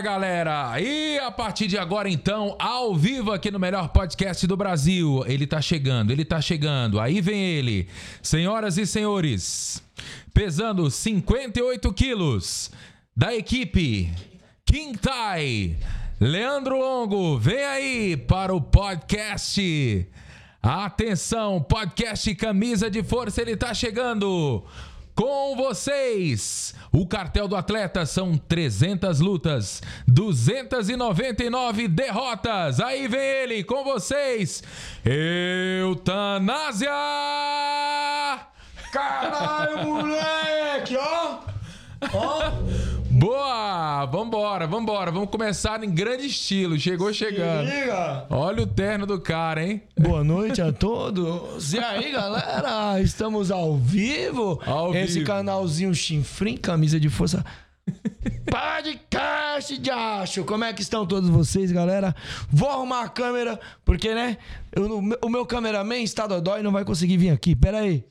galera! E a partir de agora, então, ao vivo aqui no melhor podcast do Brasil. Ele tá chegando, ele tá chegando. Aí vem ele. Senhoras e senhores, pesando 58 quilos, da equipe Quintai, Leandro Longo, vem aí para o podcast. Atenção, podcast Camisa de Força, ele tá chegando. Com vocês, o cartel do atleta são 300 lutas, 299 derrotas. Aí vem ele com vocês, Eutanásia! Caralho, moleque, ó! Ó! Boa! Vambora, vambora. Vamos começar em grande estilo. Chegou chegando. Liga! Olha o terno do cara, hein? Boa noite a todos. E aí, galera? Estamos ao vivo. Ao Esse vivo. canalzinho chinfrim, camisa de força. Podcast de acho. Como é que estão todos vocês, galera? Vou arrumar a câmera, porque, né? eu- o meu cameraman está dodói e não vai conseguir vir aqui. Pera aí.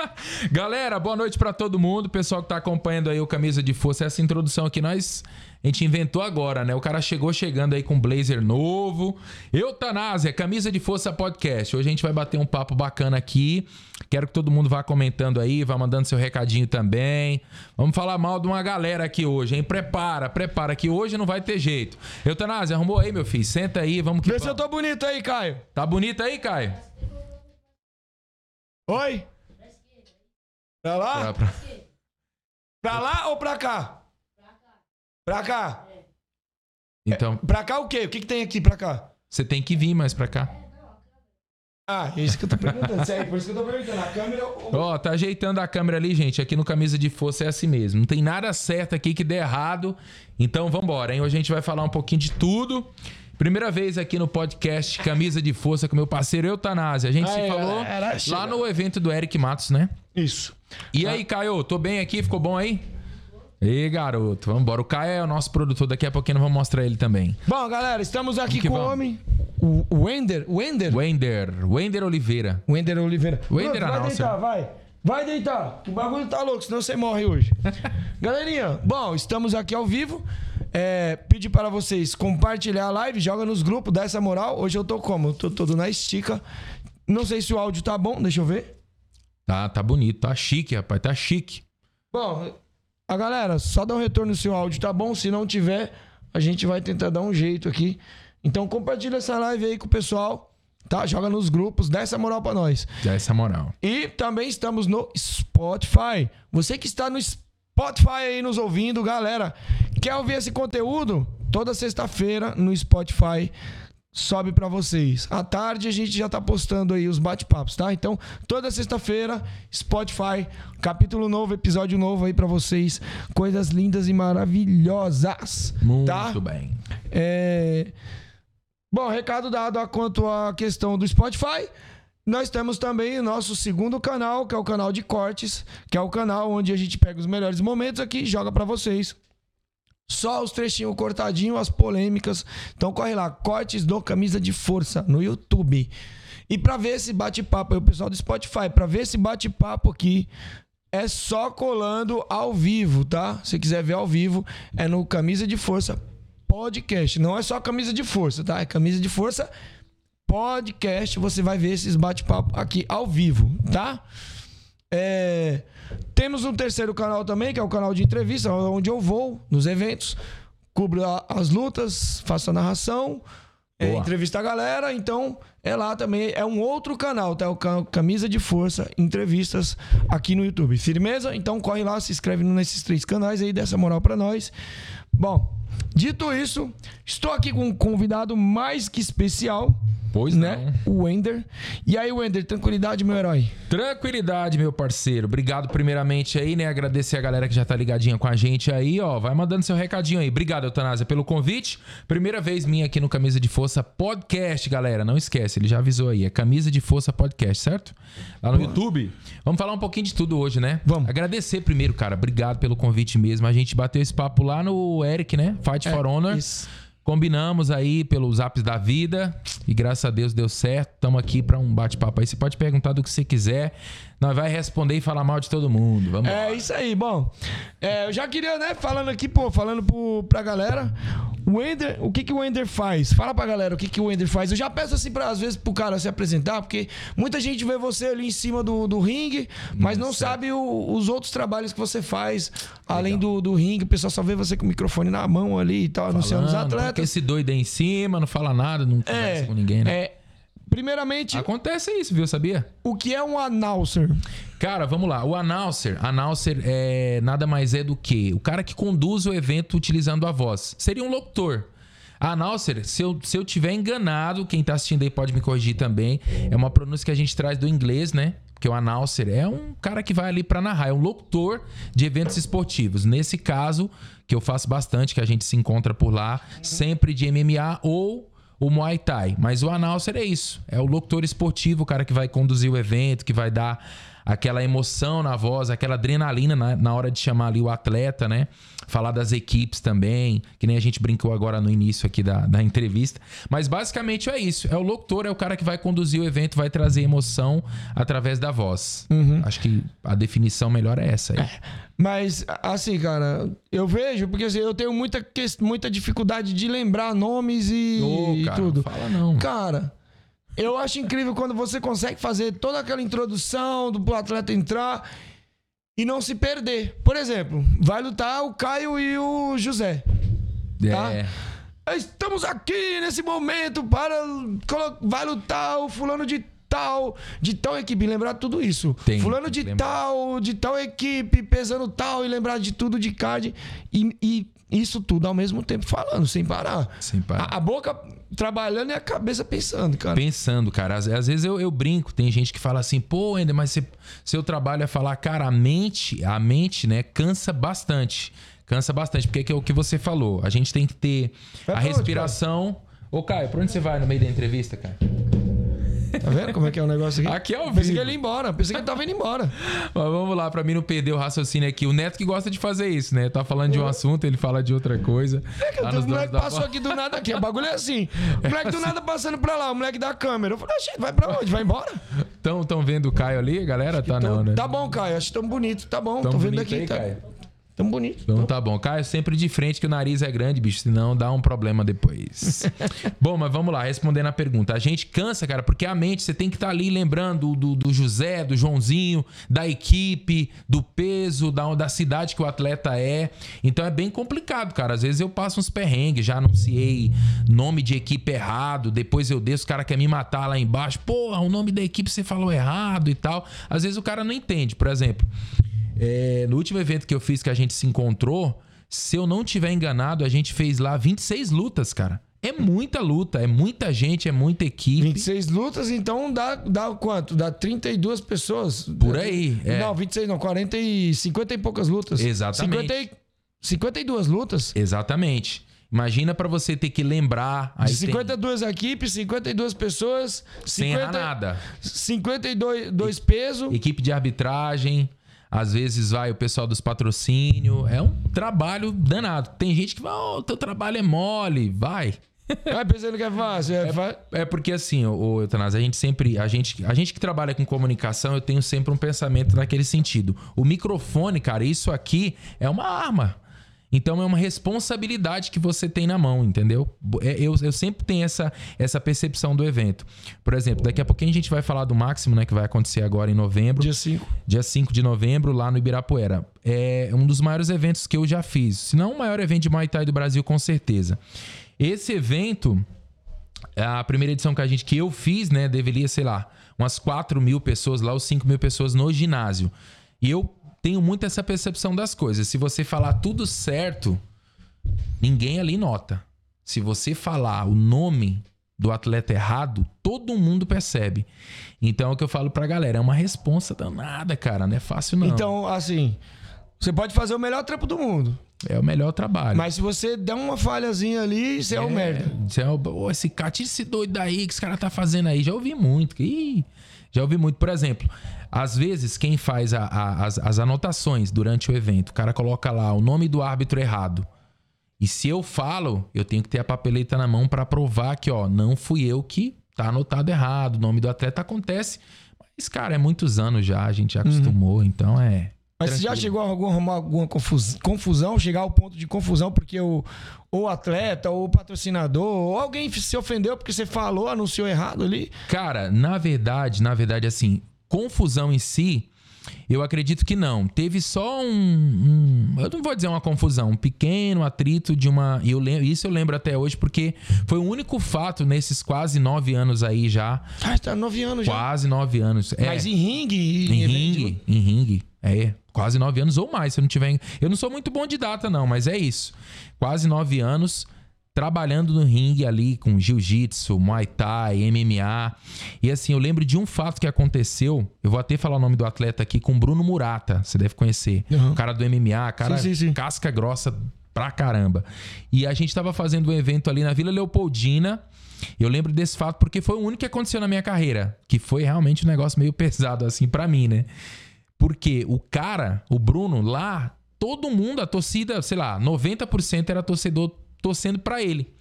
Galera, boa noite pra todo mundo. Pessoal que tá acompanhando aí o Camisa de Força. Essa introdução aqui nós a gente inventou agora, né? O cara chegou chegando aí com blazer novo. Eutanásia, Camisa de Força Podcast. Hoje a gente vai bater um papo bacana aqui. Quero que todo mundo vá comentando aí, vá mandando seu recadinho também. Vamos falar mal de uma galera aqui hoje, hein? Prepara, prepara que hoje não vai ter jeito. Eutanásia, arrumou aí, meu filho? Senta aí, vamos que Vê se eu tô bonito aí, Caio. Tá bonito aí, Caio? Oi? Pra lá? Pra- pra- Pra lá ou pra cá? Pra cá. Então, Pra cá o quê? O que, que tem aqui pra cá? você tem que vir mais pra cá. Ah, é isso que eu tô perguntando. Sério, por isso que eu tô perguntando. A câmera. ou- Ó, tá ajeitando a câmera ali, gente. Aqui no Camisa de Força é assim mesmo. Não tem nada certo aqui que dê errado. Então vambora, hein? Hoje a gente vai falar um pouquinho de tudo. Primeira vez aqui no podcast Camisa de Força com meu parceiro Eutanásia. A gente Aí, se falou galera, lá no evento do Eric Matos, né? Isso. E aí, Caio, tô bem aqui? Ficou bom aí? Ei, garoto, vambora. O Caio é o nosso produtor. Daqui a pouquinho vamos mostrar ele também. Bom, galera, estamos aqui que com o vamos. homem. O o Wender. Wender? Wender, Wender Oliveira. Wender Oliveira. Wender Bruno, vai deitar, vai. Vai deitar. O bagulho tá louco, senão você morre hoje. Galerinha, bom, estamos aqui ao vivo. É, pedir para vocês compartilhar a live, joga nos grupos, dá essa moral. Hoje eu tô como? Eu tô todo na estica. Não sei se o áudio tá bom, deixa eu ver. Tá, tá bonito, tá chique, rapaz, tá chique. Bom, a galera, só dá um retorno se o áudio tá bom. Se não tiver, a gente vai tentar dar um jeito aqui. Então compartilha essa live aí com o pessoal, tá? Joga nos grupos, dá essa moral pra nós. Dá essa moral. E também estamos no Spotify. Você que está no Spotify aí nos ouvindo, galera, quer ouvir esse conteúdo? Toda sexta-feira no Spotify sobe pra vocês. À tarde a gente já tá postando aí os bate-papos, tá? Então, toda sexta-feira, Spotify, capítulo novo, episódio novo aí pra vocês. Coisas lindas e maravilhosas, Muito tá? bem. É... Bom, recado dado a quanto à questão do Spotify. Nós temos também o nosso segundo canal, que é o canal de cortes, que é o canal onde a gente pega os melhores momentos aqui e joga pra vocês. Só os trechinhos cortadinhos, as polêmicas. Então corre lá, cortes do Camisa de Força no YouTube. E pra ver esse bate-papo aí, o pessoal do Spotify, pra ver esse bate-papo aqui, é só colando ao vivo, tá? Se quiser ver ao vivo, é no Camisa de Força Podcast. Não é só Camisa de Força, tá? É Camisa de Força Podcast. Você vai ver esses bate-papo aqui ao vivo, tá? É, Temos um terceiro canal também, que é o canal de entrevista, onde eu vou nos eventos, cubro as lutas, faço a narração, é, entrevista a galera. Então, é lá também. É um outro canal, tá? O ca- Camisa de Força Entrevistas aqui no YouTube. Firmeza? Então, corre lá, se inscreve nesses três canais aí, dessa moral pra nós. Bom, dito isso, estou aqui com um convidado mais que especial. Pois né? não. O Wender. E aí, Wender, tranquilidade, meu herói. Tranquilidade, meu parceiro. Obrigado primeiramente aí, né? Agradecer a galera que já tá ligadinha com a gente aí, ó. Vai mandando seu recadinho aí. Obrigado, Eutanásia, pelo convite. Primeira vez minha aqui no Camisa de Força Podcast, galera. Não esquece, ele já avisou aí. É Camisa de Força Podcast, certo? Lá no YouTube. Vamos falar um pouquinho de tudo hoje, né? Vamos. Agradecer primeiro, cara. Obrigado pelo convite mesmo. A gente bateu esse papo lá no Eric, né? Fight for Honor. isso. Combinamos aí pelos apps da vida e graças a Deus deu certo. Estamos aqui para um bate-papo aí. Você pode perguntar do que você quiser. Nós vai responder e falar mal de todo mundo. Vamos lá. É isso aí, bom. é, eu já queria, né, falando aqui, pô, falando pro, pra galera, o Ender, o que que o Ender faz? Fala pra galera o que que o Ender faz. Eu já peço assim, pra, às vezes, pro cara se apresentar, porque muita gente vê você ali em cima do, do ringue, mas não certo. sabe o- os outros trabalhos que você faz além do, do ringue. O pessoal só vê você com o microfone na mão ali e tal, anunciando os atletas. esse doido aí em cima, não fala nada, não conversa É, com ninguém, né? é, primeiramente, Acontece isso, viu? Sabia? o que é um announcer? Cara, vamos lá. O announcer, announcer é nada mais é do que o cara que conduz o evento utilizando a voz. Seria um locutor. A announcer, se eu, se eu tiver enganado, quem tá assistindo aí pode me corrigir também. É uma pronúncia que a gente traz do inglês, né? Porque o announcer é um cara que vai ali pra narrar, é um locutor de eventos esportivos. Nesse caso, que eu faço bastante, que a gente se encontra por lá, sempre de MMA ou o Muay Thai. Mas o announcer é isso. É o locutor esportivo, o cara que vai conduzir o evento, que vai dar aquela emoção na voz, aquela adrenalina na, na hora de chamar ali o atleta, né? Falar das equipes também, que nem a gente brincou agora no início aqui da, da entrevista. Mas basicamente é isso. É o locutor, é o cara que vai conduzir o evento, vai trazer emoção através da voz. Acho que a definição melhor é essa aí. Mas, assim, cara, eu vejo, porque assim, eu tenho muita, muita dificuldade de lembrar nomes e, e cara, tudo. não fala não. Cara, eu acho incrível quando você consegue fazer toda aquela introdução do atleta entrar e não se perder. Por exemplo, vai lutar o Caio e o José. tá? É. Estamos aqui nesse momento para. Vai lutar o fulano de tal, de tal equipe. Lembrar tudo isso. Tem, fulano de lembrar. tal, de tal equipe, pesando tal, e lembrar de tudo de card. E, e isso tudo ao mesmo tempo falando, sem parar. Sem parar. A, a boca trabalhando e a cabeça pensando, cara. Pensando, cara. Às, às vezes eu, eu brinco, tem gente que fala assim, pô, ainda, mas você- seu trabalho é falar, cara, a mente, a mente, né, cansa bastante. Cansa bastante, porque é o que você falou. A gente tem que ter Vai a pra onde, respiração. Ô, Caio, pra onde você vai no meio da entrevista, cara? Tá vendo como é que é o negócio aqui? Aqui é ao Pensei que ele ia embora. Pensei que ele tava indo embora. Mas vamos lá, pra mim não perder o raciocínio aqui. O Neto que gosta de fazer isso, né? Tá falando de um assunto, ele fala de outra coisa. Lá o nos donos moleque passou bola. aqui do nada aqui. O bagulho é assim. O moleque do nada passando pra lá, o moleque da câmera. Eu falei, "Oxi, vai pra onde? Vai embora? Tão, tão vendo o Caio ali, galera? Tá não, né? Tá bom, Caio. Acho tão bonito. Tá bom. Tão Tô vendo aqui. aí, tá... Caio? Tão bonito. Então tá bom. Caio sempre de frente que o nariz é grande, bicho, senão dá um problema depois. bom, mas vamos lá, respondendo a pergunta. A gente cansa, cara, porque a mente, você tem que estar ali lembrando do, do José, do Joãozinho, da equipe, do peso, da, da cidade que o atleta é. Então é bem complicado, cara. Às vezes eu passo uns perrengues, já anunciei nome de equipe errado, depois eu desço, o cara quer me matar lá embaixo. Porra, o nome da equipe você falou errado e tal. Às vezes o cara não entende. Por exemplo, é, no último evento que eu fiz que a gente se encontrou, se eu não tiver enganado, a gente fez lá 26 lutas, cara. É muita luta, é muita gente, é muita equipe. 26 lutas, então dá, dá quanto? Dá 32 pessoas. Por aí, é. Não, 26 não, 40 e 50 e poucas lutas. Exatamente. 50 e, 52 lutas. Exatamente. Imagina pra você ter que lembrar. Aí De tem- 52 equipes, 52 pessoas, sem 50, errar nada. 52 dois pesos. Equipe de arbitragem. Às vezes vai o pessoal dos patrocínios. É um trabalho danado. Tem gente que fala, oh, teu trabalho é mole. Vai. Vai pensando que é fácil. É, fa- É porque assim, o Eutanásia, a gente sempre, a gente, a gente que trabalha com comunicação, eu tenho sempre um pensamento naquele sentido. O microfone, cara, isso aqui é uma arma. Então é uma responsabilidade que você tem na mão, entendeu? É, Eu, eu sempre tenho essa, essa percepção do evento. Por exemplo, daqui a pouquinho a gente vai falar do Máximo, né? Que vai acontecer agora em novembro Dia 5. dia 5 de novembro, lá no Ibirapuera. É um dos maiores eventos que eu já fiz. Se não o maior evento de Muay Thai do Brasil, com certeza. Esse evento, a primeira edição que a gente que eu fiz, né, deveria, sei lá, umas 4 mil pessoas lá, ou 5 mil pessoas no ginásio. E eu tenho muito essa percepção das coisas. Se você falar tudo certo, ninguém ali nota. Se você falar o nome, do atleta errado, todo mundo percebe. Então é o que eu falo pra galera, é uma responsa danada, cara, não é fácil não. Então, assim, você pode fazer o melhor trampo do mundo. é o melhor trabalho. Mas se você der uma falhazinha ali, você é, o merda. Você é o, Ô, esse cara, tira esse doido daí que esse cara tá fazendo aí. Já ouvi muito. Ih, já ouvi muito. Por exemplo, às vezes quem faz a- a- as, as anotações durante o evento, o cara coloca lá o nome do árbitro errado. E se eu falo, eu tenho que ter a papeleta na mão pra provar que, ó, não fui eu que tá anotado errado. O nome do atleta acontece. Mas, cara, é muitos anos já, a gente já acostumou, então é. Mas você já chegou a arrumar alguma confus- confusão, chegar ao ponto de confusão porque o, o atleta, ou o patrocinador, ou alguém se ofendeu porque você falou, anunciou errado ali? Cara, na verdade, na verdade, assim, confusão em si, eu acredito que não. Teve só um, um- eu não vou dizer uma confusão, um pequeno atrito de uma. E eu lembro, isso eu lembro até hoje, porque foi o único fato nesses quase nove anos aí já. Ah, tá nove anos já. Quase nove anos. É, Mas em ringue? em ringue, em ringue. É, quase nove anos ou mais, se eu não tiver. Eu não sou muito bom de data, não, mas é isso. Quase nove anos trabalhando no ringue ali com jiu-jitsu, muay thai, MMA. E assim, eu lembro de um fato que aconteceu. Eu vou até falar o nome do atleta aqui com Bruno Murata, você deve conhecer. Uhum. O cara do MMA, cara Sim, sim, sim. casca grossa pra caramba. E a gente tava fazendo um evento ali na Vila Leopoldina. Eu lembro desse fato porque foi o único que aconteceu na minha carreira, que foi realmente um negócio meio pesado assim pra mim, né? Porque o cara, o Bruno, lá, todo mundo, a torcida, sei lá, 90% era torcedor torcendo pra ele.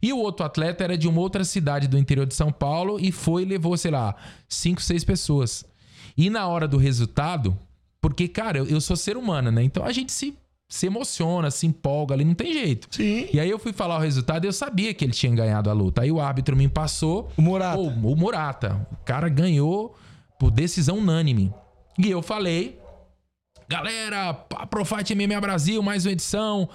E o outro atleta era de uma outra cidade do interior de São Paulo e foi e levou, sei lá, 5, 6 pessoas. E na hora do resultado, porque, cara, eu, eu sou ser humano, né? Então a gente se, se emociona, se empolga ali, não tem jeito. Sim. E aí eu fui falar o resultado e eu sabia que ele tinha ganhado a luta. Aí o árbitro me passou. O Murata. Pô, o Murata. O cara ganhou por decisão unânime. E eu falei, galera, a Profight MMA Brasil, mais uma edição.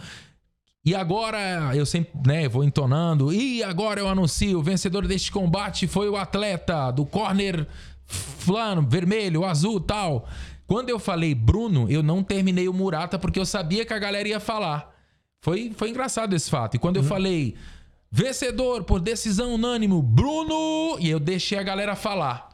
E agora, eu sempre, né, vou entonando. E agora eu anuncio, o vencedor deste combate foi o atleta do corner flano, vermelho, azul, tal. Quando eu falei Bruno, eu não terminei o Murata porque eu sabia que a galera ia falar. Foi, foi engraçado esse fato. E quando eu falei vencedor por decisão unânime, Bruno, e eu deixei a galera falar.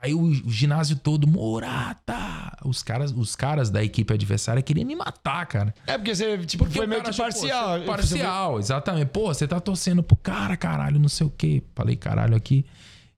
Aí o, o ginásio todo, Murata! Os caras, os caras da equipe adversária queriam me matar, cara. É porque você tipo, Porque foi meio que achou, parcial. pô, parcial, exatamente. Pô, você tá torcendo pro cara, caralho, não sei o quê. Falei caralho aqui.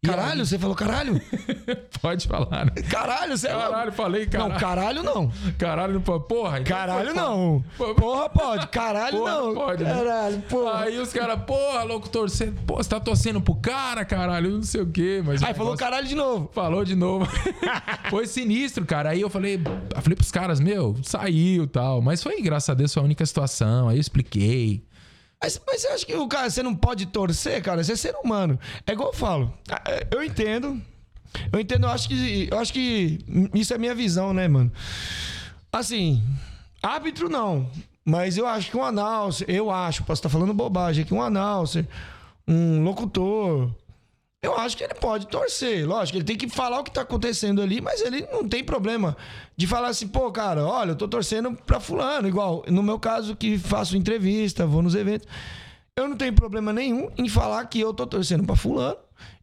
Caralho, você falou caralho? pode falar, né? Caralho, você é. Caralho, falei caralho. Não, caralho não. Caralho, não pode. Porra. então Caralho foi- não. Pô, Porra pode. Caralho Porra, não. pode, né? Caralho, porra. Aí os caras, porra, louco, torcendo. Pô, você tá torcendo pro cara, caralho, não sei o quê. Mas o Aí falou negócio- caralho de novo. Falou de novo. foi sinistro, cara. Aí eu falei, eu falei pros caras, meu, saiu e tal. Mas foi, graças a Deus, foi a única situação. Aí eu expliquei. Mas, mas você acha que o cara, você não pode torcer, cara? Você é ser humano. É igual eu falo. É, Eu entendo. Eu entendo, eu acho que. Eu acho que. Isso é minha visão, né, mano? Assim, árbitro não. Mas eu acho que um announcer, eu acho, posso estar falando bobagem aqui, um announcer, um locutor. Eu acho que ele pode torcer, lógico, ele tem que falar o que tá acontecendo ali, mas ele não tem problema de falar assim, pô, cara, olha, eu tô torcendo pra fulano, igual no meu caso que faço entrevista, vou nos eventos. Eu não tenho problema nenhum em falar que eu tô torcendo pra fulano.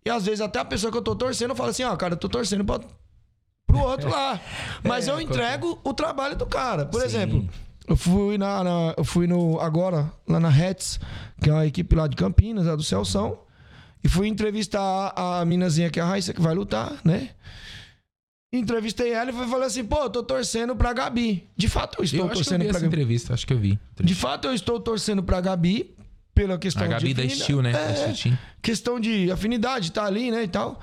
E às vezes até a pessoa que eu tô torcendo fala assim, ó, cara, eu tô torcendo pra, pro outro lá. Mas É, eu entrego o trabalho do cara. Por Sim. exemplo, eu fui na, na- eu fui no agora lá na Hets, que é uma equipe lá de Campinas, lá do Celção, e fui entrevistar a, a minazinha que é a Raíssa que vai lutar, né? Entrevistei ela e fui- falei assim, pô, eu tô torcendo pra Gabi. De fato, eu estou eu eu torcendo vi pra essa Gabi. entrevista, acho que eu vi. De fato, eu estou torcendo pra Gabi pela questão A Gabi de da afinidade. Steel, né? Da É, questão de afinidade, tá ali, né, e tal.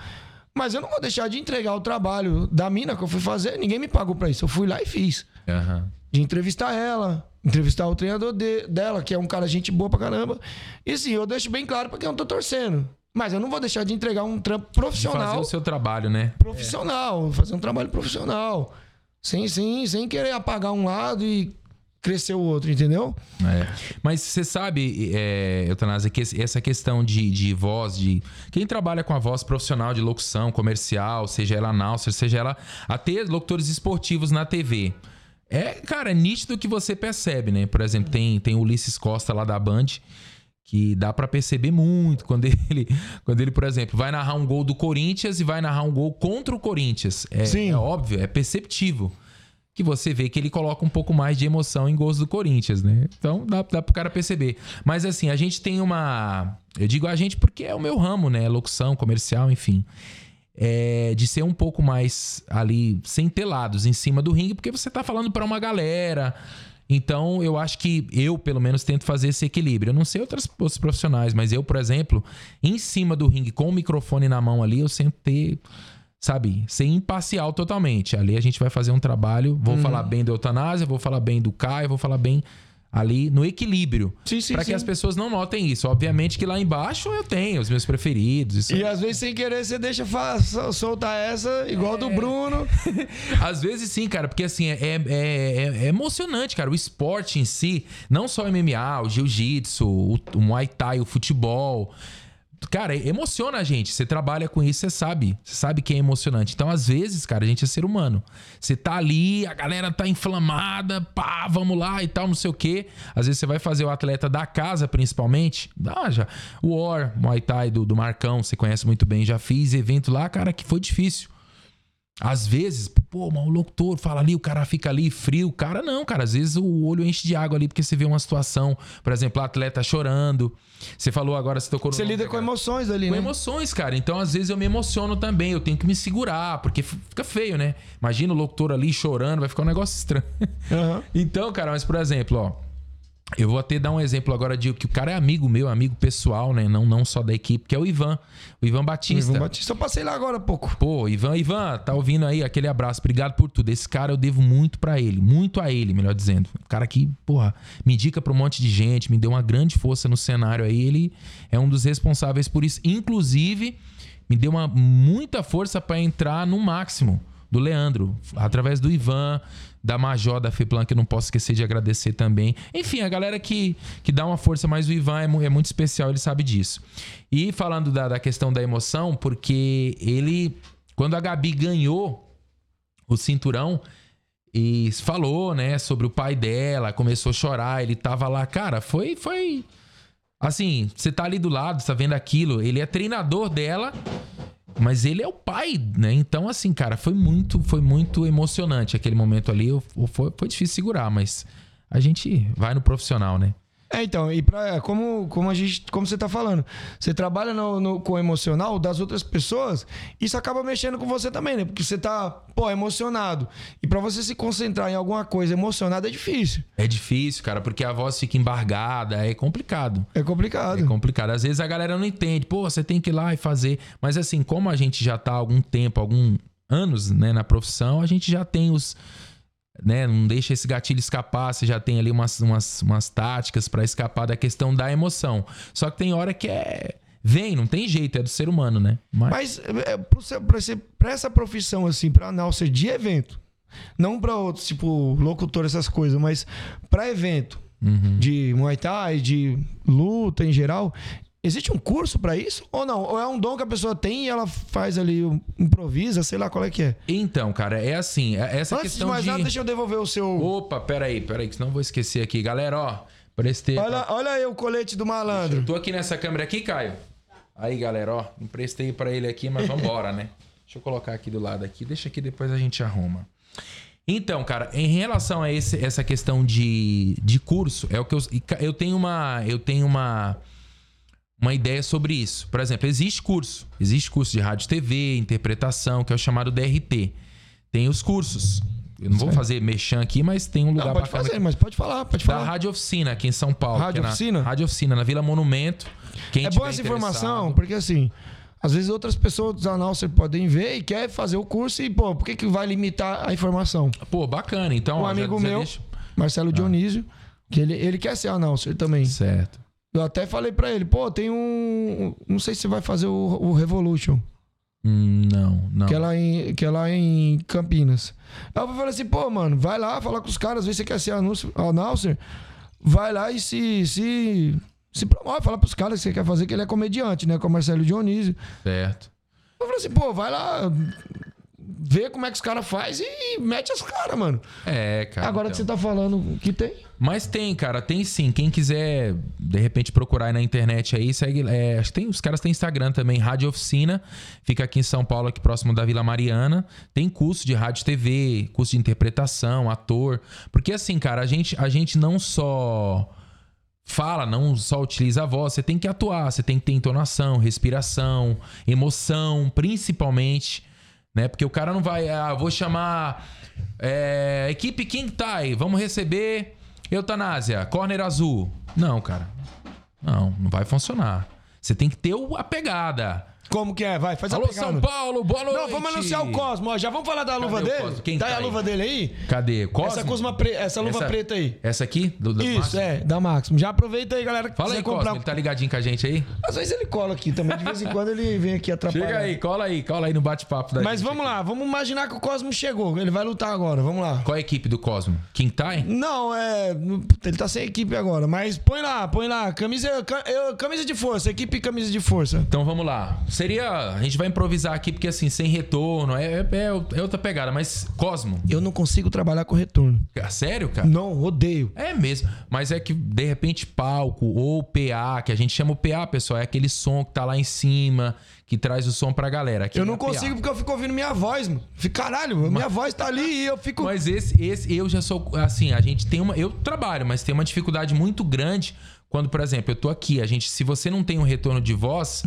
Mas eu não vou deixar de entregar o trabalho da mina que eu fui fazer. Ninguém me pagou pra isso. Eu fui lá e fiz. Aham. De entrevistar ela, entrevistar o treinador de- dela, que é um cara gente boa pra caramba. E sim, eu deixo bem claro porque eu não tô torcendo. Mas eu não vou deixar de entregar um trampo De profissional. fazer o seu trabalho, né? Profissional, fazer um trabalho profissional. Sem, sem, sem querer apagar um lado e crescer o outro, entendeu? É. Mas você sabe, é, Eutanásia, que essa questão de, de voz, de. Quem trabalha com a voz profissional de locução, comercial, seja ela announcer, seja ela até locutores esportivos na TV. É, cara, é nítido que você percebe, né? Por exemplo, tem, tem Ulisses Costa lá da Band, que dá pra perceber muito quando ele, quando ele, por exemplo, vai narrar um gol do Corinthians e vai narrar um gol contra o Corinthians. É, Sim. é óbvio, é perceptível que você vê que ele coloca um pouco mais de emoção em gols do Corinthians, né? Então dá, dá pro cara perceber. Mas assim, a gente tem uma. Eu digo a gente porque é o meu ramo, né? Locução, comercial, enfim. É, de ser um pouco mais ali, sem telados em cima do ringue, porque você tá falando pra uma galera. Então, eu acho que eu, pelo menos, tento fazer esse equilíbrio. Eu não sei outras, outros profissionais, mas eu, por exemplo, em cima do ringue, com o microfone na mão ali, eu sempre ter sabe, ser imparcial totalmente. Ali a gente vai fazer um trabalho, vou falar bem do eutanásia, vou falar bem do Caio, vou falar bem ali no equilíbrio. Sim, sim, Pra que sim. as pessoas não notem isso. Obviamente que lá embaixo eu tenho os meus preferidos. E às vezes, sem querer, você deixa soltar essa, igual É. do Bruno. Às vezes sim, cara, porque assim, é, é, é- é emocionante, cara. O esporte em si, não só o MMA, o jiu-jitsu, o, o muay thai, o futebol. Cara, emociona a gente. Você trabalha com isso, você sabe. Você sabe que é emocionante. Então, às vezes, cara, a gente é ser humano. Você tá ali, a galera tá inflamada, pá, vamos lá e tal, não sei o quê. Às vezes você vai fazer o atleta da casa, principalmente. Ah, já. O War, Muay Thai do, do Marcão, você conhece muito bem. Já fiz evento lá, cara, que foi difícil. Às vezes, pô, mas o locutor fala ali, o cara fica ali frio. Cara, não, cara. Às vezes o olho enche de água ali porque você vê uma situação, por exemplo, o atleta chorando. Você falou agora, você tocou no. Você nome lida da com emoções ali, Com né? emoções, cara. Então, às vezes, eu me emociono também. Eu tenho que me segurar, porque fica feio, né? Imagina o locutor ali chorando, vai ficar um negócio estranho. Aham. Então, cara, mas por exemplo, ó. Eu vou até dar um exemplo agora de que o cara é amigo meu, amigo pessoal, né? Não, não só da equipe, que é o Ivan. O Ivan Batista. Ivan Batista, eu passei lá agora há pouco. Pô, Ivan, Ivan, tá ouvindo aí? Aquele abraço, obrigado por tudo. Esse cara eu devo muito pra ele, muito a ele, melhor dizendo. O cara que, porra, me indica pra um monte de gente, me deu uma grande força no cenário aí. Ele é um dos responsáveis por isso. Inclusive, me deu uma muita força pra entrar no máximo do Leandro, através do Ivan, da Major da Feplan, que eu não posso esquecer de agradecer também. Enfim, a galera que, que dá uma força, mas o Ivan é, é muito especial, ele sabe disso. E falando da, da questão da emoção, porque ele, quando a Gabi ganhou o cinturão e falou, né, sobre o pai dela, começou a chorar, ele tava lá, cara, foi foi assim, você tá ali do lado, tá vendo aquilo, ele é treinador dela, mas ele é o pai, né? Então assim, cara, foi muito foi muito emocionante aquele momento ali, eu- foi, foi difícil segurar, mas a gente vai no profissional, né? É, então, e pra, como, como a gente, como você tá falando, você trabalha no, no- com o emocional das outras pessoas, isso acaba mexendo com você também, né? Porque você tá, pô, emocionado. E pra você se concentrar em alguma coisa emocionada é difícil. É difícil, cara, porque a voz fica embargada, é complicado. É complicado. É complicado. Às vezes a galera não entende. Pô, você tem que ir lá e fazer. Mas assim, como a gente já tá há algum tempo, alguns anos, né, na profissão, a gente já tem os. Né, não deixa esse gatilho escapar, você já tem ali umas, umas, umas táticas pra escapar da questão da emoção. Só que tem hora que é. Vem, não tem jeito, é do ser humano, né? Mas, Mas é, você- pra essa profissão, assim, pra announcer de evento, não pra outros, tipo, locutor, essas coisas, mas pra evento Uhum. de Muay Thai, de luta em geral, existe um curso pra isso? Ou não? Ou é um dom que a pessoa tem e ela faz ali, improvisa, sei lá qual é que é? Então, cara, é assim, é- essa Antes de questão mais de. nada, deixa eu devolver o seu... Opa, peraí, peraí, que senão eu vou esquecer aqui. Galera, ó, prestei. Olha, olha aí o colete do malandro. Eu tô aqui nessa câmera aqui, Caio. Aí, galera, ó, emprestei pra ele aqui, mas vambora, né? Deixa eu colocar aqui do lado aqui, deixa aqui depois a gente arruma. Então, cara, em relação a esse- essa questão de, de curso, é o que eu, eu tenho uma eu tenho uma uma ideia sobre isso. Por exemplo, existe curso, existe curso de rádio, TV, interpretação, que é o chamado DRT. Tem os cursos. Eu não vou fazer mexão aqui, mas tem um lugar Não, pode bacana fazer, mas pode falar, pode da falar. Rádio Oficina, aqui em São Paulo. Rádio é na- Oficina? Rádio Oficina, na Vila Monumento. Quem É boa essa informação, porque assim, às vezes outras pessoas dos announcers podem ver e quer fazer o curso e, pô, por que, que vai limitar a informação? Pô, bacana. Então, Um ó, amigo já meu, deixa- Marcelo Dionísio, que ele, ele quer ser announcer também. Certo. Eu até falei pra ele, pô, tem um. Não sei se você vai fazer o, o Revolution, Hum, não, não. que, é lá em, que é lá em Campinas. Aí eu falei assim, pô, mano, vai lá falar com os caras, vê se você quer ser anúncio- announcer. Vai lá e se. se se promove, fala pros caras que você quer fazer, que ele é comediante, né? Com o Marcelo Dionísio. Certo. Eu falei assim, pô, vai lá, vê como é que os caras faz e mete as caras, mano. É, cara. Agora que então. você tá falando que tem. Mas tem, cara, tem sim. Quem quiser, de repente, procurar aí na internet aí, segue. é, acho que tem, os caras têm Instagram também, Rádio Oficina. Fica aqui em São Paulo, aqui próximo da Vila Mariana. Tem curso de rádio TV, curso de interpretação, ator. Porque assim, cara, a gente, a gente não só fala, não só utiliza a voz, você tem que atuar, você tem que ter entonação, respiração, emoção, principalmente, né? Porque o cara não vai, ah, vou chamar é, equipe Tai, vamos receber eutanásia, corner azul. Não, cara. Não, não vai funcionar. Você tem que ter a pegada. Como que é? Vai, faz Alô, a pegada. São Paulo, boa noite. Não, vamos anunciar o Cosmo. ó. Já vamos falar da luva o dele? Cosmo? Quem tá aí tá a aí? luva dele aí? Cadê? Cosmo? Essa, Cosma pre... essa luva Essa- preta aí. Essa aqui? Do, do Isso, é, da Máximo. Já aproveita aí, galera. que Fala quiser aí, Cosmo. comprar. Ele tá ligadinho com a gente aí? Às vezes ele cola aqui também. De vez em quando ele vem aqui atrapalhar. Chega aí, cola aí, cola aí no bate-papo da Mas gente vamos lá, vamos imaginar que o Cosmo chegou. Ele vai lutar agora, vamos lá. Qual é a equipe do Cosmo? King Tai? Não, é. Ele tá sem equipe agora, mas põe lá, põe lá. Camisa, ca- eu- camisa de força, equipe camisa de força. Então vamos lá. Seria. A gente vai improvisar aqui, porque assim, sem retorno, é, é, é outra pegada. Mas Cosmo, Eu não consigo trabalhar com retorno. é sério, cara? Não, odeio. É mesmo. Mas é que, de repente, palco ou PA, que a gente chama o PA, pessoal, é aquele som que tá lá em cima, que traz o som pra galera. Aqui Eu é não PA. consigo porque eu fico ouvindo minha voz, mano. Fico, caralho, minha voz tá ali e eu fico. Mas esse, esse, eu já sou. Assim, a gente tem uma. Eu trabalho, mas tem uma dificuldade muito grande quando, por exemplo, eu tô aqui. A gente, se você não tem um retorno de voz,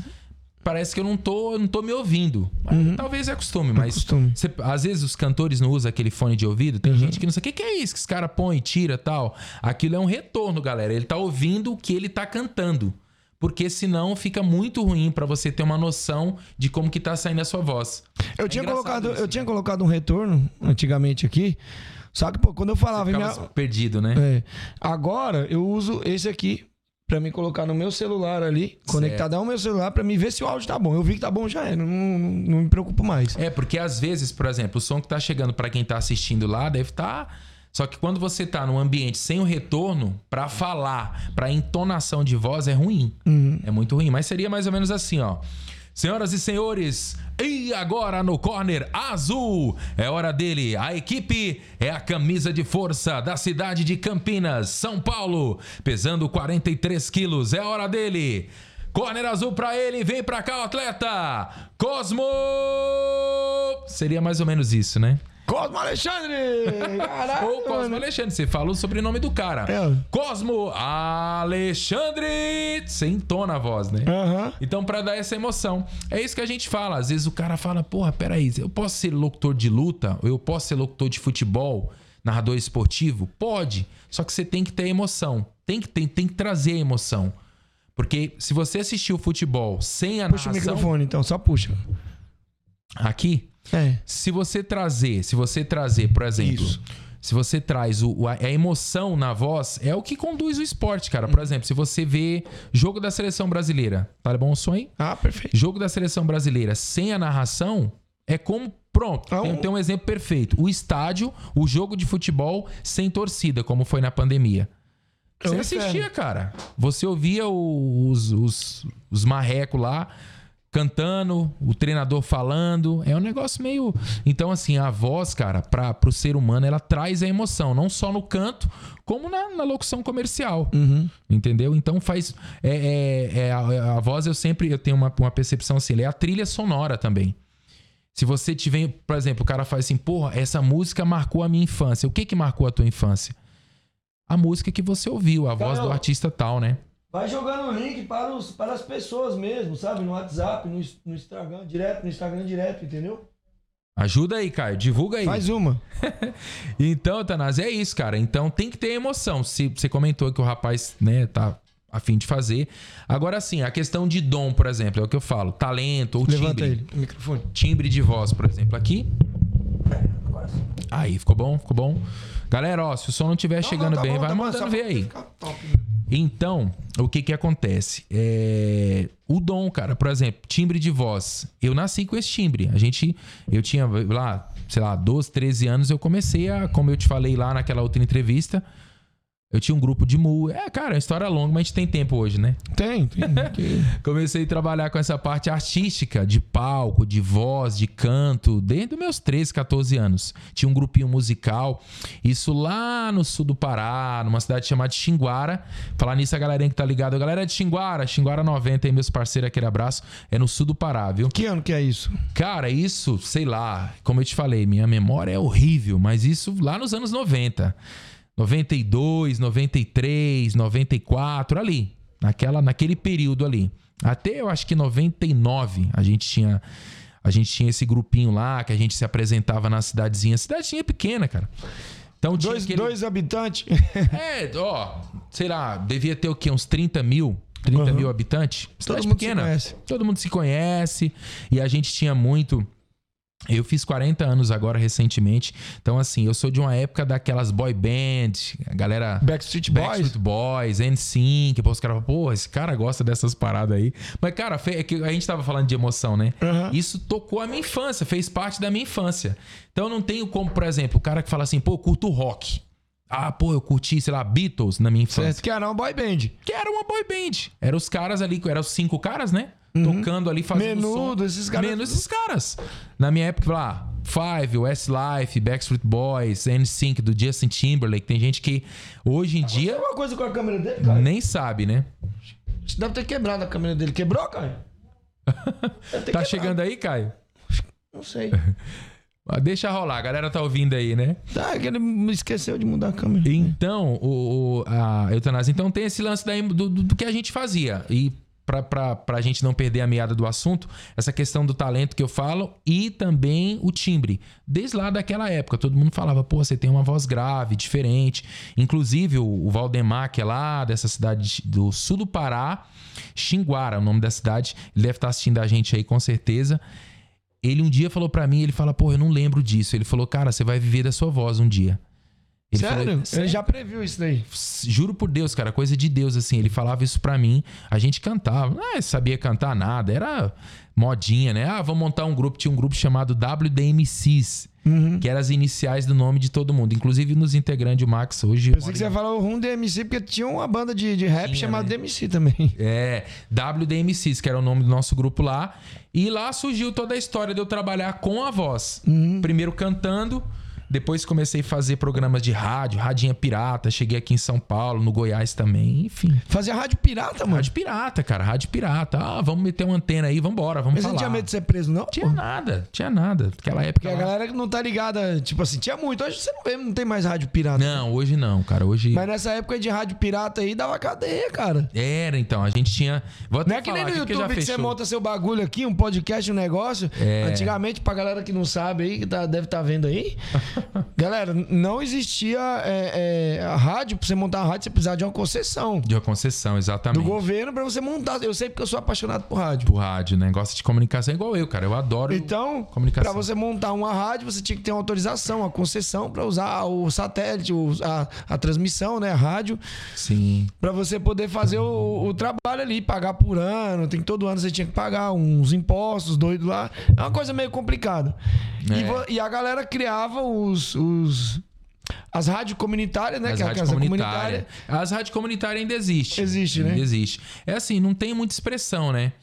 parece que eu não tô, não tô me ouvindo. Mas Talvez é costume, mas. costume. você- às vezes os cantores não usam aquele fone de ouvido. Tem gente que não sabe o que, que é isso que os caras põem, tira tal. Aquilo é um retorno, galera. Ele tá ouvindo o que ele tá cantando. Porque senão fica muito ruim pra você ter uma noção de como que tá saindo a sua voz. Eu É tinha colocado, isso, eu tinha né? colocado um retorno antigamente aqui. Só que, pô, quando eu falava Ficava minha. perdido, né? É. Agora eu uso esse aqui pra me colocar no meu celular ali, conectado ao meu celular, pra me ver se o áudio tá bom. Eu vi que tá bom, já é. Não, não, não me preocupo mais. É, porque às vezes, por exemplo, o som que tá chegando pra quem tá assistindo lá deve estar. Só que quando você tá num ambiente sem o retorno, pra falar, pra entonação de voz é ruim. É muito ruim. Mas seria mais ou menos assim, ó. Senhoras e senhores, e agora no corner azul, é hora dele. A equipe é a camisa de força da cidade de Campinas, São Paulo, pesando 43 quilos. É hora dele. Corner azul pra ele, vem pra cá o atleta. Cosmo! Seria mais ou menos isso, né? Cosmo Alexandre! Caralho! Ou Cosmo mano. Alexandre, você fala o sobrenome do cara. É. Cosmo Alexandre! Você entona a voz, né? Aham. Então, pra dar essa emoção. É isso que a gente fala. Às vezes o cara fala, porra, peraí, eu posso ser locutor de luta? Ou eu posso ser locutor de futebol? Narrador esportivo? Pode. Só que você tem que ter emoção. Tem que, tem, tem que trazer a emoção. Porque se você assistir o futebol sem a Puxa o narração... microfone então, só puxa. Aqui, É. se você trazer, se você trazer, por exemplo, Isso. se você traz o, a emoção na voz, é o que conduz o esporte, cara. Por exemplo, se você vê jogo da seleção brasileira, tá bom o som aí? Ah, perfeito. Jogo da seleção brasileira sem a narração é como. Pronto, Ah, tem, um- tem um exemplo perfeito. O estádio, o jogo de futebol sem torcida, como foi na pandemia. É Você assistia, cara. Você ouvia os, os, os marrecos lá cantando, o treinador falando. É um negócio meio. Então, assim, a voz, cara, para pro ser humano, ela traz a emoção, não só no canto, como na, na locução comercial. Entendeu? Então faz. É, é- é a, a voz, eu sempre eu tenho uma, uma percepção assim, ela é a trilha sonora também. Se você tiver, por exemplo, o cara faz assim, porra, essa música marcou a minha infância. O que que marcou a tua infância? A música que você ouviu, a voz do artista tal, né? Vai jogando o link para, os, para as pessoas mesmo, sabe? No WhatsApp, no, no Instagram, direto, no Instagram direto, entendeu? Ajuda aí, Caio, divulga aí. Faz uma. Então, Tanás, é isso, cara. Então tem que ter emoção. Se você comentou que o rapaz, né, tá a fim de fazer. Agora sim, a questão de dom, por exemplo, é o que eu falo, talento ou Levanta timbre. ele, o microfone. timbre de voz, por exemplo, aqui. Aí, ficou bom? Ficou bom? Galera, ó, se o som não estiver chegando tá bem, bom, vai tá bom, mandando só ver aí. Então, o que que acontece? É, O dom, cara, por exemplo, timbre de voz. Eu nasci com esse timbre. A gente, eu tinha lá, sei lá, 12, 13 anos, eu comecei a, como eu te falei lá naquela outra entrevista, Eu tinha um grupo de mu. É, cara, é uma história longa, mas a gente tem tempo hoje, né? Tem, tem. Comecei a trabalhar com essa parte artística, de palco, de voz, de canto, desde os meus 13, 14 anos. Tinha um grupinho musical, isso lá no sul do Pará, numa cidade chamada Xinguara. Falar nisso, a galerinha que tá ligada, a galera é de Xinguara, Xinguara 90 aí, meus parceiros, aquele abraço, é no sul do Pará, viu? que ano que é isso? Cara, isso, sei lá, como eu te falei, minha memória é horrível, mas isso lá nos anos 90. 92, 93, 94, ali. Naquela, naquele período ali. Até eu acho que 99 a gente tinha. A gente tinha esse grupinho lá que a gente se apresentava na cidadezinha. Cidadezinha pequena, cara. Então tinha Dois, aquele- dois habitantes. É, ó, sei lá, devia ter o quê? Uns 30 mil? 30 Uhum. mil habitantes? Cidade mundo se pequena. conhece. Todo mundo se conhece. E a gente tinha muito. Eu fiz 40 anos agora recentemente. Então, assim, eu sou de uma época daquelas boy band, a galera. Backstreet Boys. Backstreet Boys, NSYNC, pô, os caras falam, porra, esse cara gosta dessas paradas aí. Mas, cara, é que a gente tava falando de emoção, né? Aham. Isso tocou a minha infância, fez parte da minha infância. Então, não tenho como, por exemplo, o cara que fala assim, pô, eu curto rock. Ah, pô, eu curti, sei lá, Beatles na minha infância. Certo, que era uma boy band. Que era uma boy band. Eram os caras ali, eram os cinco caras, né? Tocando ali, fazendo Menudo, som. esses caras- Menudo, esses caras. Na minha época, lá, Five, Westlife, Backstreet Boys, NSYNC, do Justin Timberlake. Tem gente que hoje em dia Alguma coisa com a câmera dele, cara? nem sabe, né? Deve ter quebrado a câmera dele. Quebrou, ter Tá quebrado. chegando aí, Caio? Não sei. Ah, Deixa rolar, a galera tá ouvindo aí, né? Tá, é que ele me esqueceu de mudar a câmera. Então, o, o- a eutanásia. Então tem esse lance daí do, do- do que a gente fazia. E pra, pra gente não perder a meada do assunto, essa questão do talento que eu falo e também o timbre. Desde lá daquela época, todo mundo falava, pô, você tem uma voz grave, diferente. Inclusive, o, Valdemar, que é lá dessa cidade de- do sul do Pará, Xinguara, o nome da cidade, ele deve estar assistindo a gente aí com certeza. Ele um dia falou pra mim, ele fala, pô, eu não lembro disso. Ele falou, cara, você vai viver da sua voz um dia. Ele Sério? falou, Ele já previu isso daí. Juro por Deus, cara, coisa de Deus, assim. Ele falava isso pra mim, a gente cantava. Não é, sabia cantar nada, era modinha, né? Ah, vamos montar um grupo. Tinha um grupo chamado WDMCs, Uhum. que eram as iniciais do nome de todo mundo. Inclusive nos integrantes, o Max hoje. Pensei que você ia falar o Rum DMC, porque tinha uma banda de, de rap Tinha, chamada né? DMC também. É, WDMCs, que era o nome do nosso grupo lá. E lá surgiu toda a história de eu trabalhar com a voz. Uhum. Primeiro cantando, depois comecei a fazer programas de rádio, Radinha Pirata. Cheguei aqui em São Paulo, no Goiás também, enfim. Fazia rádio pirata, mano. Rádio pirata, cara. Rádio pirata. Ah, vamos meter uma antena aí, vambora, vamos Mas falar. não tinha medo de ser preso, não? Tinha pô? nada, tinha nada. Naquela época. Porque a lá- galera que não tá ligada, tipo assim, tinha muito. Hoje você não vê, não tem mais rádio pirata. Não, hoje não, cara. Hoje. Mas nessa época de rádio pirata aí, dava cadeia, cara. Era, então. A gente tinha. Vou até Não é que nem no YouTube já que você monta seu bagulho aqui, um podcast, um negócio. É. Antigamente, pra galera que não sabe aí, que tá- deve estar vendo aí. galera, não existia é, é, a rádio. Pra você montar uma rádio, você precisava de uma concessão De uma concessão, do exatamente. governo pra você montar. Eu sei porque eu sou apaixonado por rádio. Pro rádio, né? Gosta de comunicação igual eu, cara. Eu adoro. Então, Comunicação. pra você montar uma rádio, você tinha que ter uma autorização, uma concessão pra usar o satélite, o- a, a transmissão, né? A rádio, Sim. Pra você poder fazer o, o trabalho ali, pagar por ano. Tem que todo ano você tinha que pagar uns impostos doidos lá. É uma coisa meio complicada. E, É. vo- e a galera criava os. os as rádios comunitárias, né? As é rádios comunitárias. comunitária. As rádios comunitárias ainda existem. Existe, né? Ainda existe. É assim, não tem muita expressão, né?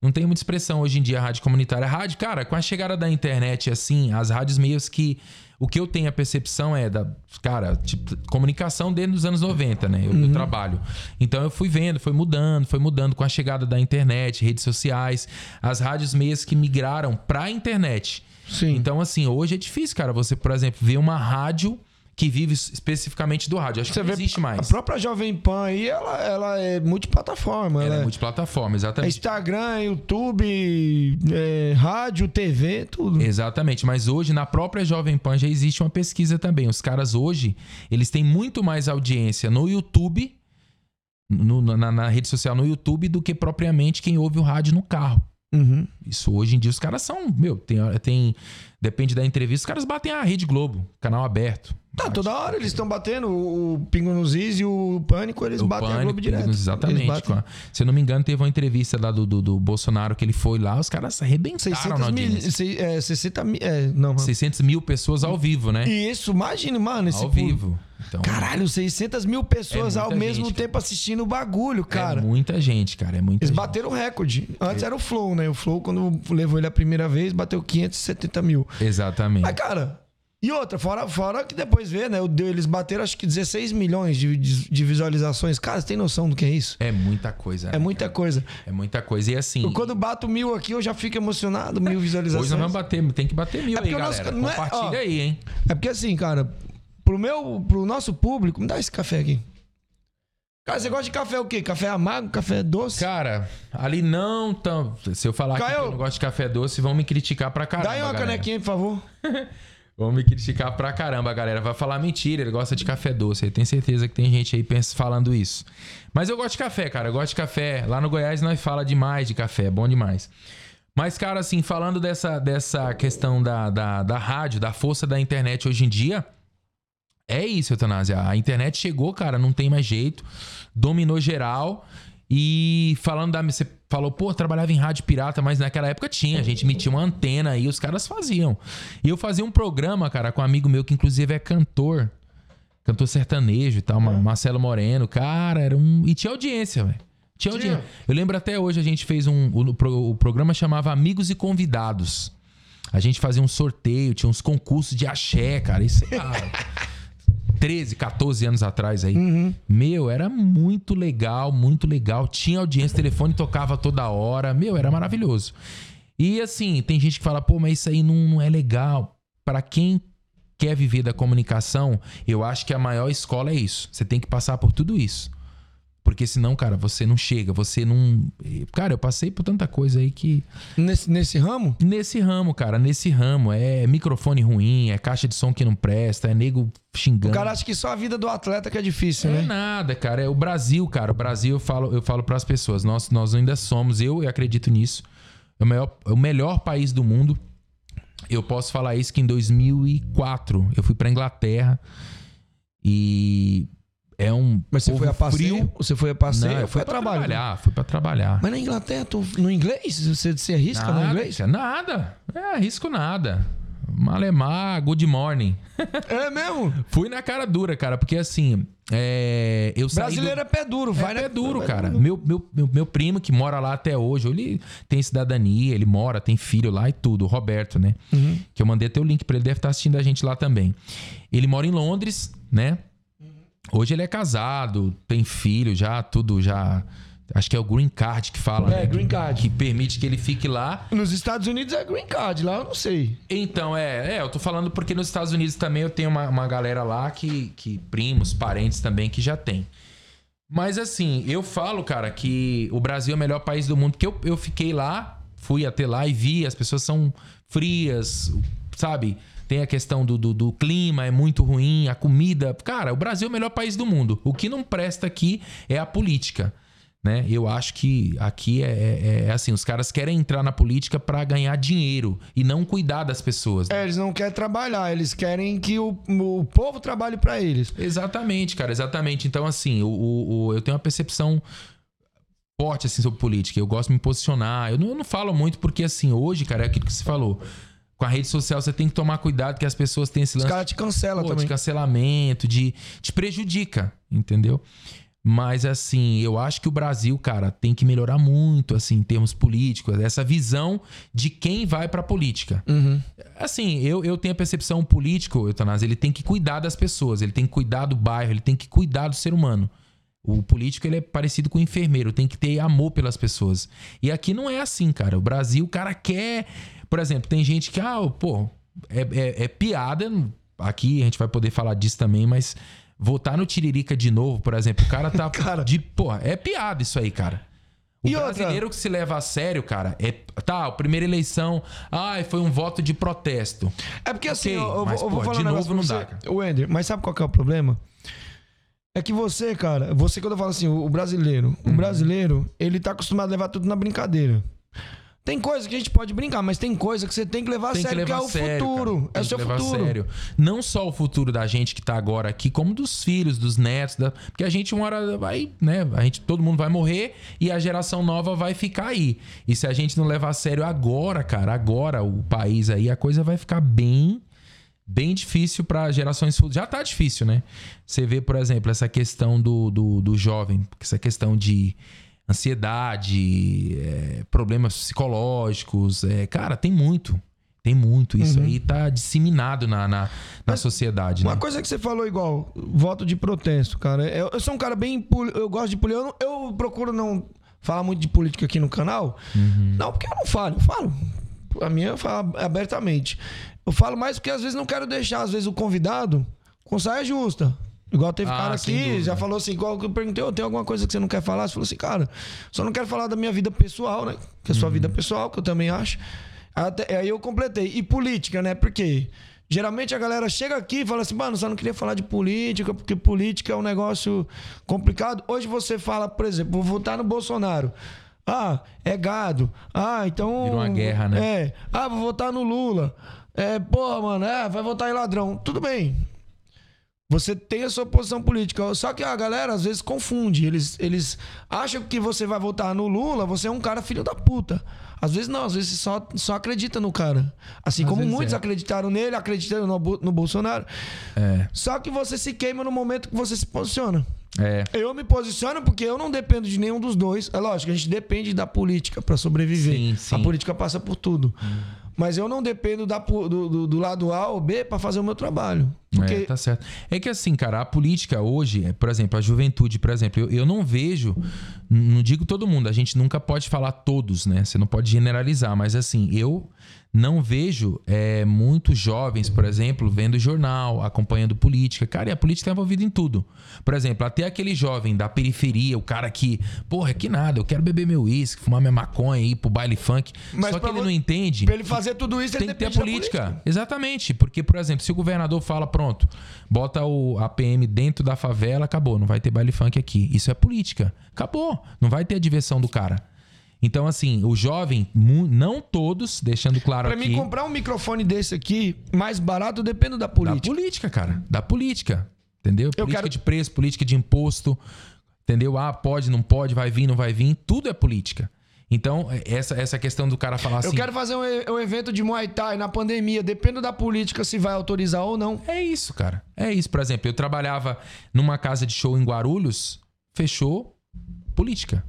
Não tem muita expressão hoje em dia a rádio comunitária. A rádio, cara, com a chegada da internet, assim, as rádios meios que. O que eu tenho a percepção é da. Cara, tipo, comunicação desde os anos 90, né? Eu, eu Uhum. trabalho. Então eu fui vendo, foi mudando, foi mudando com a chegada da internet, redes sociais, as rádios meias que migraram pra internet. Sim. Então, assim, hoje é difícil, cara, você, por exemplo, ver uma rádio que vive especificamente do rádio. Acho que Você não vê existe mais. A própria Jovem Pan aí, ela, ela é multiplataforma. Ela Ela é é, multiplataforma, é exatamente. Instagram, YouTube, é, rádio, TV, tudo. Exatamente, mas hoje na própria Jovem Pan já existe uma pesquisa também. Os caras hoje, eles têm muito mais audiência no YouTube, no- na, na rede social no YouTube, do que propriamente quem ouve o rádio no carro. Uhum. Isso hoje em dia os caras são, meu, tem, tem depende da entrevista, os caras batem a Rede Globo, canal aberto. Tá, toda hora eles estão batendo o, Pingo nos Is e o Pânico, eles O batem a Globo Pânico, direto. Exatamente. Se eu não me engano, teve uma entrevista lá do, do, do Bolsonaro que ele foi lá, os caras arrebentaram 600 na mil, sei- é, 60 mil, é, não, 600 mil pessoas ao vivo, né? E isso, imagine, mano, esse ao vivo. Então, Caralho, 600 mil pessoas É ao mesmo gente, tempo assistindo o bagulho, cara. é muita gente, cara. É muita Eles gente. bateram o recorde. Antes era o Flow, né? O Flow, quando levou ele a primeira vez, bateu 570 mil. Exatamente. Mas, cara, e outra, fora, fora que depois vê, né? Eles bateram acho que 16 milhões de, de, de visualizações. Cara, você tem noção do que é isso? É muita coisa. É né, muita cara? coisa. É muita coisa. E assim. Eu, quando bato mil aqui, eu já fico emocionado, mil visualizações. Hoje nós vamos bater, tem que bater mil É aí, nosso- galera. não é- Compartilha ó, aí, hein? É porque assim, cara, pro meu, pro nosso público, me dá esse café aqui. Cara, você gosta de café o quê? Café amargo, café doce? Cara, ali não tão. Se eu falar Caio. que eu não gosto de café doce, vão me criticar pra caramba. Dá aí uma galera. canequinha, por favor. Vão me criticar pra caramba, galera. Vai falar mentira, ele gosta de café doce. Eu tenho certeza que tem gente aí falando isso. Mas eu gosto de café, cara. Eu gosto de café. Lá no Goiás nós fala demais de café, é bom demais. Mas, cara, assim, falando dessa, dessa questão da, da, da rádio, da força da internet hoje em dia, é isso, Eutanásia. A internet chegou, cara, não tem mais jeito. Dominou geral. E falando da. Você falou, pô, trabalhava em rádio pirata, mas naquela época tinha. A gente metia uma antena aí, os caras faziam. E eu fazia um programa, cara, com um amigo meu que inclusive é cantor. Cantor sertanejo e tal, Ma- Marcelo Moreno. Cara, era um. E tinha audiência, velho. Tinha Tinha. audiência. Eu lembro até hoje a gente fez um. O, o programa chamava Amigos e Convidados. A gente fazia um sorteio, tinha uns concursos de axé, cara. Isso é. Ah, 13, 14 anos atrás aí. Meu, era muito legal, muito legal. Tinha audiência, telefone tocava toda hora. Meu, era maravilhoso. E assim, tem gente que fala, pô, mas isso aí não, não é legal. Pra quem quer viver da comunicação, eu acho que a maior escola é isso. Você tem que passar por tudo isso. Porque senão, cara, você não chega, você não. Cara, eu passei por tanta coisa aí que. Nesse, nesse ramo? Nesse ramo, cara, nesse ramo. É microfone ruim, é caixa de som que não presta, é nego O xingando. cara acha que só a vida do atleta que é difícil, É né? nada, cara. É o Brasil, cara. O Brasil, eu falo, eu falo para as pessoas, nós, nós ainda somos, eu acredito nisso, é o, maior, é o melhor país do mundo. Eu posso falar isso que em 2004 eu fui pra Inglaterra e é um Mas você foi a passeio? frio. Você foi a passeio? Não, eu fui a trabalho? trabalhar, fui pra trabalhar. Mas na Inglaterra, tu, no inglês? Você, você arrisca no Nada, inglês? cara, nada. É, risco nada. Malemar, good morning. É mesmo? Fui na cara dura, cara, porque assim, é, eu saí do- Brasileiro é pé duro, vai é né? pé duro, cara. Meu, meu, meu, meu primo que mora lá até hoje, ele tem cidadania, ele mora, tem filho lá e tudo, o Roberto, né? Uhum. Que eu mandei até o link pra ele, deve estar assistindo a gente lá também. Ele mora em Londres, né? Hoje ele é casado, tem filho já, tudo já. Acho que é o green card que fala, É, né? green card. Que permite que ele fique lá. Nos Estados Unidos é green card, lá eu não sei. Então, é, é, eu tô falando porque nos Estados Unidos também eu tenho uma, uma galera lá que, que, primos, parentes também, que já tem. Mas assim, eu falo, cara, que o Brasil é o melhor país do mundo, porque eu, eu fiquei lá, fui até lá e vi, as pessoas são frias, sabe? Tem a questão do, do, do clima, é muito ruim, a comida. Cara, o Brasil é o melhor país do mundo. O que não presta aqui é a política. Né? Eu acho que aqui é, é- é assim, os caras querem entrar na política pra ganhar dinheiro e não cuidar das pessoas. É, eles não querem trabalhar, eles querem que o, o povo trabalhe pra eles. Exatamente, cara, exatamente. Então, assim, o, o- o- eu tenho uma percepção forte assim, sobre política. Eu gosto de me posicionar. Eu não, eu não falo muito porque, assim, hoje, cara, é aquilo que você falou. Com a rede social, você tem que tomar cuidado que as pessoas têm esse Os lance caras te cancelam também. de cancelamento, de te prejudica, entendeu? Mas assim, eu acho que o Brasil, cara, tem que melhorar muito, assim, em termos políticos, essa visão de quem vai pra política. Uhum. Assim, eu, eu tenho a percepção o político, Eutanásia, ele tem que cuidar das pessoas, ele tem que cuidar do bairro, ele tem que cuidar do ser humano. O político, ele é parecido com o enfermeiro, tem que ter amor pelas pessoas. E aqui não é assim, cara. O Brasil, o cara quer... Por exemplo, tem gente que, ah, pô, é, é- é piada. Aqui a gente vai poder falar disso também, mas votar no Tiririca de novo, por exemplo, o cara tá Cara. de... Pô, é piada isso aí, cara. O E outra? brasileiro que se leva a sério, cara, é... Tá, a primeira eleição, ai, foi um voto de protesto. É porque assim, Ok, eu, eu mas, vou, eu vou falar de um novo não você. dá, cara. O Ender, mas sabe qual que é o problema? É que você, cara, você quando eu falo assim, o brasileiro, Uhum. o brasileiro, ele tá acostumado a levar tudo na brincadeira. Tem coisa que a gente pode brincar, mas tem coisa que você tem que levar a Tem que sério, que, levar é o a sério, futuro. É o seu que levar a futuro. sério. Não só o futuro da gente que tá agora aqui, como dos filhos, dos netos, da... porque a gente uma hora vai, né? A gente, todo mundo vai morrer e a geração nova vai ficar aí. E se a gente não levar a sério agora, cara, agora o país aí, a coisa vai ficar bem bem difícil para gerações futuras. Já tá difícil, né? Você vê, por exemplo, essa questão do, do, do jovem, essa questão de ansiedade, é, problemas psicológicos. é, cara, tem muito. Tem muito. Isso aí tá disseminado na, na, na sociedade, Uma né? coisa que você falou igual, voto de protesto, cara. Eu, eu sou um cara bem. Eu gosto de política. Eu, eu procuro não falar muito de política aqui no canal. Uhum. Não, porque eu não falo. Eu falo. A minha eu falo abertamente. Eu falo mais porque às vezes não quero deixar, às vezes, o convidado com saia justa. Igual teve Ah, cara aqui, já falou assim, igual que eu perguntei, "Ô, tem alguma coisa que você não quer falar? Você falou assim, cara, só não quero falar da minha vida pessoal, né? Que é a sua Uhum. vida pessoal, que eu também acho. Até- aí eu completei. E política, né? Porque geralmente a galera chega aqui e fala assim, mano, só não queria falar de política, porque política é um negócio complicado. Hoje você fala, por exemplo, vou votar no Bolsonaro. Ah, é gado. Ah, então. Virou uma guerra, né? É. Ah, vou votar no Lula. É, porra, mano, é, vai votar em ladrão. Tudo bem. Você tem a sua posição política. Só que a galera às vezes confunde. Eles, eles acham que você vai votar no Lula, você é um cara filho da puta. Às vezes não, às vezes você só, só acredita no cara. Assim Às como muitos é. acreditaram nele, acreditaram no, no Bolsonaro. É. Só que você se queima no momento que você se posiciona. É. Eu me posiciono porque eu não dependo de nenhum dos dois. É lógico, a gente depende da política para sobreviver. Sim, sim. A política passa por tudo. Mas eu não dependo da do, do- do lado A ou B para fazer o meu trabalho. Porque É, tá certo. É que assim, cara, a política hoje, é, por exemplo, a juventude, por exemplo, eu, eu não vejo, não digo todo mundo, a gente nunca pode falar todos, né? Você não pode generalizar, mas assim, eu não vejo é, muitos jovens, por exemplo, vendo jornal, acompanhando política. Cara, e a política tá envolvida em tudo. Por exemplo, até aquele jovem da periferia, o cara que, porra, é que nada, eu quero beber meu uísque, fumar minha maconha, ir pro baile funk. Mas Só que ele não entende. pra ele fazer tudo isso, ele Tem que ter a da política. Exatamente. Porque, por exemplo, se o governador fala, pronto, bota o, a PM dentro da favela, acabou, não vai ter baile funk aqui. Isso é política. Acabou. Não vai ter a diversão do cara. Então, assim, o jovem, não todos, deixando claro Pra aqui. mim, comprar um microfone desse aqui, mais barato, depende da Da política. política, cara. Da política. Entendeu? Eu política quero- de preço, política de imposto. Entendeu? Ah, pode, não pode, vai vir, não vai vir. Tudo é política. Então, essa, essa questão do cara falar assim. Eu quero fazer um, um evento de Muay Thai na pandemia, depende da política se vai autorizar ou não. É isso, cara. É isso. Por exemplo, eu trabalhava numa casa de show em Guarulhos, fechou política.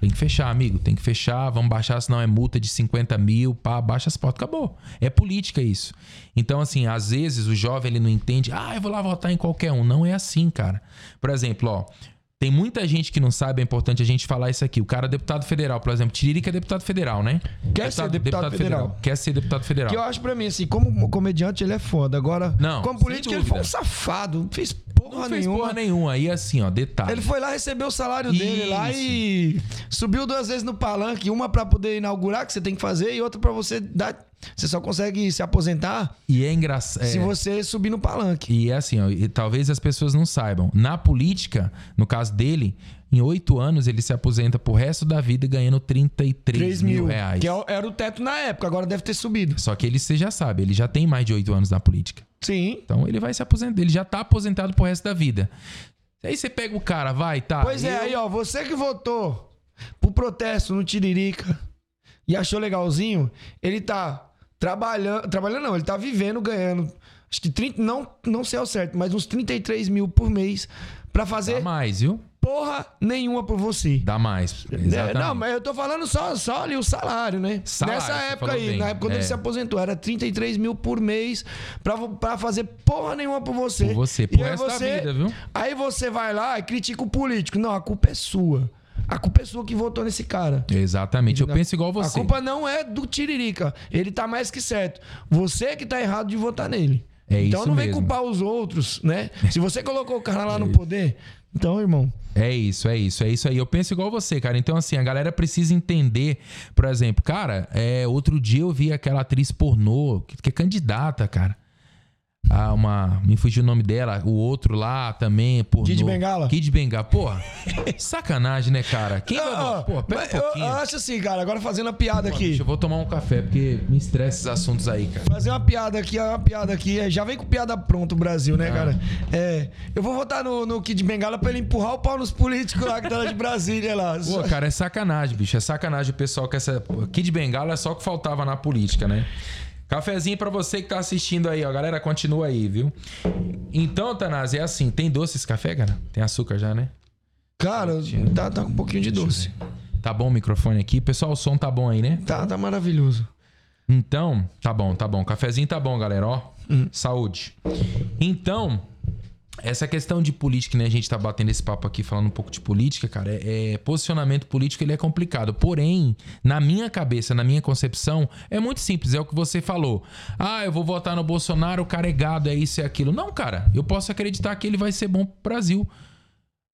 Tem que fechar, amigo. Tem que fechar. Vamos baixar, senão é multa de 50 mil. Pá, baixa as portas. Acabou. É política isso. Então, assim, às vezes o jovem ele não entende. Ah, eu vou lá votar em qualquer um. Não é assim, cara. Por exemplo, ó. Tem muita gente que não sabe, é importante a gente falar isso aqui. O cara é deputado federal, por exemplo. Tiririca é deputado federal, né? Quer ser deputado federal. Quer ser deputado federal. Que eu acho pra mim, assim, como comediante ele é foda. Agora, Não, como político ele foi um safado. Não fez porra Não fez nenhuma. porra nenhuma. Aí, assim, ó, detalhe. Ele foi lá receber o salário dele lá Isso. e subiu duas vezes no palanque, uma pra poder inaugurar que você tem que fazer e outra pra você dar. Você só consegue se aposentar E é engraçado. se você subir no palanque. E é assim, ó, e talvez as pessoas não saibam. Na política, no caso dele, em oito anos ele se aposenta pro resto da vida ganhando 33 3 mil, mil, reais. que é era o teto na época, agora deve ter subido. Só que ele, você já sabe, ele já tem mais de oito anos na política. Sim. Então ele vai se aposentar, ele já tá aposentado pro resto da vida. Aí você pega o cara, vai, tá. Pois é, eu- aí ó, você que votou pro protesto no Tiririca e achou legalzinho, ele tá trabalhando, trabalhando não, ele tá vivendo, ganhando, acho que 30, não, não sei ao certo, mas uns 33 mil por mês pra fazer Dá mais, viu? porra nenhuma por você. Dá mais. É, Exatamente. não, mas eu tô falando só, só ali o salário, né? Salário, Nessa época aí, bem, na época quando é. ele se aposentou, era 33 mil por mês pra, fazer porra nenhuma por você. Por você, E resto da vida, viu? Aí você vai lá e critica o político. Não, a culpa é sua. A culpa é sua que votou nesse cara. Exatamente. Eu penso igual A você. culpa não é do Tiririca. Ele tá mais que certo. Você que tá errado de votar nele. É então não vem mesmo. culpar os outros, né? Se você colocou o cara lá no poder, então, irmão. É isso, é isso, é isso aí. Eu penso igual você, cara. Então, assim, a galera precisa entender, por exemplo, cara, é, outro dia eu vi aquela atriz pornô, que, que é candidata, cara. A uma. Me fugiu o nome dela. O outro lá também. Pô, Kid Bengala? Kid Bengala. Porra. sacanagem, né, cara? Quem vai. Ah, Pô, mas um pouquinho. eu acho assim, cara, agora fazendo a piada Deixa aqui. eu vou tomar um café, porque me estressa esses assuntos aí, cara. Fazer uma piada aqui, uma piada aqui. é, Já vem com piada pronto o Brasil, né, cara? É. Eu vou votar no, no Kid Bengala pra ele empurrar o pau nos políticos lá que tá lá de Brasília lá. Pô, cara, é sacanagem, bicho. É sacanagem o pessoal que essa. Kid Bengala é só o que faltava na política, né? Cafezinho pra você que tá assistindo aí, ó. Galera, continua aí, viu? Então, Tanás, é assim: tem doce esse café, cara? Tem açúcar já, né? Cara, tá, tá com um pouquinho de doce. Tá bom o microfone aqui. Pessoal, o som tá bom aí, né? Tá, tá maravilhoso. Então, tá bom, tá bom. Cafezinho tá bom, galera, ó. Saúde. Então, essa questão de política, né? A gente tá batendo esse papo aqui falando um pouco de política, cara. É, é- posicionamento político ele é complicado. Porém, na minha cabeça, na minha concepção, é muito simples. É o que você falou. Ah, eu vou votar no Bolsonaro, o cara é gado, é isso e aquilo. Não, cara. Eu posso acreditar que ele vai ser bom pro Brasil.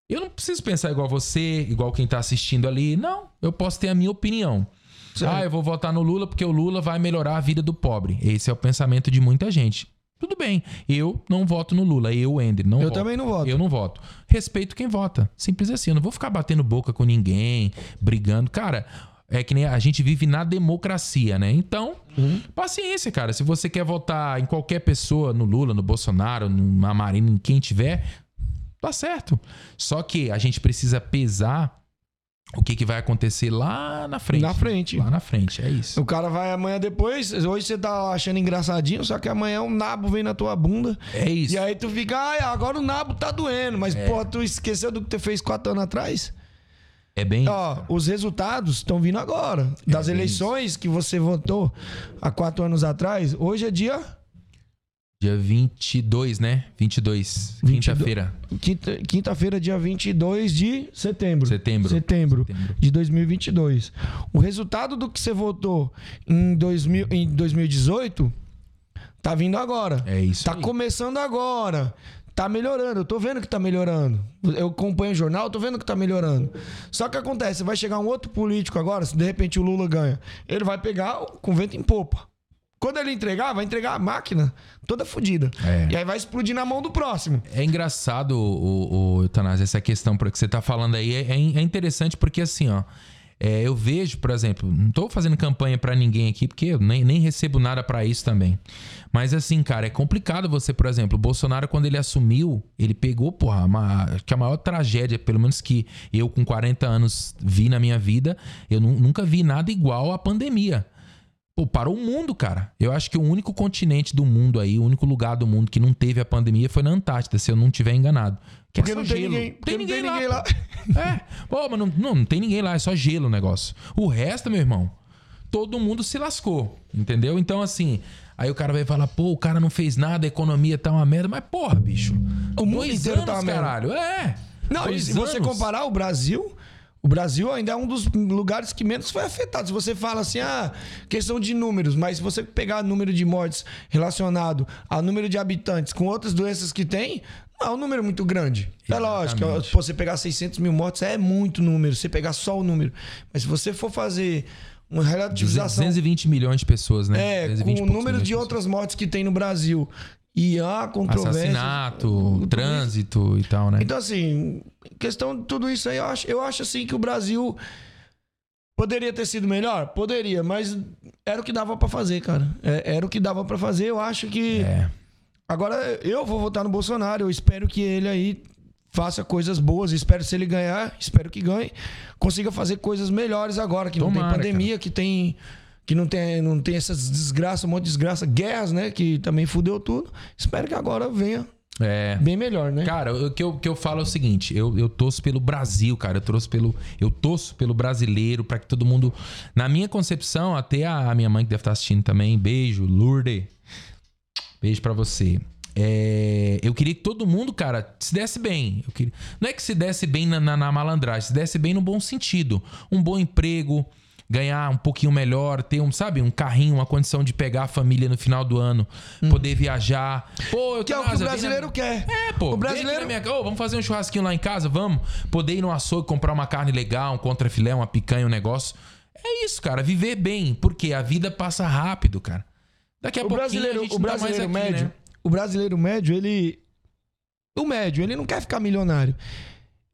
Eu não preciso pensar igual você, igual quem tá assistindo ali. Não, eu posso ter a minha opinião. Certo. Ah, eu vou votar no Lula porque o Lula vai melhorar a vida do pobre. Esse é o pensamento de muita gente. Tudo bem, eu não voto no Lula, eu, Ender, não Eu voto. também não voto. Eu não voto. Respeito quem vota. Simples assim, eu não vou ficar batendo boca com ninguém, brigando. Cara, é que nem a gente vive na democracia, né? Então, Uhum. paciência, cara. Se você quer votar em qualquer pessoa, no Lula, no Bolsonaro, no Marina, em quem tiver, tá certo. Só que a gente precisa pesar o que, que vai acontecer lá na frente. Na frente. Lá na frente, é isso. O cara vai amanhã depois. Hoje você tá achando engraçadinho, só que amanhã um nabo vem na tua bunda. É isso. E aí tu fica, agora o nabo tá doendo. Mas, pô, tu esqueceu do que tu fez quatro anos atrás? É bem. Ó, os resultados estão vindo agora. Das bem eleições que você votou há quatro anos atrás. Hoje é dia Dia 22, né? 22. 22. Quinta-feira. quinta- quinta-feira, dia 22 de setembro. Setembro. Setembro, de 2022. O resultado do que você votou em, 2000, em 2018 tá vindo agora. É isso. Tá aí. começando agora. Tá melhorando. Eu tô vendo que tá melhorando. Eu acompanho o jornal, tô vendo que tá melhorando. Só que acontece, vai chegar um outro político agora, se de repente o Lula ganha, ele vai pegar com vento em popa. Quando ele entregar, vai entregar a máquina toda fodida. É. E aí vai explodir na mão do próximo. É engraçado, o, o, essa questão que você tá falando aí. É, é interessante porque, assim, ó. é, eu vejo, por exemplo, não tô fazendo campanha pra ninguém aqui, porque eu nem, nem recebo nada pra isso também. Mas, assim, cara, é complicado você, por exemplo, o Bolsonaro, quando ele assumiu, ele pegou, porra, uma, que a maior tragédia, pelo menos que eu, com 40 anos, vi na minha vida, eu nu- nunca vi nada igual à pandemia. Pô, parou o mundo, cara. Eu acho que o único continente do mundo aí, o único lugar do mundo que não teve a pandemia foi na Antártida, se eu não tiver enganado. Que Porque é só não tem gelo. ninguém- porque não tem ninguém pô. É. Pô, mas não, não, não tem ninguém lá, é só gelo o negócio. O resto, meu irmão, todo mundo se lascou, entendeu? Então, assim, aí o cara vai falar, pô, o cara não fez nada, a economia tá uma merda. Mas, porra, bicho. O mundo dois inteiro anos, tá uma merda. caralho. É. Não, e se você comparar o Brasil, o Brasil ainda é um dos lugares que menos foi afetado. Se você fala assim, ah, questão de números, mas se você pegar número de mortes relacionado ao número de habitantes com outras doenças que tem, não é um número muito grande. É lógico, Exatamente. pô, você pegar 600 mil mortes é muito número, você pegar só o número. Mas se você for fazer uma relativização 220 milhões de pessoas, né? é, 220 com o número de pessoas. outras mortes que tem no Brasil e a controvérsia... Assassinato, trânsito e tal, né? então, assim, questão de tudo isso aí, eu acho, eu acho assim que o Brasil poderia ter sido melhor? Poderia, mas era o que dava pra fazer, cara. É, era o que dava pra fazer. Eu acho que. É. Agora, eu vou votar no Bolsonaro. Eu espero que ele aí faça coisas boas. Espero se ele ganhar, espero que ganhe. Consiga fazer coisas melhores agora, que não Tomara, tem pandemia, que tem. Que não tem, não tem essas desgraças, um monte de desgraça, guerras, né? Que também fudeu tudo. Espero que agora venha É. bem melhor, né? Cara, o que eu, que eu falo é o seguinte: eu, eu torço pelo Brasil, cara. Eu torço pelo, eu torço pelo brasileiro pra que todo mundo. Na minha concepção, até a, a minha mãe que deve estar assistindo também, beijo, Lourdes. Beijo pra você. É, eu queria que todo mundo, cara, se desse bem. Eu queria- não é que se desse bem na, na- na malandragem, se desse bem no bom sentido. Um bom emprego, ganhar um pouquinho melhor, ter um, sabe, um carrinho, uma condição de pegar a família no final do ano, poder viajar. Pô, eu Hum. Que é o que o vem na- brasileiro quer. é, pô. O brasileiro. minha Ô, vamos fazer um churrasquinho lá em casa? Vamos. Poder ir no açougue, comprar uma carne legal, um contrafilé, uma picanha, um negócio. É isso, cara. Viver bem. Porque a vida passa rápido, cara. Daqui a O pouquinho a brasileiro, gente o tá mais brasileiro aqui, médio, né? o brasileiro médio, ele. O médio, ele não quer ficar milionário.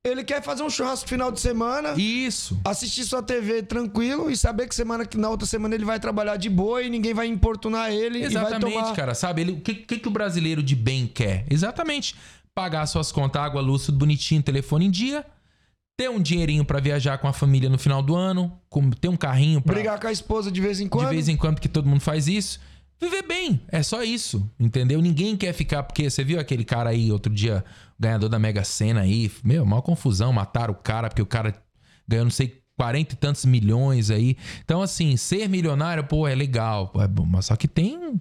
Ele quer fazer um churrasco no final de semana, Isso. assistir sua TV tranquilo e saber que semana que na outra semana ele vai trabalhar de boa e ninguém vai importunar ele Exatamente, tomar. cara. Sabe, ele, o que, que, que o brasileiro de bem quer? Exatamente. Pagar suas contas, água, luz, tudo bonitinho, telefone em dia. Ter um dinheirinho pra viajar com a família no final do ano. com- ter um carrinho pra, Brigar com a esposa de vez em quando. de vez em quando, porque todo mundo faz isso. Viver bem, é só isso, entendeu? Ninguém quer ficar, porque você viu aquele cara aí outro dia, ganhador da Mega Sena aí, meu, maior confusão, mataram o cara, porque o cara ganhou não sei 40 e tantos milhões aí. Então, assim, ser milionário, pô, é legal, é bom, mas só que tem,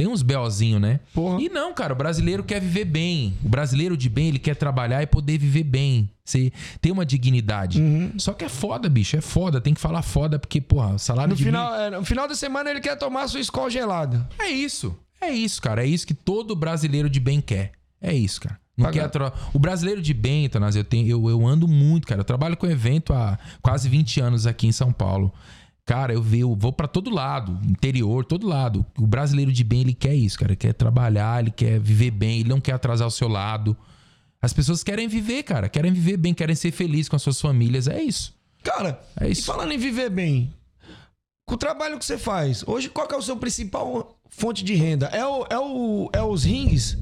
tem uns belzinhos, né? Porra. E não, cara, o brasileiro quer viver bem. O brasileiro de bem, ele quer trabalhar e poder viver bem. Você tem uma dignidade. Uhum. Só que é foda, bicho, é foda. Tem que falar foda, porque, porra, o salário No de final, é, no final da semana ele quer tomar sua escola gelada. é isso. É isso, cara. É isso que todo brasileiro de bem quer. É isso, cara. Não Pagar. quer tro... O brasileiro de bem, Tanás, eu, tenho, eu, eu ando muito, cara. Eu trabalho com evento há quase 20 anos aqui em São Paulo. Cara, eu, vejo, vou pra todo lado, interior, todo lado. O brasileiro de bem, ele quer isso, cara. Ele quer trabalhar, ele quer viver bem, ele não quer atrasar o seu lado. As pessoas querem viver, cara. Querem viver bem, querem ser felizes com as suas famílias. É isso. Cara, É e isso. falando em viver bem, com o trabalho que você faz, hoje qual é o seu principal fonte de renda? É, o, é, o, é os rings?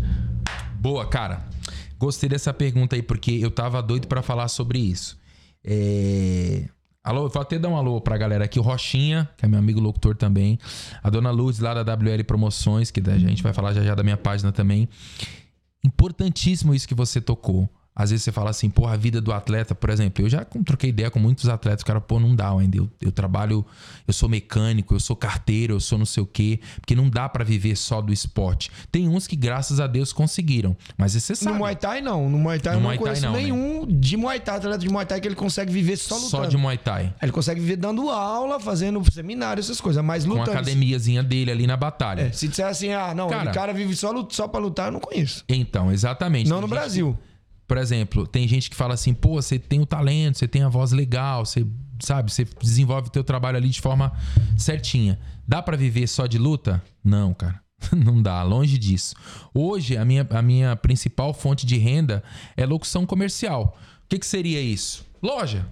Boa, cara. Gostei dessa pergunta aí, porque eu tava doido pra falar sobre isso. É... Alô, vou até dar um alô pra galera aqui. O Rochinha, que é meu amigo locutor também. A dona Luz, lá da WL Promoções, que a gente vai falar já já da minha página também. Importantíssimo isso que você tocou. Às vezes você fala assim, porra, a vida do atleta, por exemplo, eu já troquei ideia com muitos atletas, o cara, pô, não dá ainda. Eu, eu trabalho, eu sou mecânico, eu sou carteiro, eu sou não sei o quê, porque não dá pra viver só do esporte. Tem uns que, graças a Deus, conseguiram, mas você sabe. No Muay Thai, não. No Muay Thai No eu não Muay conheço não, né? nenhum de Muay Thai, atleta de Muay Thai que ele consegue viver só lutando. só de Muay Thai. Ele consegue viver dando aula, fazendo seminário, essas coisas, mas Com a lutando. academiazinha dele ali na batalha. É, se disser assim, ah, não, Cara- o cara vive só, só pra lutar, eu não conheço. Então, exatamente. Não no gente Brasil. Por exemplo, tem gente que fala assim, pô, você tem o talento, você tem a voz legal, você sabe, você desenvolve o teu trabalho ali de forma certinha. Dá pra viver só de luta? Não, cara. Não dá, longe disso. Hoje, a minha, a minha principal fonte de renda é locução comercial. O que, que seria isso? Loja.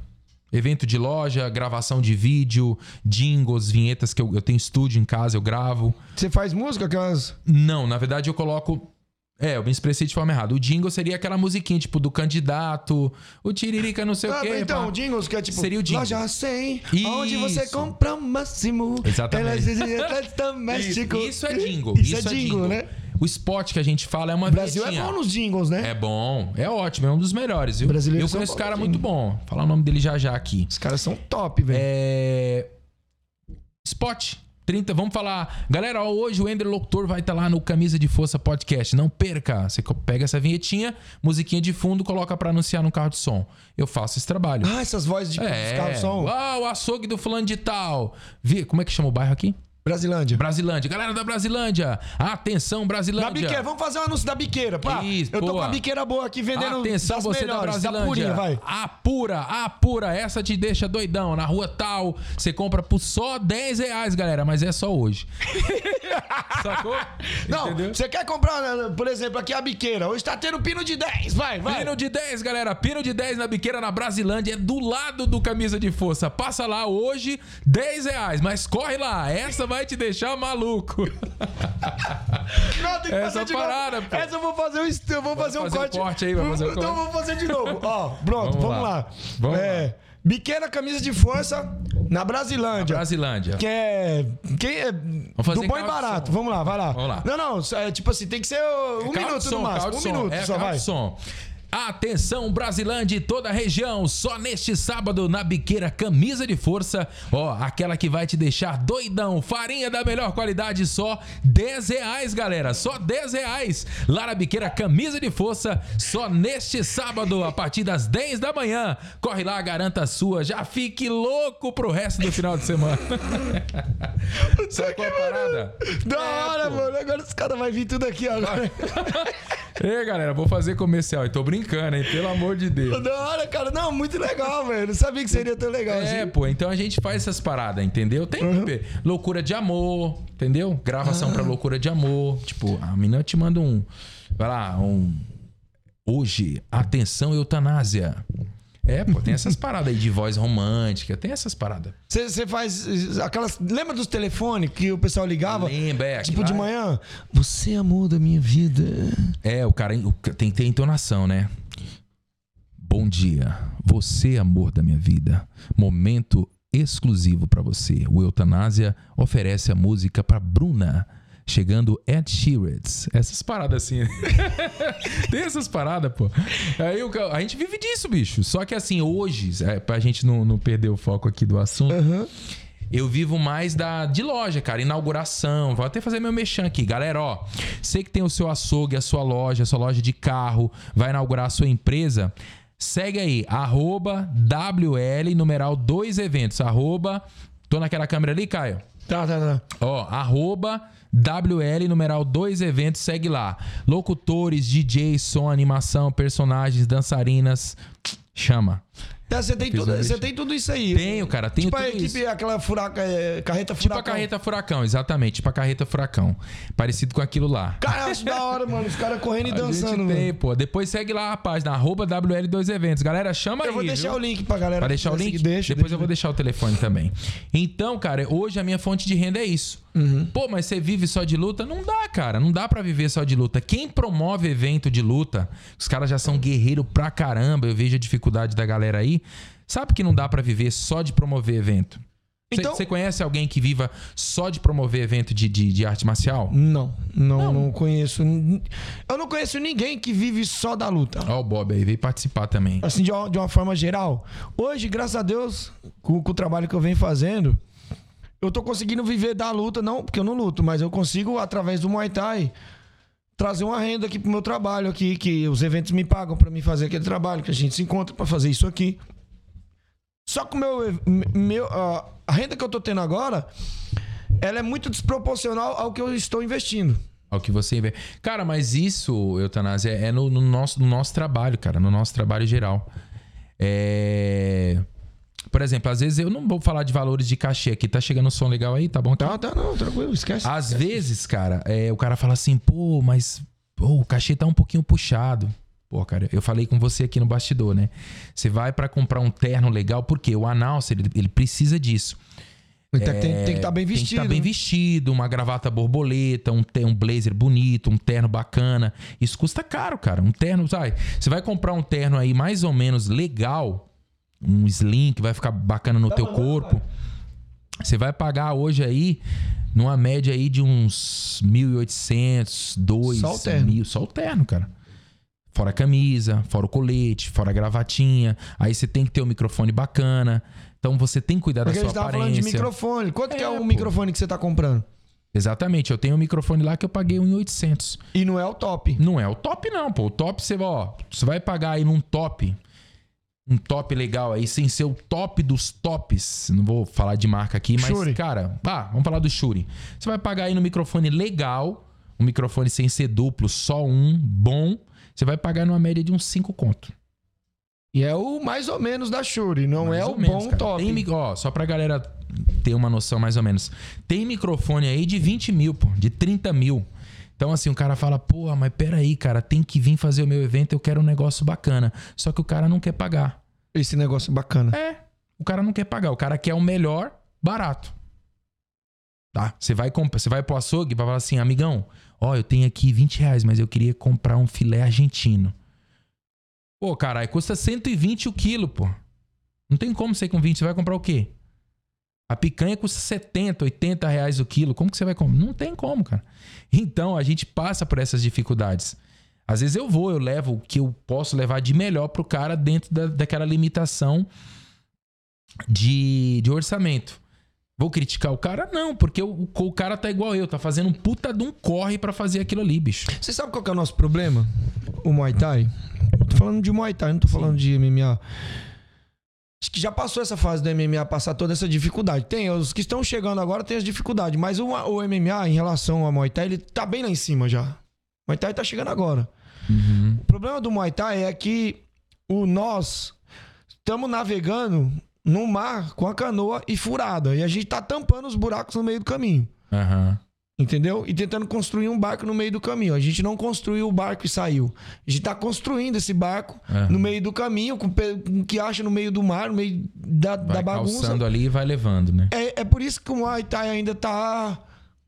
Evento de loja, gravação de vídeo, jingles, vinhetas que eu, eu tenho estúdio em casa, eu gravo. Você faz música, aquelas. Não, na verdade eu coloco. É, eu me expressei de forma errada. O jingle seria aquela musiquinha, tipo, do candidato, o tiririca não sei o Ah, quê. então, pá. o jingles, que é tipo. Seria o jingle. Loja 100, onde você Isso. compra o máximo. Exatamente. Doméstico. Isso, isso é jingle. Isso, é jingle, né? O spot que a gente fala é uma O Brasil é vinhetinha. bom nos jingles, né? É bom, é ótimo, é um dos melhores, viu? Brasileiros eu conheço um cara muito bom. Vou falar o nome dele já já aqui. Os caras são top, velho. É. Spot. 30, vamos falar. Galera, ó, hoje o Ender Locutor vai estar lá no Camisa de Força Podcast. Não perca. Você pega essa vinhetinha, musiquinha de fundo, coloca pra anunciar no carro de som. Eu faço esse trabalho. Ah, essas vozes de é. os carros são. Ah, o açougue do fulano de tal. Vi, como é que chama o bairro aqui? Brasilândia. Brasilândia. Galera da Brasilândia. Atenção, Brasilândia. biqueira, vamos fazer um anúncio da biqueira, pá. Isso, eu tô boa. com a biqueira boa aqui vendendo Atenção, você melhores, da Brasilândia. purinha, vai. Apura, apura. Essa te deixa doidão. Na rua tal, você compra por só 10 reais, galera. Mas é só hoje. Sacou? Não, Entendeu? você quer comprar, por exemplo, aqui a biqueira. Hoje tá tendo pino de 10, vai, vai. Pino de 10, galera. Pino de 10 na biqueira na Brasilândia. É do lado do Camisa de Força. Passa lá hoje, 10 reais. Mas corre lá. Essa vai te deixar maluco. Não, tem que Essa fazer de parada, novo. pô. Essa eu vou fazer um, eu vou fazer um fazer um corte. corte aí, vai fazer um Então eu corte. vou fazer de novo. Ó, pronto, Vamos vamos, lá. lá. Vamos é, Biqueira camisa de força na Brasilândia. Brasilândia. Que é. Quem é fazer do bom e barato. Vamos lá, vai lá. Vamos lá. Não, não. É, tipo assim, tem que ser um de minuto som, no máximo. Um som. minuto é, só vai. som. Atenção, Brasilândia e toda a região, só neste sábado na biqueira Camisa de Força, ó, aquela que vai te deixar doidão, farinha da melhor qualidade, só 10 reais, galera, só 10 reais, lá na biqueira Camisa de Força, só neste sábado, a partir das 10 da manhã, corre lá, garanta a sua, já fique louco pro resto do final de semana. Sabe qual é a parada? Da É, hora, mano. Agora os caras vão vir tudo aqui agora. Ei, galera, vou fazer comercial. Eu tô brincando, hein? Pelo amor de Deus. Da hora, cara. Não, muito legal, velho. Não sabia que seria tão legal É, assim. pô, então a gente faz essas paradas, entendeu? Tem Uhum. que loucura de amor, entendeu? Gravação pra loucura de amor. Tipo, a menina te manda um. Vai lá, um. Hoje, atenção, eutanásia. É, pô, tem essas paradas aí de voz romântica, tem essas paradas. Você faz aquelas. Lembra dos telefones que o pessoal ligava? Lembra, é, Tipo de lá- manhã? Você é amor da minha vida. É, o cara tem que ter entonação, né? Bom dia. Você, amor da minha vida. Momento exclusivo pra você. O Eutanásia oferece a música pra Bruna. Chegando Ed Sheeran. Essas paradas assim. Tem essas paradas, pô. Aí o a gente vive disso, bicho. Só que assim, hoje, é, pra gente não, não perder o foco aqui do assunto, eu vivo mais da de loja, cara. Inauguração. Vou até fazer meu mexão aqui. Galera, ó. Você que tem o seu açougue, a sua loja, a sua loja de carro, vai inaugurar a sua empresa. Segue aí, arroba WL numeral 2 eventos. Arroba. Tô naquela câmera ali, Caio? Tá, tá, tá. Ó, arroba WL numeral 2 eventos, segue lá. Locutores, DJs, som, animação, personagens, dançarinas. Chama. Tá, Você tem, tudo- um você tem tudo isso aí. Tenho, cara, tenho Tipo a tudo equipe, isso. aquela furaca, é, carreta Tipo furacão. a carreta furacão, exatamente. Tipo a carreta furacão. Parecido com aquilo lá. Cara, eu acho da hora, mano. Os caras correndo e A dançando, gente tem, pô. Depois segue lá a página, arroba WL2Eventos. Galera, chama aí. Eu vou deixar viu? o link pra galera. Pra deixar o link? Deixa, Depois deixa. eu vou deixar o telefone também. Então, cara, hoje a minha fonte de renda é isso. Uhum. Pô, mas você vive só de luta? Não dá, cara. Não dá pra viver só de luta. Quem promove evento de luta, os caras já são guerreiro pra caramba. Eu vejo a dificuldade da galera aí. Sabe que não dá pra viver só de promover evento? Você Então- você conhece alguém que viva só de promover evento de, de, de arte marcial? Não, não, não, conheço. Eu não conheço ninguém que vive só da luta. Ó, o Bob aí veio participar também. Assim, de uma, de uma forma geral. Hoje, graças a Deus, com, com o trabalho que eu venho fazendo, eu tô conseguindo viver da luta, não porque eu não luto, mas eu consigo, através do Muay Thai, trazer uma renda aqui pro meu trabalho aqui, que os eventos me pagam pra mim fazer aquele trabalho, que a gente se encontra pra fazer isso aqui. Só que o meu, meu, a- a renda que eu tô tendo agora, ela é muito desproporcional ao que eu estou investindo. Ao que você vê. Cara, mas isso, Eutanásia, é no, no nosso, no nosso trabalho, cara. No nosso trabalho geral. É... Por exemplo, às vezes eu não vou falar de valores de cachê aqui. Tá chegando um som legal aí? Tá bom? aqui? Tá, tá, não, tranquilo, esquece. Às vezes, cara, é, o cara fala assim, pô, mas pô, o cachê tá um pouquinho puxado. Pô, cara, eu falei com você aqui no bastidor, né? Você vai pra comprar um terno legal, porque o announcer, ele, ele precisa disso. Então tem, tem que estar bem Tem que vestido. estar bem né? vestido, uma gravata borboleta, um, um blazer bonito, um terno bacana. Isso custa caro, cara. Um terno, sabe? Você vai comprar um terno aí mais ou menos legal, um slim que vai ficar bacana no teu corpo. Você vai pagar hoje aí numa média aí de uns 1.800, 2 Só o terno. mil, só o terno, cara. Fora a camisa, fora o colete, fora a gravatinha. Aí você tem que ter um microfone bacana. Então você tem que cuidar Porque a da gente sua tava falando aparência. de microfone. Quanto que é É, o pô. microfone que você tá comprando? Exatamente, eu tenho um microfone lá que eu paguei 1.800. E não é o top. Não é o top não, pô. O top você, ó, você vai pagar aí num top, um top legal aí, sem ser o top dos tops. Não vou falar de marca aqui, mas Shure. cara, ah, vamos falar do Shure. Você vai pagar aí no microfone legal, um microfone sem ser duplo, só um, bom. Você vai pagar numa média de uns 5 conto. E é o mais ou menos da Shure, não Mais é o menos, bom cara. top. Tem, ó, só pra galera ter uma noção mais ou menos. Tem microfone aí de 20 mil, pô, de 30 mil. Então, assim, o cara fala, porra, mas peraí, cara, tem que vir fazer o meu evento, eu quero um negócio bacana. Só que o cara não quer pagar. Esse negócio bacana. É, o cara não quer pagar, o cara quer o melhor barato. Tá? Você vai comprar, você vai pro açougue e vai falar assim, amigão, ó, eu tenho aqui 20 reais, mas eu queria comprar um filé argentino. Pô, caralho, custa 120 o quilo, pô. Não tem como você com 20, você vai comprar o quê? A picanha custa 70, 80 reais o quilo. Como que você vai comprar? Não tem como, cara. Então, a gente passa por essas dificuldades. Às vezes eu vou, eu levo o que eu posso levar de melhor pro cara dentro da, daquela limitação de, de orçamento. Vou criticar o cara? Não, porque o, o- cara tá igual eu, tá fazendo um puta de um corre pra fazer aquilo ali, bicho. Você sabe qual que é o nosso problema? O Muay Thai? Eu tô falando de Muay Thai, não tô falando de MMA. Acho que já passou essa fase do MMA passar toda essa dificuldade. Tem, os que estão chegando agora tem as dificuldades, mas o, o MMA em relação ao Muay Thai, ele tá bem lá em cima já. O Muay Thai tá chegando agora. O problema do Muay Thai é que o nós estamos navegando no mar com a canoa e furada. E a gente tá tampando os buracos no meio do caminho. Aham. Entendeu? E tentando construir um barco no meio do caminho. A gente não construiu o barco e saiu. A gente tá construindo esse barco Aham. no meio do caminho, com, o que acha no meio do mar, no meio da, Vai da bagunça. calçando ali e vai levando, né? É, é por isso que o Muay Thai ainda tá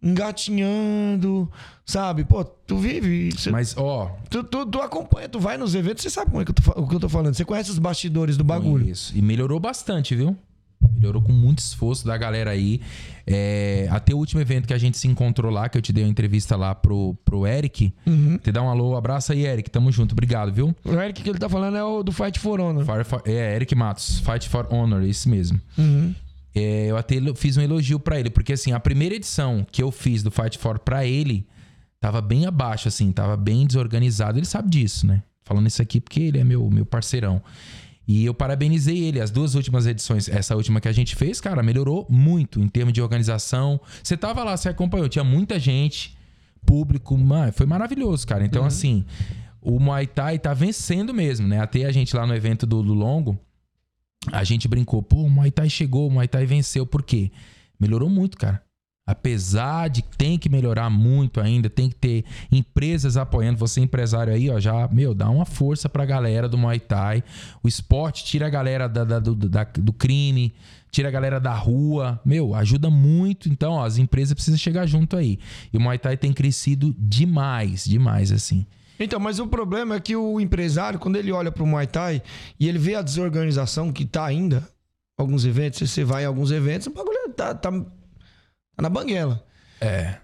engatinhando, sabe? Pô, tu vive. Cê, Mas, ó, tu, tu, tu acompanha, tu vai nos eventos, você sabe como é que eu tô, o que eu tô falando. Você conhece os bastidores do bagulho. Isso. E melhorou bastante, viu? Melhorou com muito esforço da galera aí. É, até o último evento que a gente se encontrou lá, que eu te dei uma entrevista lá pro, pro Eric. Uhum. Te dá um alô, abraço aí, Eric. Tamo junto. Obrigado, viu? O Eric que ele tá falando é o do Fight for Honor. For- é, Eric Matos. Fight for Honor, esse mesmo. Uhum. É, eu até fiz um elogio pra ele, porque assim, a primeira edição que eu fiz do Fight for pra ele tava bem abaixo, assim, tava bem desorganizado. Ele sabe disso, né? Falando isso aqui porque ele é meu, meu parceirão. E eu parabenizei ele. As duas últimas edições, essa última que a gente fez, cara, melhorou muito em termos de organização. Você tava lá, você acompanhou, tinha muita gente, público, mano, foi maravilhoso, cara. Então, assim, o Muay Thai tá vencendo mesmo, né? Até a gente lá no evento do, do Longo, a gente brincou, pô, o Muay Thai chegou, o Muay Thai venceu. Por quê? Melhorou muito, cara. Apesar de que tem que melhorar muito ainda, tem que ter empresas apoiando. Você, empresário aí, ó, já, meu, dá uma força pra galera do Muay Thai. O esporte tira a galera da- da- do, da- do crime, tira a galera da rua. Meu, ajuda muito. Então, ó, as empresas precisam chegar junto aí. E o Muay Thai tem crescido demais, demais, assim. Então, mas o problema é que o empresário, quando ele olha pro Muay Thai e ele vê a desorganização que tá ainda, alguns eventos, você vai em alguns eventos, o bagulho tá, tá na banguela. É.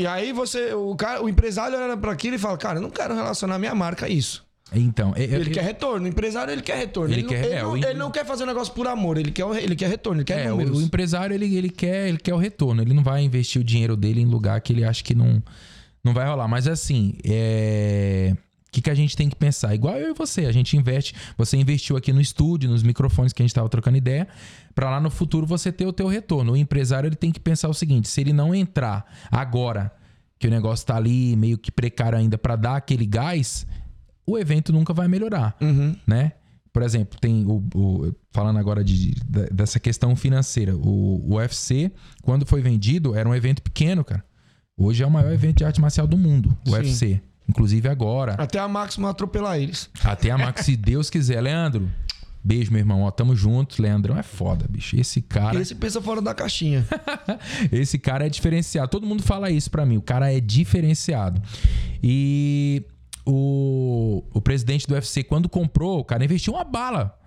E aí você, o, cara, o empresário olha pra aquilo e fala, cara, eu não quero relacionar minha marca a isso. Então, é- Ele é- quer retorno. O empresário, ele quer retorno. Ele Ele, quer- não, ele, é, não, ele não quer fazer um negócio por amor, ele quer, ele quer retorno, ele quer É, o, o empresário ele, ele quer ele quer o retorno. Ele não vai investir o dinheiro dele em lugar que ele acha que não, não vai rolar. Mas assim, é... o que, que a gente tem que pensar? Igual eu e você, a gente investe. Você investiu aqui no estúdio, nos microfones que a gente estava trocando ideia, para lá no futuro você ter o teu retorno. O empresário ele tem que pensar o seguinte: se ele não entrar agora, que o negócio tá ali meio que precário ainda para dar aquele gás, o evento nunca vai melhorar Uhum. né? Por exemplo, tem o, o- falando agora de, de- dessa questão financeira, o, o UFC, quando foi vendido, era um evento pequeno, cara. Hoje é o maior evento de arte marcial do mundo, o Sim. UFC. Inclusive agora, Até a Máximo atropelar eles. até a Max, se Deus quiser. Leandro, beijo, meu irmão. Ó, tamo junto. Leandrão é foda, bicho. Esse cara. Esse pensa fora da caixinha. Esse cara é diferenciado. Todo mundo fala isso pra mim. O cara é diferenciado. E o, o presidente do UFC, quando comprou, o cara investiu uma bala.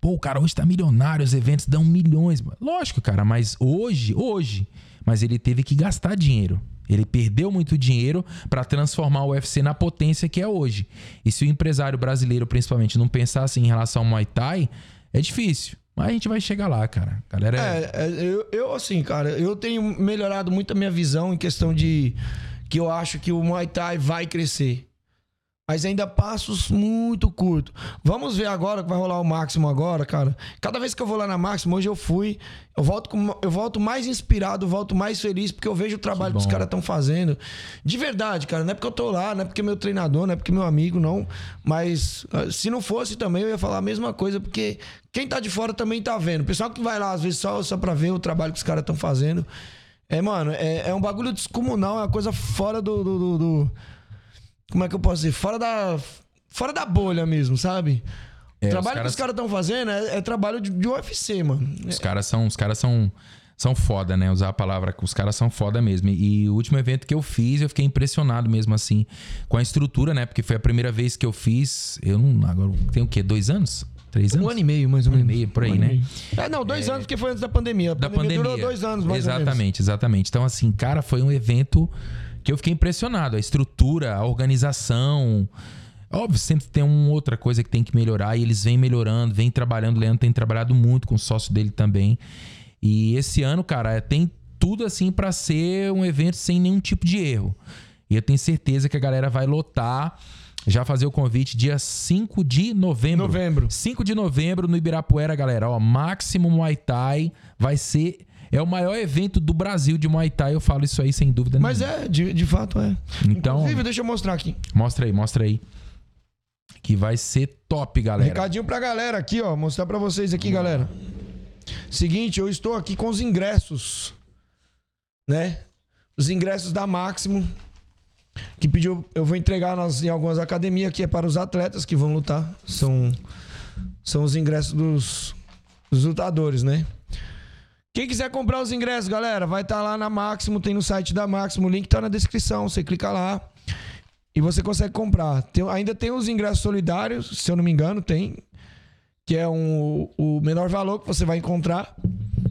Pô, o cara hoje tá milionário, os eventos dão milhões. Lógico, cara, mas hoje, hoje, mas ele teve que gastar dinheiro. Ele perdeu muito dinheiro pra transformar o UFC na potência que é hoje. E se o empresário brasileiro, principalmente, não pensar assim em relação ao Muay Thai, é difícil. Mas a gente vai chegar lá, cara. Galera, é... É, é, eu, eu, assim, cara, eu tenho melhorado muito a minha visão em questão de que eu acho que o Muay Thai vai crescer. Mas ainda passos muito curtos. Vamos ver agora que vai rolar o máximo agora, cara. Cada vez que eu vou lá na máxima, hoje eu fui, eu volto, com, eu volto mais inspirado, volto mais feliz, porque eu vejo o trabalho que, bom. os caras estão fazendo. De verdade, cara. Não é porque eu tô lá, não é porque é meu treinador, não é porque é meu amigo, não. Mas ah, se não fosse também, eu ia falar a mesma coisa, porque quem tá de fora também tá vendo. O pessoal que vai lá, às vezes, só, só pra ver o trabalho que os caras estão fazendo. É, mano, é, é um bagulho descomunal, é uma coisa fora do, do- do- do- Como é que eu posso dizer? Fora da. Fora da bolha mesmo, sabe? É, o os trabalho caras- que os caras estão fazendo é, é trabalho de, de UFC, mano. Os caras são, os caras são, são foda, né? Usar a palavra, os caras são foda mesmo. E o último evento que eu fiz, eu fiquei impressionado mesmo assim com a estrutura, né? Porque foi a primeira vez que eu fiz. Eu não. Agora tem o quê? Dois anos? Três anos? Um ano e meio, mais ou Um ano e menos. meio, por aí, Um né? É, não, dois anos, porque foi antes da pandemia. A da pandemia. durou dois anos, mais ou menos. Exatamente, exatamente. Então, assim, cara, foi um evento que eu fiquei impressionado. A estrutura, a organização. Óbvio, sempre tem uma outra coisa que tem que melhorar e eles vêm melhorando, vêm trabalhando. O Leandro tem trabalhado muito com o sócio dele também. E esse ano, cara, tem tudo assim pra ser um evento sem nenhum tipo de erro. E eu tenho certeza que a galera vai lotar. Já fazer o convite dia 5 de novembro. Novembro. 5 de novembro no Ibirapuera, galera. Ó, Máximo Muay Thai vai ser. É o maior evento do Brasil de Muay Thai. Eu falo isso aí sem dúvida Mas nenhuma. é, de, de fato é. Então- Inclusive, deixa eu mostrar aqui. Mostra aí, mostra aí. que vai ser top, galera. Recadinho pra galera aqui, ó. Mostrar pra vocês aqui, galera. Seguinte, eu estou aqui com os ingressos, né? Os ingressos da Máximo, que pediu, eu vou entregar nas, em algumas academias, que é para os atletas que vão lutar. São, são os ingressos dos, dos lutadores, né? Quem quiser comprar os ingressos, galera, vai estar lá na Máximo, tem no site da Máximo, o link tá na descrição, você clica lá e você consegue comprar. Tem- ainda tem os ingressos solidários, se eu não me engano, tem, que é um, o menor valor que você vai encontrar,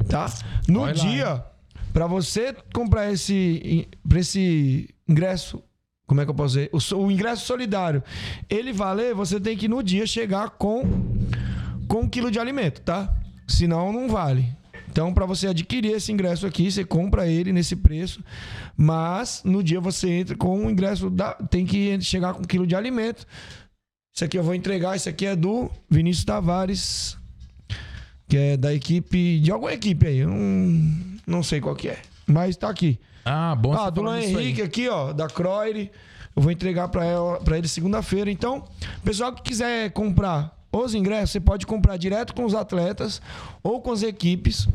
tá? No lá, dia, para você comprar esse, pra esse ingresso, como é que eu posso dizer? O, o ingresso solidário, ele valer, você tem que no dia chegar com, com um quilo de alimento, tá? Senão não vale. Então, para você adquirir esse ingresso aqui, você compra ele nesse preço, mas no dia você entra com o ingresso, da, tem que chegar com um quilo de alimento. Isso aqui eu vou entregar, isso aqui é do Vinícius Tavares, que é da equipe, de alguma equipe aí, eu não, não sei qual que é, mas tá aqui. Ah, bom Ah, do Luan. Henrique aqui, ó, da Croire. Eu vou entregar pra ele segunda-feira. Então, pessoal que quiser comprar os ingressos, você pode comprar direto com os atletas ou com as equipes.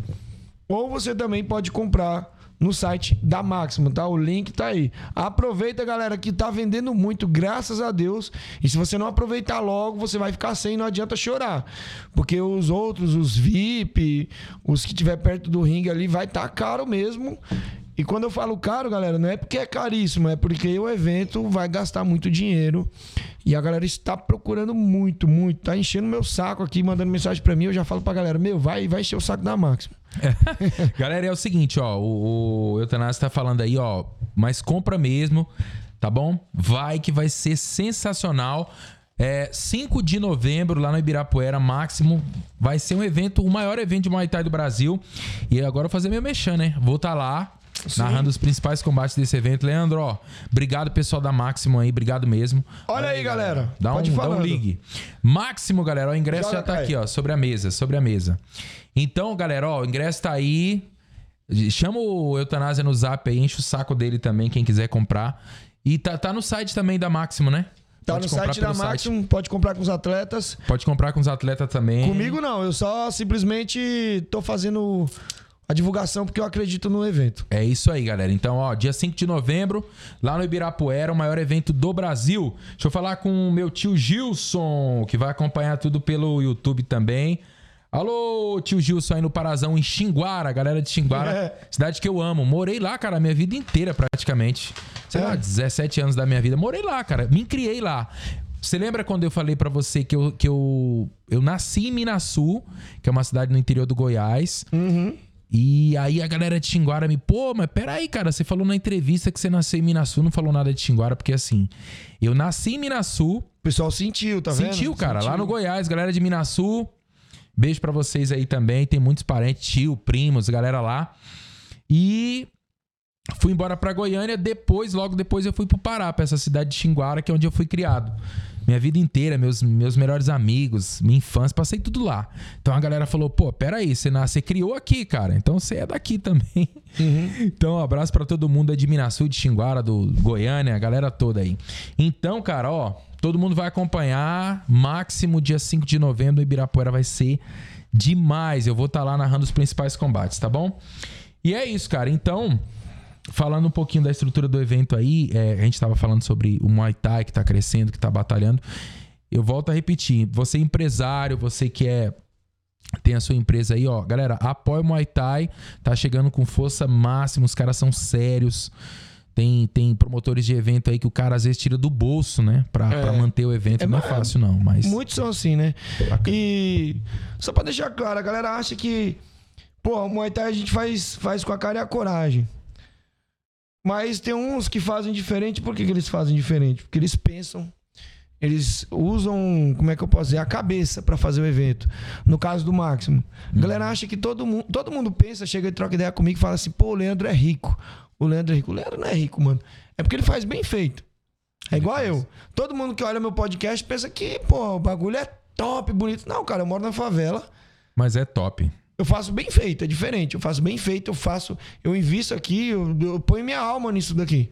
Ou você também pode comprar no site da Máximo, tá? O link tá aí. Aproveita, galera, que tá vendendo muito, graças a Deus. E se você não aproveitar logo, você vai ficar sem, não adianta chorar. Porque os outros, os VIP, os que tiver perto do ringue ali, vai tá caro mesmo. E quando eu falo caro, galera, não é porque é caríssimo, é porque o evento vai gastar muito dinheiro. E a galera está procurando muito, muito. Tá enchendo meu saco aqui, mandando mensagem pra mim. Eu já falo pra galera, meu, vai, vai encher o saco da Máximo. Galera, é o seguinte, ó. O, o Eutanásio tá falando aí, ó. Mas compra mesmo, tá bom? Vai que vai ser sensacional. É, 5 de novembro, lá no Ibirapuera, máximo. Vai ser um evento, o maior evento de Muay Thai do Brasil. E agora eu vou fazer meu mexão, né? Vou estar lá. Narrando os principais combates desse evento. Leandro, ó, obrigado pessoal da Máximo aí, obrigado mesmo. Olha aí, galera. Dá um, Pode dá falar. um ligue. Máximo, galera. ó, O ingresso Joga, já tá Caio. aqui, ó. Sobre a mesa, sobre a mesa. Então, galera, ó, o ingresso tá aí. Chama o Eutanásia no zap aí, enche o saco dele também, quem quiser comprar. E tá, tá no site também da Máximo, né? Tá Pode no site da Máximo, pode comprar com os atletas. Pode comprar com os atletas também. Comigo não, eu só simplesmente tô fazendo a divulgação porque eu acredito no evento. É isso aí, galera. Então, ó, dia 5 de novembro, lá no Ibirapuera, o maior evento do Brasil. Deixa eu falar com o meu tio Gilson, que vai acompanhar tudo pelo YouTube também. Alô, tio Gilson aí no Parazão, em Xinguara, galera de Xinguara. É. Cidade que eu amo. Morei lá, cara, a minha vida inteira praticamente. Sei É. lá, 17 anos da minha vida. Morei lá, cara. Me criei lá. Você lembra quando eu falei pra você que eu, que eu, eu nasci em Minasul, que é uma cidade no interior do Goiás. E aí a galera de Xinguara me, pô, mas peraí, cara, você falou na entrevista que você nasceu em Minasul, não falou nada de Xinguara, porque assim, eu nasci em Minasul, O pessoal sentiu, tá vendo? sentiu, cara, lá no Goiás, galera de Minasul, beijo pra vocês aí também, tem muitos parentes, tio, primos, galera lá. E fui embora pra Goiânia, depois, logo depois eu fui pro Pará, pra essa cidade de Xinguara, que é onde eu fui criado. Minha vida inteira, meus, meus melhores amigos, minha infância, passei tudo lá. Então a galera falou: pô, peraí, você, nas- você criou aqui, cara. Então você é daqui também. Então, um abraço pra todo mundo aí de Minasul, de Xinguara, do Goiânia, a galera toda aí. Então, cara, ó, todo mundo vai acompanhar. Máximo dia 5 de novembro no Ibirapuera vai ser demais. Eu vou estar lá narrando os principais combates, tá bom? E é isso, cara. Então, falando um pouquinho da estrutura do evento aí, é, a gente estava falando sobre o Muay Thai que tá crescendo, que tá batalhando. Eu volto a repetir, você é empresário, você que é tem a sua empresa aí, ó. Galera, apoia o Muay Thai, tá chegando com força máxima, os caras são sérios. Tem, tem promotores de evento aí que o cara às vezes tira do bolso, né? Pra, É. pra manter o evento. É, não é mas- fácil, não, mas. Muitos são assim, né? E só pra deixar claro, a galera acha que, pô, o Muay Thai a gente faz, faz com a cara e a coragem. Mas tem uns que fazem diferente. Por que, que eles fazem diferente? Porque eles pensam, eles usam, como é que eu posso dizer, a cabeça pra fazer o evento. No caso do Máximo. A galera acha que todo mundo, todo mundo pensa, chega e troca ideia comigo e fala assim: pô, o Leandro é rico. O Leandro é rico. O Leandro não é rico, mano. É porque ele faz bem feito. É igual eu. Todo mundo que olha meu podcast pensa que, pô, o bagulho é top, bonito. Não, cara, eu moro na favela. Mas é top. Eu faço bem feito, é diferente. Eu faço bem feito, eu faço. Eu invisto aqui, eu, eu ponho minha alma nisso daqui.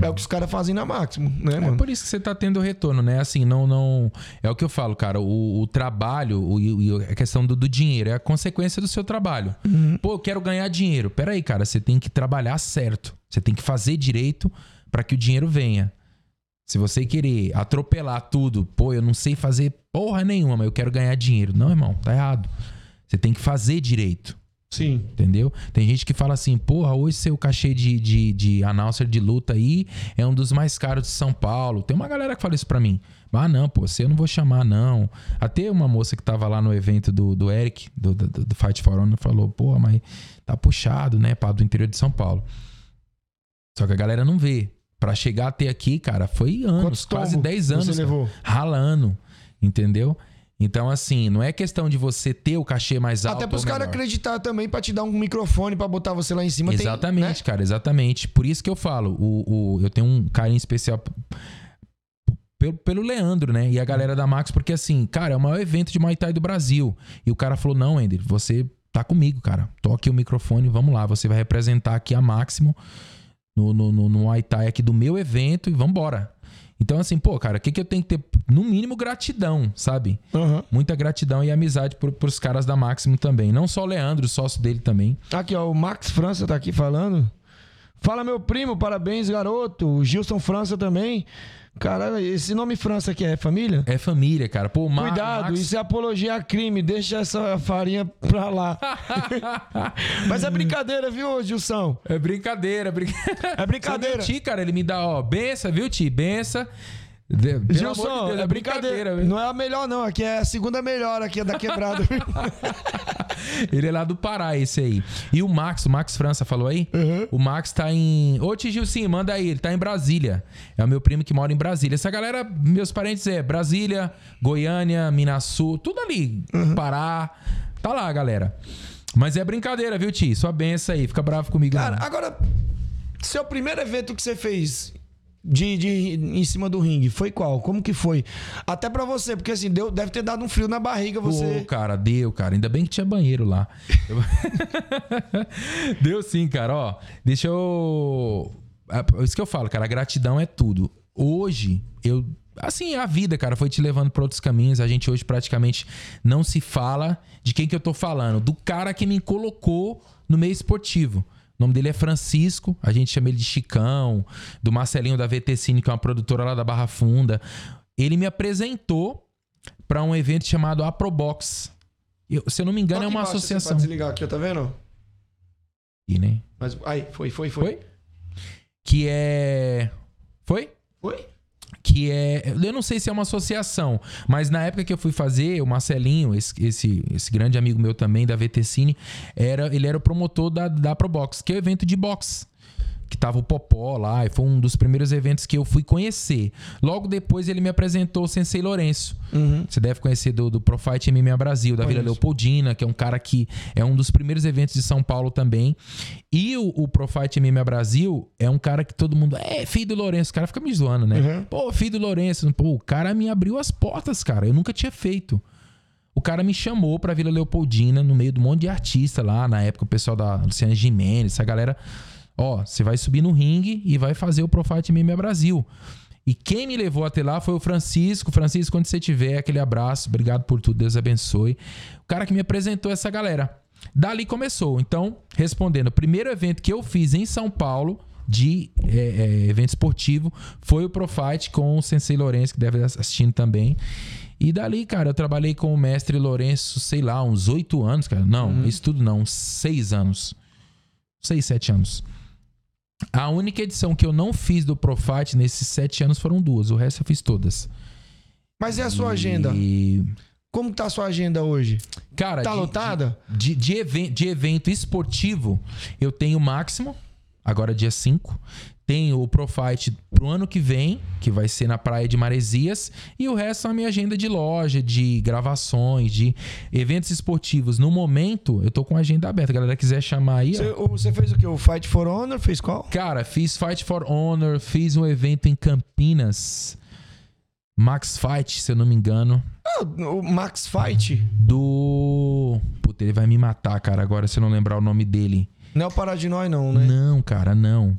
É o que os caras fazem na máximo, né, É mano? por isso que você tá tendo retorno, né? Assim, não. não é o que eu falo, cara. O, o trabalho, e a questão do, do dinheiro, é a consequência do seu trabalho. Pô, eu quero ganhar dinheiro. Peraí, cara, você tem que trabalhar certo. Você tem que fazer direito para que o dinheiro venha. Se você querer atropelar tudo, pô, eu não sei fazer porra nenhuma, mas eu quero ganhar dinheiro. Não, irmão, tá errado. Você tem que fazer direito. Sim. Entendeu? Tem gente que fala assim, porra, hoje seu cachê de, de, de announcer de luta aí é um dos mais caros de São Paulo. Tem uma galera que fala isso pra mim. Ah, não, pô, você eu não vou chamar, não. Até uma moça que tava lá no evento do, do Eric, do, do, do Fight for Honor, falou, porra, mas tá puxado, né, pá, do interior de São Paulo. Só que a galera não vê. Pra chegar até aqui, cara, foi anos, Quantos quase tombos 10 anos. Você cara levou? ralando, entendeu? Então, assim, não é questão de você ter o cachê mais alto. Até pros caras acreditar também pra te dar um microfone pra botar você lá em cima. tem, Exatamente, né? cara, exatamente. Por isso que eu falo, o, o- eu tenho um carinho especial pelo, pelo Leandro, né? E a galera da Max, porque assim, cara, é o maior evento de Muay Thai do Brasil. E o cara falou: não, Ender, você tá comigo, cara. Toque o microfone, vamos lá. Você vai representar aqui a Máximo no, no, no, no Muay Thai aqui do meu evento e vambora. Então, assim, pô, cara, o que, que eu tenho que ter? No mínimo, gratidão, sabe? Aham. Muita gratidão e amizade por, pros caras da Máximo também. Não só o Leandro, sócio dele também. Aqui, ó, o Max França tá aqui falando. Fala, meu primo, parabéns, garoto. O Gilson França também. Cara, esse nome França aqui é família? É família, cara. Pô, o Ma- Cuidado, Max- isso é apologia a crime. Deixa essa farinha pra lá. Mas é brincadeira, viu, Gilson? É brincadeira, brin... É brincadeira. Ti, cara, ele me dá, ó, benção, viu, Ti? Benção. De... Gilson, Deus, é brincadeira. viu? Não é a melhor, não. Aqui é a segunda melhor aqui é da quebrada. Ele é lá do Pará, esse aí. E o Max, o Max França falou aí? Uhum. O Max tá em. Ô, Tio Gilcinho, manda aí. Ele tá em Brasília. É o meu primo que mora em Brasília. Essa galera, meus parentes é Brasília, Goiânia, Minas Sul, tudo ali. Uhum. Pará. Tá lá, galera. Mas é brincadeira, viu, Ti? Sua benção aí. Fica bravo comigo, Cara, não. agora, seu primeiro evento que você fez de, de em cima do ringue foi qual? Como que foi? Até pra você, porque assim, deu, deve ter dado um frio na barriga você. Pô, cara, deu, cara. Ainda bem que tinha banheiro lá. Eu- deu sim, cara. Ó, deixa eu. É isso que eu falo, cara. A gratidão é tudo. Hoje, eu. Assim, a vida, cara, foi te levando pra outros caminhos. A gente hoje praticamente não se fala de quem que eu tô falando. Do cara que me colocou no meio esportivo. O nome dele é Francisco, a gente chama ele de Chicão, do Marcelinho da VT Cine, que é uma produtora lá da Barra Funda. Ele me apresentou para um evento chamado Aprobox. Eu- se eu não me engano, é uma embaixo, Você associação. pode desligar aqui, tá vendo? E, né? Mas, aí, foi, foi, foi. Foi? Que é. Foi? Foi? Que é. Eu não sei se é uma associação, mas na época que eu fui fazer, o Marcelinho, esse, esse, esse grande amigo meu também, da VT Cine, era, ele era o promotor da, da Probox, que é o evento de boxe. Que tava o Popó lá, e foi um dos primeiros eventos que eu fui conhecer. Logo depois ele me apresentou o Sensei Lourenço. Você deve conhecer do, do Profight MMA Brasil, da Vila. Leopoldina, que é um cara que é um dos primeiros eventos de São Paulo também. E o, o Profight MMA Brasil é um cara que todo mundo. É, filho do Lourenço. O cara fica me zoando, né? Uhum. Pô, filho do Lourenço. Pô, o cara me abriu as portas, cara. Eu nunca tinha feito. O cara me chamou pra Vila Leopoldina, no meio de um monte de artista lá, na época, o pessoal da Luciana Gimenez, essa galera. Ó, você vai subir no ringue e vai fazer o Profight MMA Brasil. E quem me levou até lá foi o Francisco. Francisco, quando você tiver, aquele abraço. Obrigado por tudo, Deus abençoe. O cara que me apresentou essa galera. Dali começou. Então, respondendo, o primeiro evento que eu fiz em São Paulo de é, é, evento esportivo foi o Profight com o Sensei Lourenço, que deve estar assistindo também. E dali, cara, eu trabalhei com o mestre Lourenço, sei lá, uns oito anos, cara. Não, isso tudo não, uns seis anos. Seis, sete anos. A única edição que eu não fiz do Profight nesses sete anos foram duas. O resto eu fiz todas. Mas e a sua agenda? E, Como que tá a sua agenda hoje? cara, Tá de- lotada? De, de, even- de evento esportivo, eu tenho o máximo, agora dia 5. Tenho o Profight pro ano que vem, que vai ser na praia de Maresias. E o resto é a minha agenda de loja, de gravações, de eventos esportivos. No momento, eu tô com a agenda aberta. A galera quiser chamar aí. Você, fez o quê? O Fight for Honor? Fez qual? Cara, fiz Fight for Honor, fiz um evento em Campinas. Max Fight, se eu não me engano. Ah, o Max Fight? Do. Puta, ele vai me matar, cara, agora se eu não lembrar o nome dele. Não é o Paradinói, não, né? Não, cara, não.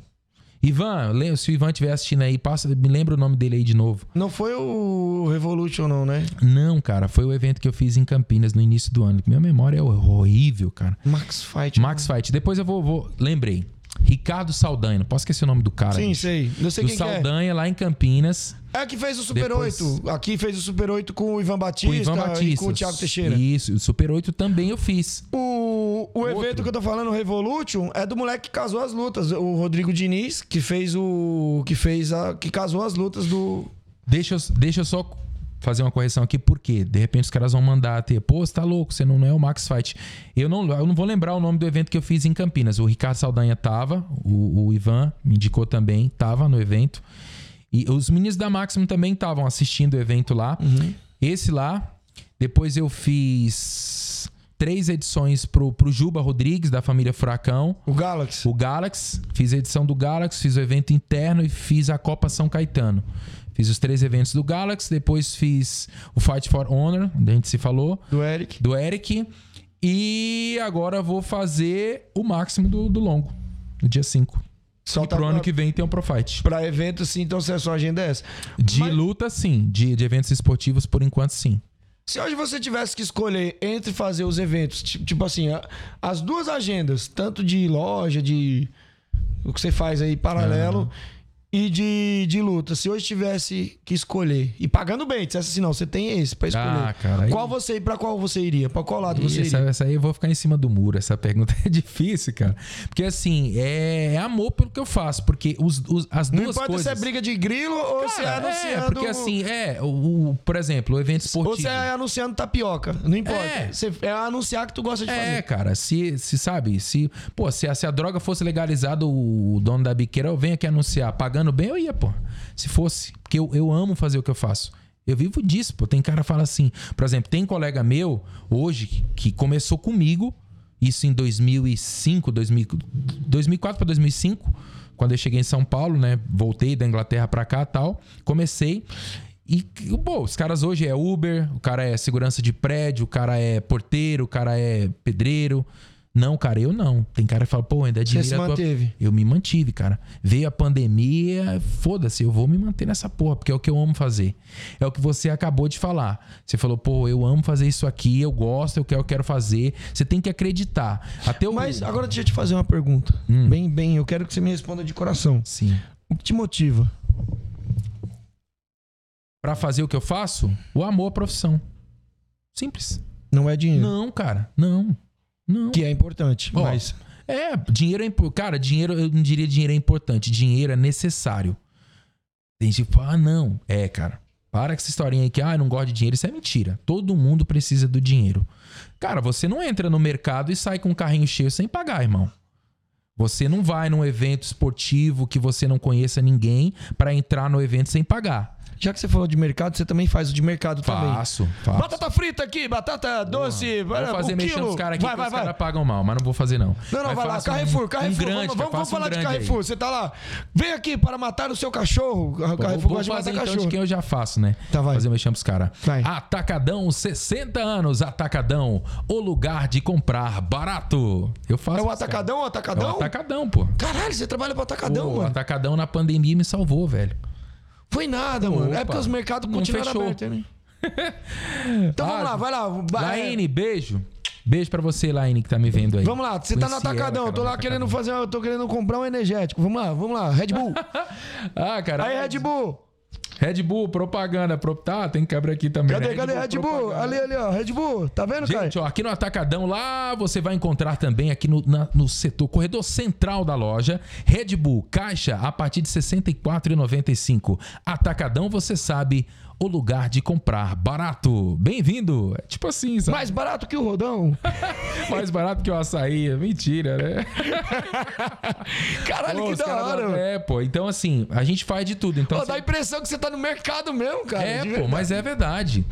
Ivan, se o Ivan estiver assistindo aí, passa, me lembra o nome dele aí de novo. Não foi o Revolution, não, né? Não, cara, foi o evento que eu fiz em Campinas no início do ano. Minha memória é horrível, cara. Max Fight. Max Fight. Depois eu vou, vou- lembrei. Ricardo Saldanha, não posso esquecer o nome do cara. Sim, sei. Eu sei do quem que é. Saldanha, lá em Campinas. É que fez o Super Depois- 8. Aqui fez o Super 8 com o Ivan Batista, Com o Ivan Batista. e com o Thiago Teixeira. Isso, o Super 8 também eu fiz. O, o Outro. evento que eu tô falando, o Revolution, é do moleque que casou as lutas. O Rodrigo Diniz, que fez o. que fez a. que casou as lutas do. Deixa eu, deixa eu só fazer uma correção aqui, porque de repente os caras vão mandar ter, pô, você tá louco, você não, não é o Max Fight. Eu não, eu não vou lembrar o nome do evento que eu fiz em Campinas. O Ricardo Saldanha tava, o, o Ivan me indicou também, tava no evento. E os meninos da Maximum também estavam assistindo o evento lá. Esse lá. Depois eu fiz três edições pro, pro Juba Rodrigues, da família Furacão. O Galaxy. O Galaxy, fiz a edição do Galaxy, fiz o evento interno e fiz a Copa São Caetano. Fiz os três eventos do Galaxy, depois fiz o Fight for Honor, onde a gente se falou, Do Eric. do Eric. E agora vou fazer o máximo do, do longo, no dia 5. Só e tá pro ano pra- que vem tem um Pro Fight. Pra evento, sim, então se a sua agenda é essa. De Mas- luta, sim. De, de eventos esportivos, por enquanto, sim. Se hoje você tivesse que escolher entre fazer os eventos, ti- tipo assim, as duas agendas, tanto de loja, de o que você faz aí paralelo, e de, de luta, se hoje tivesse que escolher, e pagando bem, dissesse assim, não, você tem esse pra escolher. Ah, cara, aí- Qual você, pra qual você iria? Pra qual lado você Essa, iria? essa aí eu vou ficar em cima do muro. Essa pergunta é difícil, cara. Porque assim, é, é amor pelo que eu faço. Porque os, os- as Não duas importa coisas. se é briga de grilo ou se é Cara, anunciando... porque assim, é, o, o- por exemplo, o evento Ou esportivo. se é anunciando tapioca. Não importa. É. Você é anunciar que tu gosta de É, fazer. cara, se, se sabe, se, pô, se a, se a droga fosse legalizada, o, dono da biqueira vem aqui anunciar, pagando bem, eu ia, pô. Se fosse. Porque eu, eu amo fazer o que eu faço. Eu vivo disso, pô. Tem cara que fala assim, por exemplo, tem colega meu hoje que começou comigo, isso em 2005, 2000, 2004 para 2005, quando eu cheguei em São Paulo, né? Voltei da Inglaterra pra cá tal. Comecei. E, pô, os caras hoje é Uber, o cara é segurança de prédio, o cara é porteiro, o cara é pedreiro. Não, cara, eu não. Tem cara que fala, pô, ainda admira se a tua- manteve. Eu me mantive, cara. Veio a pandemia, foda-se, eu vou me manter nessa porra, porque é o que eu amo fazer. É o que você acabou de falar. Você falou, pô, eu amo fazer isso aqui, eu gosto, eu quero, eu quero fazer. Você tem que acreditar. Até o. Mas agora deixa eu te fazer uma pergunta. Hum. Bem, bem, eu quero que você me responda de coração. Sim. O que te motiva? Pra fazer o que eu faço, o amor à profissão. Simples. Não é dinheiro. Não, cara, não. Não. Que é importante, Ó, mas... É, dinheiro é Cara, dinheiro, eu não diria dinheiro é importante. Dinheiro é necessário. Tem gente que fala, ah, não. É, cara. Para com essa historinha aí que, ah, eu não gosto de dinheiro. Isso é mentira. Todo mundo precisa do dinheiro. Cara, você não entra no mercado e sai com um carrinho cheio sem pagar, irmão. Você não vai num evento esportivo que você não conheça ninguém pra entrar no evento sem pagar. Já que você falou de mercado, você também faz o de mercado também. Faço, faço. Batata frita aqui, batata doce, Vou vai, fazer um mexendo os caras aqui vai, vai, os vai. caras pagam mal, mas não vou fazer não. Não, não, Mas vai lá, faça um- Carrefour, Carrefour. Um grande, vamos vamos, faça um falar de grande aí. Carrefour. Você tá lá. Vem aqui para matar o seu cachorro. O Carrefour vou gosta de matar então cachorro. de quem eu já faço, né? Tá, vai. Fazer mexer pros caras. Vai. Atacadão, 60 anos, Atacadão. O lugar de comprar barato. Eu faço É o Atacadão, o caras. É Atacadão? o Atacadão, pô. Caralho, você trabalha pro Atacadão, Pô, O mano. Atacadão na pandemia me salvou, velho. Foi nada, mano. É Opa. porque os mercados continuaram fechou. abertos, né? Então vamos Ah, lá, vai lá. Laine, beijo. Beijo pra você, Laine, que tá me vendo aí. Vamos lá, você tá no ela, Atacadão, cara, tô lá querendo fazer, eu tô querendo comprar um energético. Vamos lá, vamos lá, Red Bull. Ah, cara. Aí, Red Bull. Red Bull, propaganda. Pro... Tá, tem que abrir aqui também. Cadê, né? cadê Red Bull? propaganda. Ali, ali, ó, Red Bull. Tá vendo, cara? Gente, ó, aqui no Atacadão, lá você vai encontrar também aqui no, na- no setor, corredor central da loja, Red Bull, caixa a partir de R$ 64,95. Atacadão, você sabe, o lugar de comprar barato. Bem-vindo. É tipo assim, sabe? Mais barato que o Rodão. Mais barato que o açaí. É Mentira, né? Caralho, Pô, que da hora. É, pô. Então, assim, a gente faz de tudo. Então, assim, dá a impressão que você tá no mercado mesmo, cara. É, pô, mas é verdade.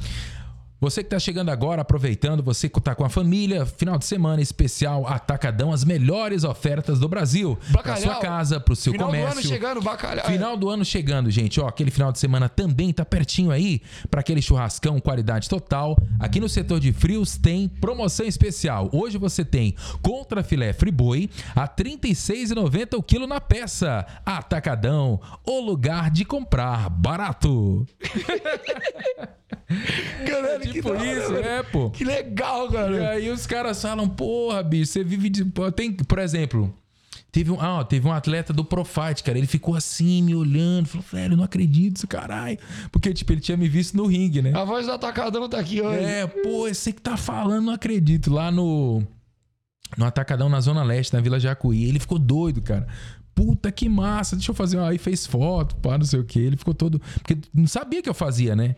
Você que tá chegando agora, aproveitando, você que tá com a família, final de semana especial Atacadão, as melhores ofertas do Brasil. Pra Bacalhau. sua casa, pro seu Final comércio. do ano chegando, bacalhau. Final do ano chegando, gente. Ó, aquele final de semana também tá pertinho aí para aquele churrascão qualidade total. Aqui no setor de frios tem promoção especial. Hoje você tem contra filé friboi a R$ 36,90 o quilo na peça. Atacadão, o lugar de comprar barato. Que Tipo isso, velho. é, pô. Que legal, E cara. aí os caras falam, porra, bicho, você vive de. Tem, por exemplo, teve um, ah, ó, teve um atleta do Profite, cara. Ele ficou assim, me olhando, falou, velho, eu não acredito isso, caralho. Porque, tipo, ele tinha me visto no ringue, né? A voz do Atacadão tá aqui hoje. É, pô, você que tá falando, não acredito. Lá no. No Atacadão, na Zona Leste, na Vila Jacuí. Ele ficou doido, cara. Puta que massa, deixa eu fazer uma. Aí fez foto, pá, não sei o que. Ele ficou todo. Porque não sabia que eu fazia, né?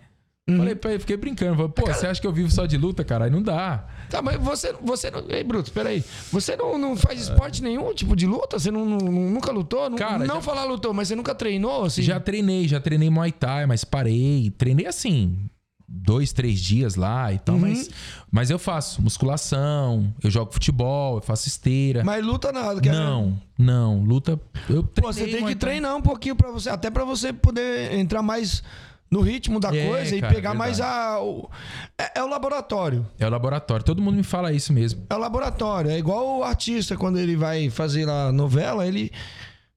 Falei pra ele, fiquei brincando. Falei, pô, você acha que eu vivo só de luta, cara? Aí não dá. Tá, mas você, você não. Ei, Bruto, peraí. Você não, não faz esporte nenhum tipo de luta? Você não, não- nunca lutou? Não, Cara, não já- falar lutou, mas você nunca treinou? Assim? Já treinei, já treinei Muay Thai, mas parei. Treinei assim, dois, três dias lá e tal, Uhum. mas, mas eu faço musculação, eu jogo futebol, eu faço esteira. Mas luta nada. quer não, não, luta. Eu Pô, você tem que treinar um pouquinho para você, até pra você poder entrar mais no ritmo da É, coisa e cara, pegar mais a. o- é, é o laboratório. É o laboratório, todo mundo me fala isso mesmo. É o laboratório. É igual o artista, quando ele vai fazer lá novela, ele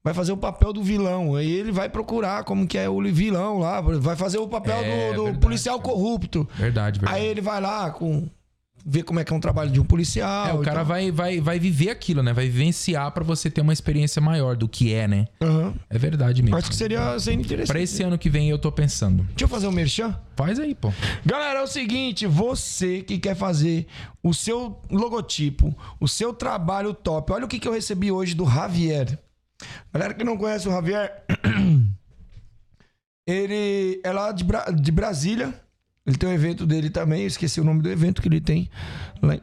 vai fazer o papel do vilão. Aí ele vai procurar como que é o vilão lá. Vai fazer o papel É, do, do verdade, policial cara. corrupto. Verdade, verdade. Aí ele vai lá com. Ver como é que é um trabalho de um policial. É, o cara vai, vai, vai viver aquilo, né? Vai vivenciar pra você ter uma experiência maior do que é, né? Aham. É verdade mesmo. Acho que seria, seria interessante. Pra esse ano que vem eu tô pensando. Deixa eu fazer um merchan. Faz aí, pô. Galera, é o seguinte, você que quer fazer o seu logotipo, o seu trabalho top, olha o que, que eu recebi hoje do Javier. Galera que não conhece o Javier, ele é lá de, Bra- de Brasília. Ele tem um evento dele também, eu esqueci o nome do evento que ele tem. Lá em-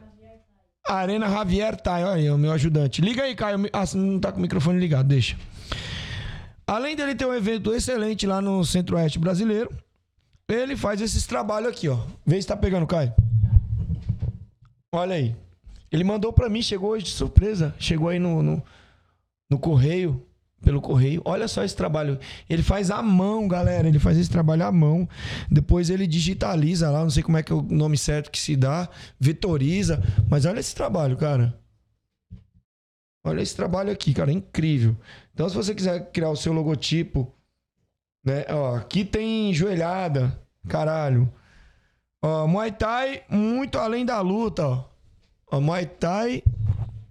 Arena Javier Thay, olha aí, o meu ajudante. Liga aí, Caio. Ah, não tá com o microfone ligado, deixa. Além dele ter um evento excelente lá no Centro-Oeste brasileiro, ele faz esses trabalhos aqui, ó. Vê se tá pegando, Caio. Olha aí. Ele mandou pra mim, chegou hoje de surpresa. Chegou aí no, no, no correio, pelo correio. Olha só esse trabalho. Ele faz à mão, galera. Ele faz esse trabalho à mão. Depois ele digitaliza lá, não sei como é que é o nome certo que se dá. Vetoriza. Mas olha esse trabalho, cara. Olha esse trabalho aqui, cara. É incrível. Então, se você quiser criar o seu logotipo, né? Ó, aqui tem joelhada, caralho. Ó, Muay Thai, muito além da luta, ó. ó. Muay Thai,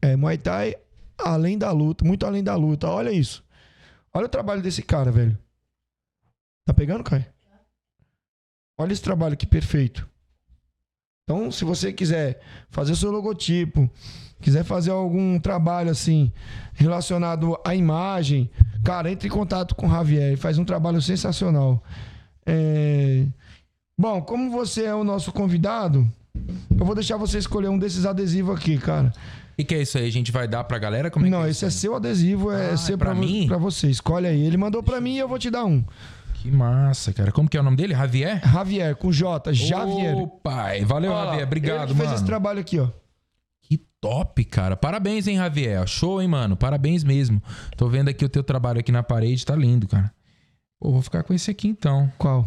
é, Muay Thai além da luta, muito além da luta. Olha isso. Olha o trabalho desse cara, velho. Tá pegando, Kai? Olha esse trabalho que perfeito. Então, se você quiser fazer o seu logotipo, quiser fazer algum trabalho assim relacionado à imagem, cara, entre em contato com o Javier, faz um trabalho sensacional. É... Bom, como você é o nosso convidado, eu vou deixar você escolher um desses adesivos aqui, cara. E que é isso aí? A gente vai dar pra galera? Como é Não, que é esse é seu adesivo, é Ah, seu é pra, pra vo- mim? pra você. Escolhe aí. Ele mandou pra mim e eu vou te dar um. Que massa, cara. Como que é o nome dele? Javier? Javier, com J, Javier. Ô, pai. Valeu, Olha lá, Javier. Obrigado, ele que fez mano. esse trabalho aqui, ó. Que top, cara. Parabéns, hein, Javier. Show, hein, mano. Parabéns mesmo. Tô vendo aqui o teu trabalho aqui na parede. Tá lindo, cara. Pô, vou ficar com esse aqui, então. Qual?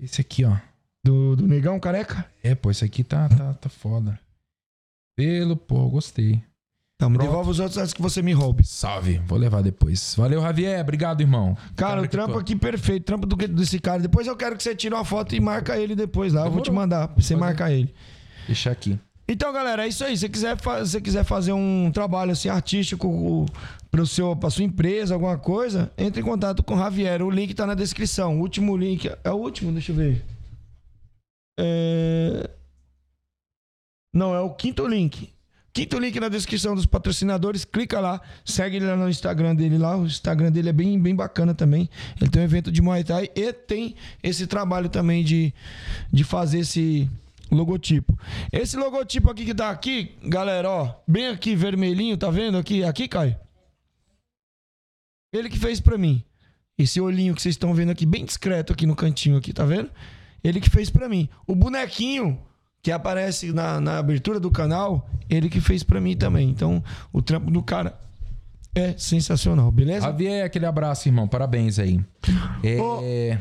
Esse aqui, ó. Do, do Negão Careca? É, pô, esse aqui tá, tá, tá foda. Pelo, pô, gostei. Tá, me Pronto. devolve os outros antes que você me roube. Salve. Vou levar depois. Valeu, Javier. Obrigado, irmão. Cara, o trampo aqui perfeito, trampo do, desse cara. Depois eu quero que você tire uma foto e marca ele depois lá. Eu vou te mandar pra você marcar ele. Deixa aqui. Então, galera, é isso aí. Se você quiser, fa- se quiser fazer um trabalho assim artístico para seu, pra sua empresa, alguma coisa, entre em contato com o Javier. O link tá na descrição. O último link. É o último, deixa eu ver. É... Não, é o quinto link. Quinto link na descrição dos patrocinadores. Clica lá, segue ele lá no Instagram dele lá. O Instagram dele é bem, bem bacana também. Ele tem um evento de Muay Thai e tem esse trabalho também de, de fazer esse logotipo. Esse logotipo aqui que tá aqui, galera, ó, bem aqui vermelhinho, tá vendo aqui? Aqui, Caio? Ele que fez pra mim. Esse olhinho que vocês estão vendo aqui, bem discreto aqui no cantinho aqui, tá vendo? Ele que fez pra mim. O bonequinho, que aparece na, na abertura do canal, ele que fez pra mim também. Então, o trampo do cara é sensacional, beleza? Javier, aquele abraço, irmão. Parabéns aí. É,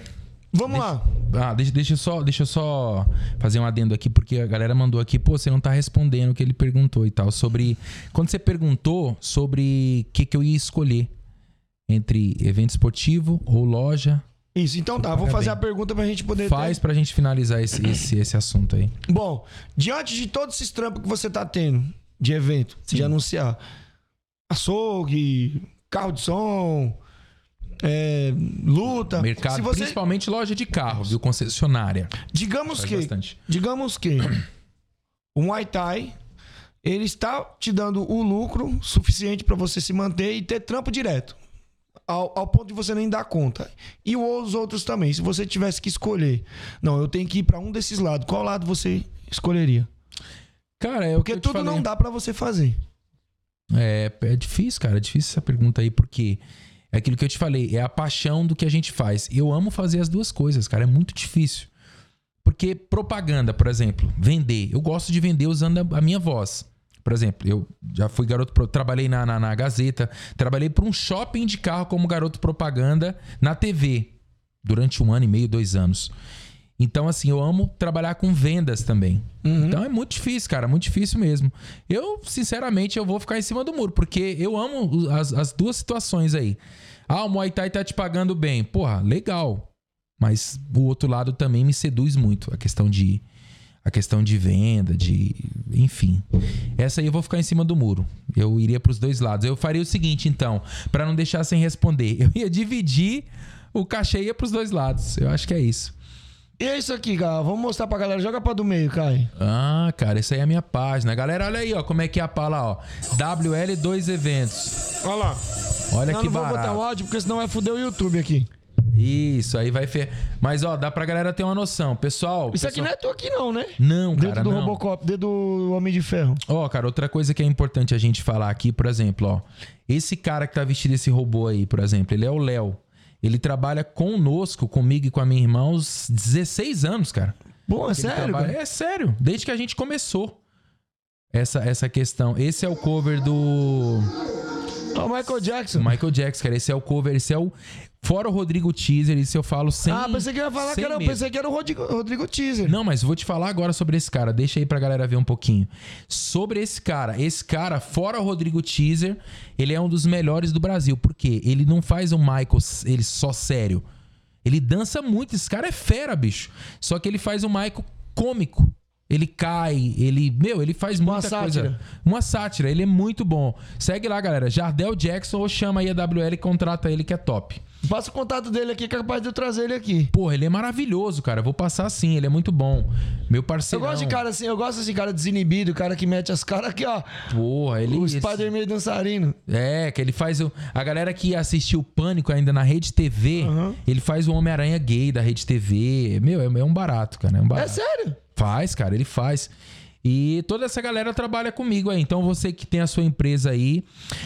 Vamos lá. Ah, deixa, deixa, eu só, deixa eu só fazer um adendo aqui, porque a galera mandou aqui, pô, você não tá respondendo o que ele perguntou e tal. Sobre. Quando você perguntou sobre o que, que eu ia escolher entre evento esportivo ou loja, Isso, então tá. Vou fazer a pergunta pra gente poder. faz pra gente finalizar esse, esse, esse assunto aí. Bom, diante de todos esses trampos que você tá tendo de evento, de anunciar açougue, carro de som, é, luta. Mercado, você, principalmente loja de carro, viu? Concessionária. digamos Faz que, bastante. digamos que o Muay Thai ele está te dando o lucro suficiente para você se manter e ter trampo direto. Ao, ao ponto de você nem dar conta. E os outros também. Se você tivesse que escolher, não, eu tenho que ir para um desses lados. Qual lado você escolheria? Cara, é o Porque que tudo não dá para você fazer. É, é difícil, cara. É difícil essa pergunta aí, porque é aquilo que eu te falei, é a paixão do que a gente faz. Eu amo fazer as duas coisas, cara. É muito difícil. Porque propaganda, por exemplo, vender. Eu gosto de vender usando a minha voz. Por exemplo, eu já fui garoto, trabalhei na, na, na Gazeta, trabalhei para um shopping de carro como garoto propaganda na TV durante um ano e meio, dois anos. Então, assim, eu amo trabalhar com vendas também. Então é muito difícil, cara, muito difícil mesmo. Eu, sinceramente, eu vou ficar em cima do muro, porque eu amo as, as duas situações aí. Ah, o Muay Thai tá te pagando bem. Porra, legal. Mas o outro lado também me seduz muito. A questão de. A questão de venda, de. Enfim. Essa aí eu vou ficar em cima do muro. Eu iria pros dois lados. Eu faria o seguinte, então, pra não deixar sem responder. Eu ia dividir o cachê e ia pros dois lados. Eu acho que é isso. E é isso aqui, cara. Vamos mostrar pra galera. Joga pra do meio, Kai. Ah, cara, essa aí é a minha página. Galera, olha aí, ó, como é que é a pala, ó. WL2 Eventos. Olha lá. Olha não, que não vou barato. botar o áudio, porque senão vai foder o YouTube aqui. Isso, aí vai fer... Mas ó, dá pra galera ter uma noção. Pessoal, Isso aqui pessoal- não é tu aqui, não, né? Não, Dentro cara, do não. Robocop, dentro do Homem de Ferro. Ó, cara, outra coisa que é importante a gente falar aqui, por exemplo, ó. Esse cara que tá vestido esse robô aí, por exemplo, ele é o Léo. Ele trabalha conosco, comigo e com a minha irmã, uns 16 anos, cara. Bom, é sério? trabalha- cara? É sério, desde que a gente começou. Essa, essa questão. Esse é o cover do Ó, o Michael Jackson. Michael Jackson, cara. Esse é o cover, esse é o. Fora o Rodrigo Teaser, isso eu falo sem. ah, pensei que ia falar que era, medo. pensei que era o Rodrigo, Rodrigo Teaser. Não, mas vou te falar agora sobre esse cara. Deixa aí pra galera ver um pouquinho. Sobre esse cara. Esse cara, fora o Rodrigo Teaser, ele é um dos melhores do Brasil. Por quê? Ele não faz um Michael ele só sério. Ele dança muito. Esse cara é fera, bicho. Só que ele faz um Michael cômico. Ele cai, ele. Meu, ele faz Uma muita sátira. coisa. Uma sátira. Ele é muito bom. Segue lá, galera. Jardel Jackson ou chama aí a WL e contrata ele que é top. Passa o contato dele aqui, que é capaz de eu trazer ele aqui. Porra, ele é maravilhoso, cara. Eu Vou passar sim, ele é muito bom. Meu Eu parceiro. gosto de cara assim, eu gosto desse cara desinibido, cara que mete as caras aqui, ó. Porra, ele. O esse- Spider-Man dançarino. É, que ele faz o. A galera que assistiu Pânico ainda na Rede TV, Aham. ele faz o Homem-Aranha gay da Rede TV. Meu, é, é um barato, cara. É um É barato. sério? Faz, cara, ele faz. E toda essa galera trabalha comigo aí. Então você que tem a sua empresa aí.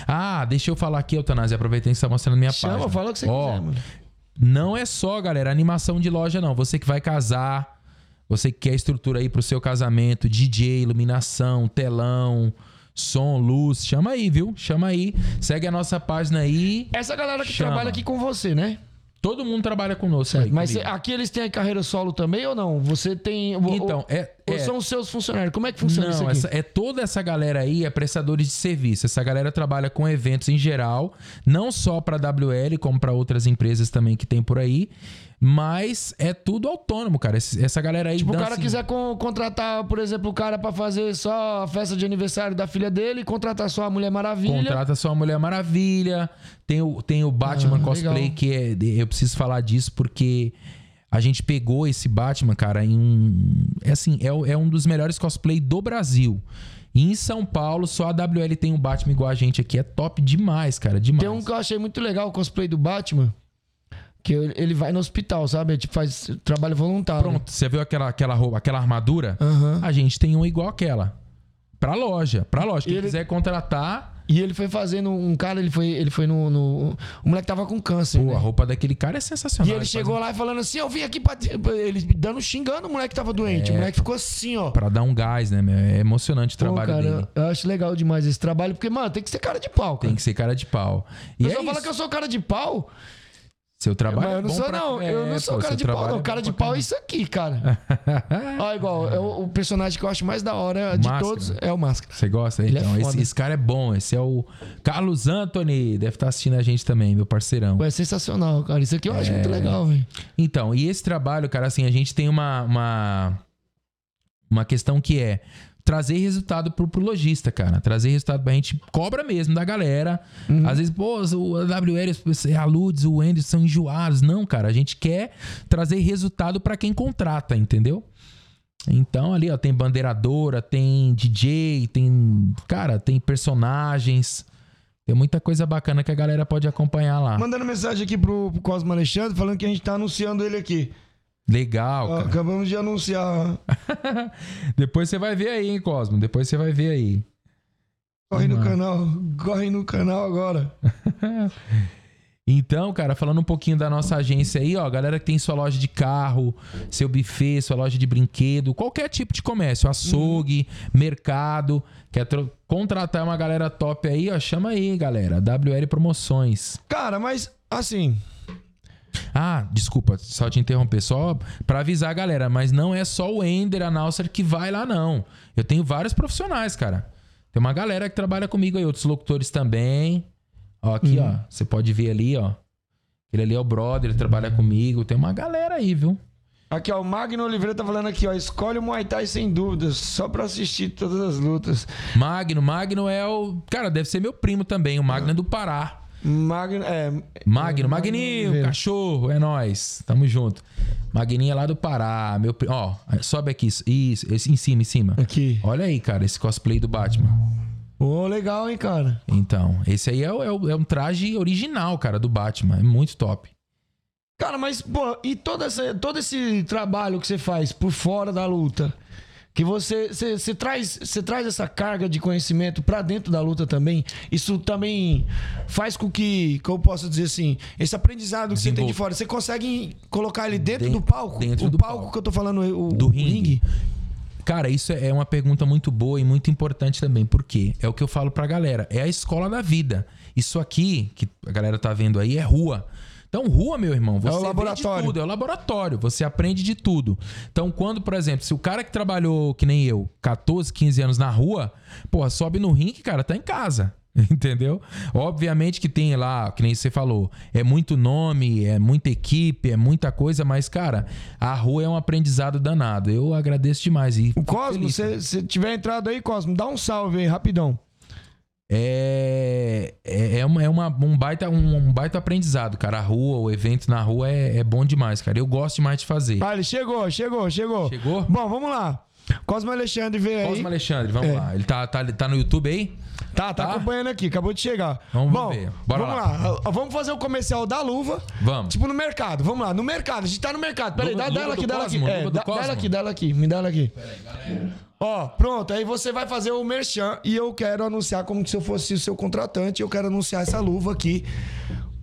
Ah, deixa eu falar aqui, Eutanásio, aproveitando que você tá mostrando minha Chama, página. fala o que você Ó, quiser, mano. Não é só, galera, animação de loja, não. Você que vai casar, você que quer estrutura aí pro seu casamento, DJ, iluminação, telão, som, luz, chama aí, viu? Chama aí. Segue a nossa página aí. Essa galera que Chama. trabalha aqui com você, né? Todo mundo trabalha conosco aí. Mas comigo. aqui eles têm a carreira solo também ou não? Você tem. Então, ou, é. ou é- são os seus funcionários? Como é que funciona isso Não, aqui? essa, é toda essa galera aí é prestadores de serviço. Essa galera trabalha com eventos em geral, não só para WL, como para outras empresas também que tem por aí, mas é tudo autônomo, cara. Essa galera aí Tipo, o cara quiser con- contratar, por exemplo, o cara pra fazer só a festa de aniversário da filha dele, contratar só a Mulher Maravilha. Contrata só a Mulher Maravilha. Tem o, tem o Batman Ah, cosplay, legal. que é. Eu preciso falar disso porque a gente pegou esse Batman, cara, em um. É assim, é, é um dos melhores cosplay do Brasil. E em São Paulo, só a WL tem um Batman igual a gente aqui. É top demais, cara. Demais. Tem um que eu achei muito legal, o cosplay do Batman. Que ele ele vai no hospital, sabe? Tipo, faz trabalho voluntário. Pronto, você viu aquela, aquela roupa, aquela armadura? Aham. A gente tem um igual aquela. Pra loja, pra loja. Quem Ele- quiser contratar, E ele foi fazendo um cara, ele foi, ele foi no, no- O moleque tava com câncer. Pô, né? a roupa daquele cara é sensacional. E ele chegou lá e falando assim: Eu vim aqui pra. te-" Ele dando xingando o moleque que tava doente. O moleque ficou assim, ó. Pra dar um gás, né, meu? É emocionante o Pô, trabalho cara, dele. eu acho legal demais esse trabalho, porque, mano, tem que ser cara de pau, cara. Tem que ser cara de pau. O E é pessoal fala isso. que eu sou cara de pau, Seu trabalho mas eu é não bom sou, pra- não. É, eu não sou pô, cara de pau, não. é Cara bom de pau é isso aqui, cara. Ó, igual, é o, o personagem que eu acho mais da hora de Máscara. todos é o Máscara. Você gosta? Ele é Então, esse, esse cara é bom. Esse é o Carlos Anthony. Deve estar assistindo a gente também, meu parceirão. Pô, é sensacional, cara. Isso aqui eu acho É. muito legal, velho. Então, e esse trabalho, cara, assim, a gente tem uma, uma, uma questão que é trazer resultado pro, pro lojista, cara. Trazer resultado pra gente cobra mesmo da galera. Uhum. Às vezes, pô, o AWL, a Ludes, o Andy são enjoados. Não, cara, a gente quer trazer resultado pra quem contrata, entendeu? Então, ali, ó, tem bandeiradora, tem DJ, tem. Cara, tem personagens. Tem muita coisa bacana que a galera pode acompanhar lá. Mandando mensagem aqui pro, pro Cosmo Alexandre, falando que a gente tá anunciando ele aqui. Legal, Ó, acabamos de anunciar. Depois você vai ver aí, hein, Cosmo? Depois você vai ver aí. Corre no canal. Corre no canal agora. Então, cara, falando um pouquinho da nossa agência aí, ó, galera que tem sua loja de carro, seu buffet, sua loja de brinquedo, qualquer tipo de comércio, açougue, mercado, quer contratar uma galera top aí, ó, chama aí, galera, WL Promoções. Cara, mas assim. Ah, desculpa, só te interromper, só pra avisar a galera, mas não é só o Ender, a Nauser que vai lá, não. Eu tenho vários profissionais, cara. Tem uma galera que trabalha comigo aí, outros locutores também. Ó, aqui, ó, você pode ver ali, ó. Ele ali é o brother, ele trabalha comigo. Tem uma galera aí, viu? Aqui, ó, o Magno Oliveira tá falando aqui, ó. Escolhe o Muay Thai sem dúvidas, só pra assistir todas as lutas. Magno, Magno é o. Cara, deve ser meu primo também. O Magno é do Pará. Magno, é. Magno, é, Magninho, cachorro, é nóis. Tamo junto. Magninho é lá do Pará. Meu, ó, sobe aqui. Isso, em cima, em cima. Aqui. Olha aí, cara, esse cosplay do Batman. Ô, legal, hein, cara. Então, esse aí é, é é um traje original, cara, do Batman. É muito top. Cara, mas, pô, e todo, essa, todo esse trabalho que você faz por fora da luta, que você, você, você traz, você traz essa carga de conhecimento pra dentro da luta também, isso também faz com que, que eu possa dizer assim, esse aprendizado que você tem de fora, você consegue colocar ele dentro Den- do palco? dentro o do palco, palco. que eu tô falando, o, Do o ringue. Cara, isso é uma pergunta muito boa e muito importante também. Por quê? É o que eu falo pra galera. É a escola da vida. Isso aqui, que a galera tá vendo aí, é rua. Então, rua, meu irmão, você vê de laboratório. tudo, é o laboratório, você aprende de tudo. Então, quando, por exemplo, se o cara que trabalhou, que nem eu, 14, 15 anos na rua, porra, sobe no ringue, cara, tá em casa. Entendeu? Obviamente que tem lá, que nem você falou, é muito nome, é muita equipe, é muita coisa, mas, cara, a rua é um aprendizado danado. Eu agradeço demais. E O Cosmo, se, se tiver entrado aí, Cosmo, dá um salve aí, rapidão. É, é, é, uma, é uma- um, baita, um, um baita aprendizado, cara. A rua, o evento na rua é, é bom demais, cara. Eu gosto demais de fazer. Ele chegou, chegou, chegou. Chegou? Bom, vamos lá. Cosmo Alexandre veio aí. Cosmo Alexandre, vamos É. lá. Ele tá, tá, tá no YouTube aí? Tá, tá, Tá? acompanhando aqui, acabou de chegar. Vamos Bom, ver. Bora vamos lá. lá. Vamos fazer o comercial da luva. Vamos. Tipo no mercado. Vamos lá, no mercado. A gente tá no mercado. Peraí, dá luva dela aqui, dela Cosmo, aqui. É, dá, Cosmo. dela aqui, dela aqui. Me dá ela aqui. Ó, pronto. Aí você vai fazer o merchan e eu quero anunciar como se eu fosse o seu contratante. Eu quero anunciar essa luva aqui.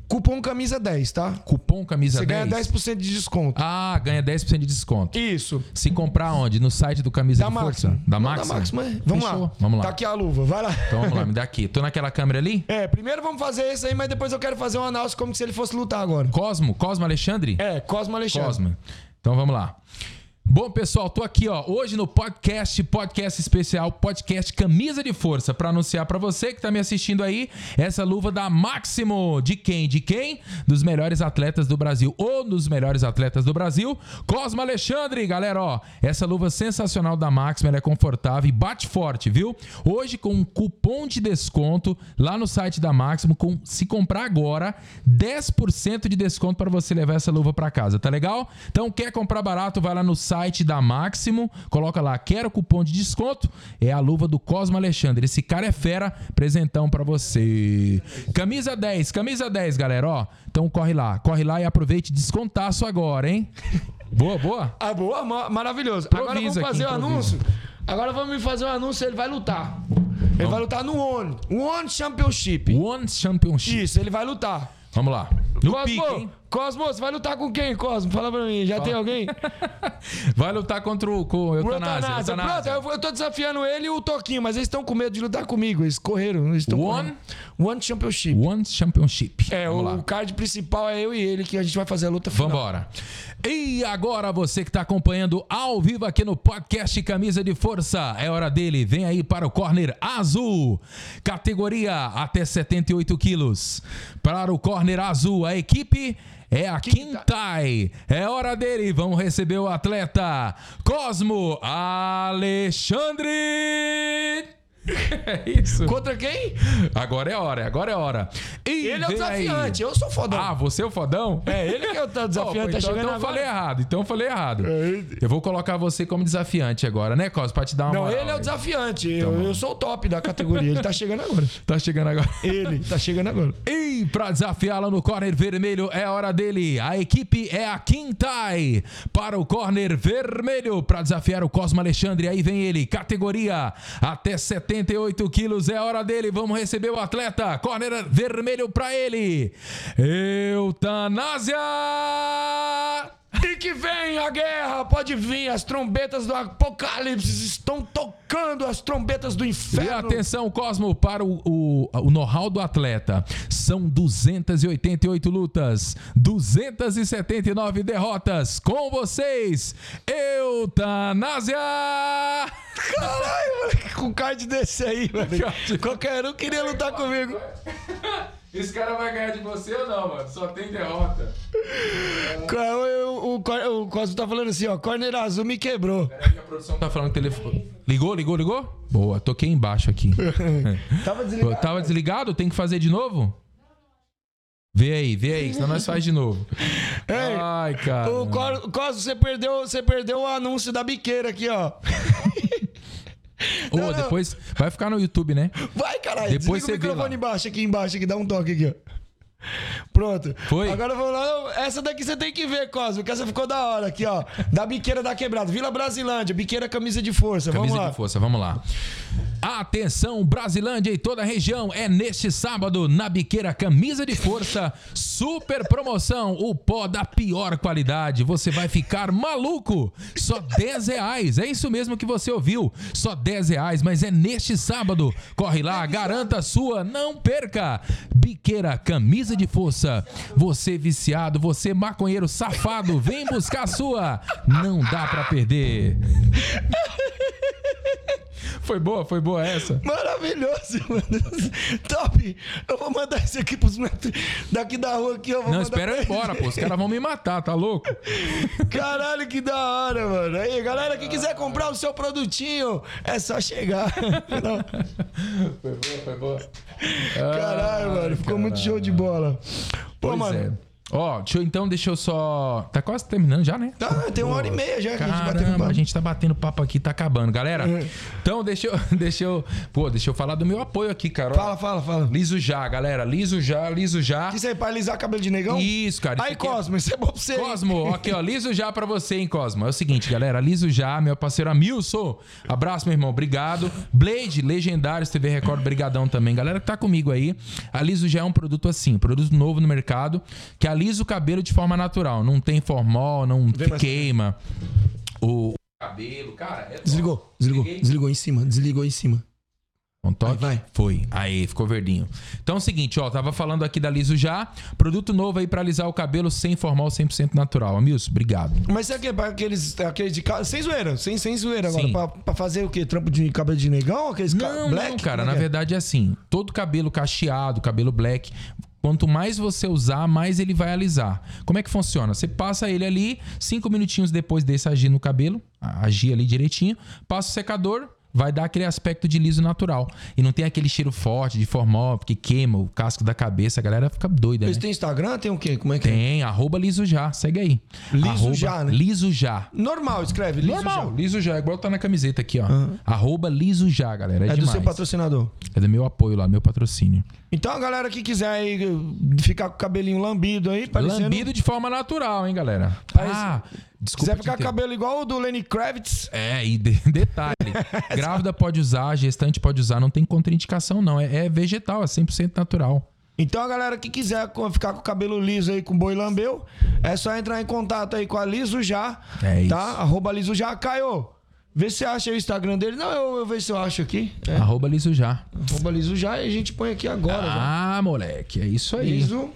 Cupom camisa 10, tá? Cupom camisa Você 10. ganha 10% de desconto. Ah, ganha 10% de desconto. Isso. Se comprar onde? No site do Camisa Da de Força? Da Máxima? Da Máxima, é. Vamos Fechou. lá. Vamos lá. Tá aqui a luva, vai lá. Então vamos lá, me dá aqui. Tô naquela câmera ali? É, primeiro vamos fazer esse aí, mas depois eu quero fazer um anúncio como se ele fosse lutar agora. Cosmo? Cosmo Alexandre? É, Cosmo Alexandre. Cosmo. Então vamos lá. Bom, pessoal, tô aqui, ó, hoje no podcast, podcast especial, podcast Camisa de Força, para anunciar para você que tá me assistindo aí, essa luva da Máximo. De quem? De quem? Dos melhores atletas do Brasil, ou dos melhores atletas do Brasil, Cosmo Alexandre, galera, ó, essa luva sensacional da Máximo, ela é confortável e bate forte, viu? Hoje com um cupom de desconto lá no site da Máximo, com, se comprar agora, 10% de desconto para você levar essa luva para casa, tá legal? Então, quer comprar barato, vai lá no site da Máximo, coloca lá, quero cupom de desconto, é a luva do Cosmo Alexandre. Esse cara é fera, presentão para você. Camisa 10, camisa 10, galera, ó. Então corre lá, corre lá e aproveite descontaço agora, hein? Boa, boa. Ah, boa, ma- maravilhoso. Agora vamos fazer o improvisa. anúncio. Agora vamos fazer o anúncio, ele vai lutar. Ele vai lutar no One. One Championship. One Championship. Isso, ele vai lutar. Vamos lá. No Cosmo, pique, hein? Cosmo, você vai lutar com quem, Cosmo? Fala pra mim, já tem alguém? Vai lutar contra o, com o O Eutanásia. Eutanásia. Eutanásia. Pronto, eu, eu tô desafiando ele e o Toquinho, mas eles estão com medo de lutar comigo. Eles correram. Eles estão One? correndo. One Championship. One Championship. É, Vamos o lá. card principal é eu e ele que a gente vai fazer a luta final. Vambora. E agora você que está acompanhando ao vivo aqui no podcast Camisa de Força, é hora dele. Vem aí para o corner azul, categoria até 78 quilos. Para o corner azul, a equipe é a Quintai. É hora dele. Vamos receber o atleta Cosmo Alexandre. É isso. Contra quem? Agora é hora, agora é hora. E Ele é o vem aí. desafiante, eu sou fodão. Ah, você é o fodão? É, ele que é o Oh, desafiante, tá então, chegando então eu falei errado. Então eu falei errado. É, Eu vou colocar você como desafiante agora, né, Cos? Pra te dar uma Não, moral ele é o desafiante. eu, eu sou o top da categoria. Ele tá chegando agora. Tá chegando agora. Ele tá chegando agora. E pra desafiá-la no corner vermelho é hora dele. A equipe é a Quintai. Para o corner vermelho, pra desafiar o Cosmo Alexandre, aí vem ele. Categoria até 78 quilos é hora dele. Vamos receber o atleta. Corner vermelho pra ele. Eutanásia! E que vem a guerra, pode vir. As trombetas do apocalipse estão tocando as trombetas do E inferno. atenção, Cosmo, para o, o, o know-how do atleta. São 288 lutas, 279 derrotas. Com vocês, Eutanásia! Caralho, mano, com um card desse aí, mano. Qualquer um queria lutar comigo. Esse cara vai ganhar de você ou não, mano? Só tem derrota. O, o, o, o Cosmo tá falando assim, ó. Corner azul me quebrou. Peraí que a produção tá falando que telefone. Ligou, ligou, ligou? Boa, toquei embaixo aqui. Tava desligado. Tava desligado? Tem que fazer de novo? Vê aí, vê aí, senão nós faz de novo. Ei, Ai, cara. O Cosmo, você perdeu, você perdeu o anúncio da biqueira aqui, ó. Ô, depois vai ficar no YouTube, né? Vai, caralho. Depois Desliga você o microfone embaixo, aqui embaixo, aqui, dá um toque aqui, ó. Pronto. Foi? Agora vamos lá. Essa daqui você tem que ver, Cosmo, que essa ficou da hora aqui, ó. Da biqueira da quebrada. Vila Brasilândia, biqueira camisa de força. Camisa vamos lá. de força, vamos lá. Atenção, Brasilândia e toda a região. É neste sábado, na biqueira Camisa de Força. Super promoção. O pó da pior qualidade. Você vai ficar maluco. Só 10 reais. É isso mesmo que você ouviu. Só 10 reais, mas é neste sábado. Corre lá, garanta a sua. Não perca. Biqueira Camisa de Força. Você viciado, você maconheiro safado, vem buscar a sua. Não dá pra perder. Foi boa, foi boa essa. Maravilhoso, mano. Top. Eu vou mandar esse aqui pros meus- daqui da rua aqui, eu vou Não, espera eu ir embora, pô. Os caras vão me matar, tá louco? Caralho, que da hora, mano. Aí, galera que quiser comprar o seu produtinho, é só chegar. Foi boa, foi boa. Caralho, mano. Ficou muito show de bola. Pô, Pois mano. é. Ó, deixa eu, então, deixa eu só. Tá quase terminando já, né? Tá, tem uma hora e meia já que a gente bateu Caramba, papo. a gente tá batendo papo aqui, tá acabando, galera. É. Então, deixa eu, deixa eu. Pô, deixa eu falar do meu apoio aqui, cara. Fala, fala, fala. Liso já, galera. Liso já, liso já. Isso aí, pra alisar cabelo de negão? Isso, cara. Aí, isso aqui é- Cosmo, isso é bom pra você. Cosmo, aqui ó, liso já pra você, hein, Cosmo. É o seguinte, galera, liso já, meu parceiro Amilson. Abraço, meu irmão, obrigado. Blade, Legendários TV Record, brigadão também. Galera que tá comigo aí, a liso já é um produto assim, produto novo no mercado, que alisa o cabelo de forma natural. Não tem formol, não queima o cabelo, cara. É. Desligou, desligou, Liguei. desligou em cima, desligou em cima. Um toque? Vai, vai. Foi. Aí, ficou verdinho. Então é o seguinte, ó, tava falando aqui da Liso já, produto novo aí pra alisar o cabelo sem formal, 100% natural. Amilson, obrigado. Mas isso aqui é pra aqueles, aqueles de ca- Sem zoeira, sem, sem zoeira agora. Pra, pra fazer o quê? Trampo de cabelo de negão? Aqueles ca- Não, black? não, cara. Na é que é? verdade é assim. Todo cabelo cacheado, cabelo black, quanto mais você usar, mais ele vai alisar. Como é que funciona? Você passa ele ali, cinco minutinhos depois desse agir no cabelo, agir ali direitinho, passa o secador, vai dar aquele aspecto de liso natural. E não tem aquele cheiro forte de formol, que queima o casco da cabeça. A galera fica doida, né? Eles têm Instagram? Tem o quê? Como é que é? Tem, arroba liso já, segue aí. Liso Arroba já, né? Liso já. Normal, escreve. liso Normal, já. liso já, igual tá na camiseta aqui, ó. Arroba liso já, galera. É, É do seu patrocinador. É do meu apoio lá, meu patrocínio. Então a galera que quiser aí ficar com o cabelinho lambido aí, parecendo... Lambido de forma natural, hein, galera? Parece- Ah, Desculpa quiser te ficar com cabelo igual o do Lenny Kravitz, É, e de- detalhe, grávida pode usar, gestante pode usar, não tem contraindicação não, é, é vegetal, é 100% natural. Então a galera que quiser ficar com o cabelo liso aí com boi lambeu, é só entrar em contato aí com a Liso Já. É isso. Tá? Arroba Liso Já. Caio, vê se você acha aí o Instagram dele. Não, eu, eu vejo se eu acho aqui. É. Arroba liso já. Arroba Liso Já e a gente põe aqui agora. já. Ah, moleque, é isso aí. Liso.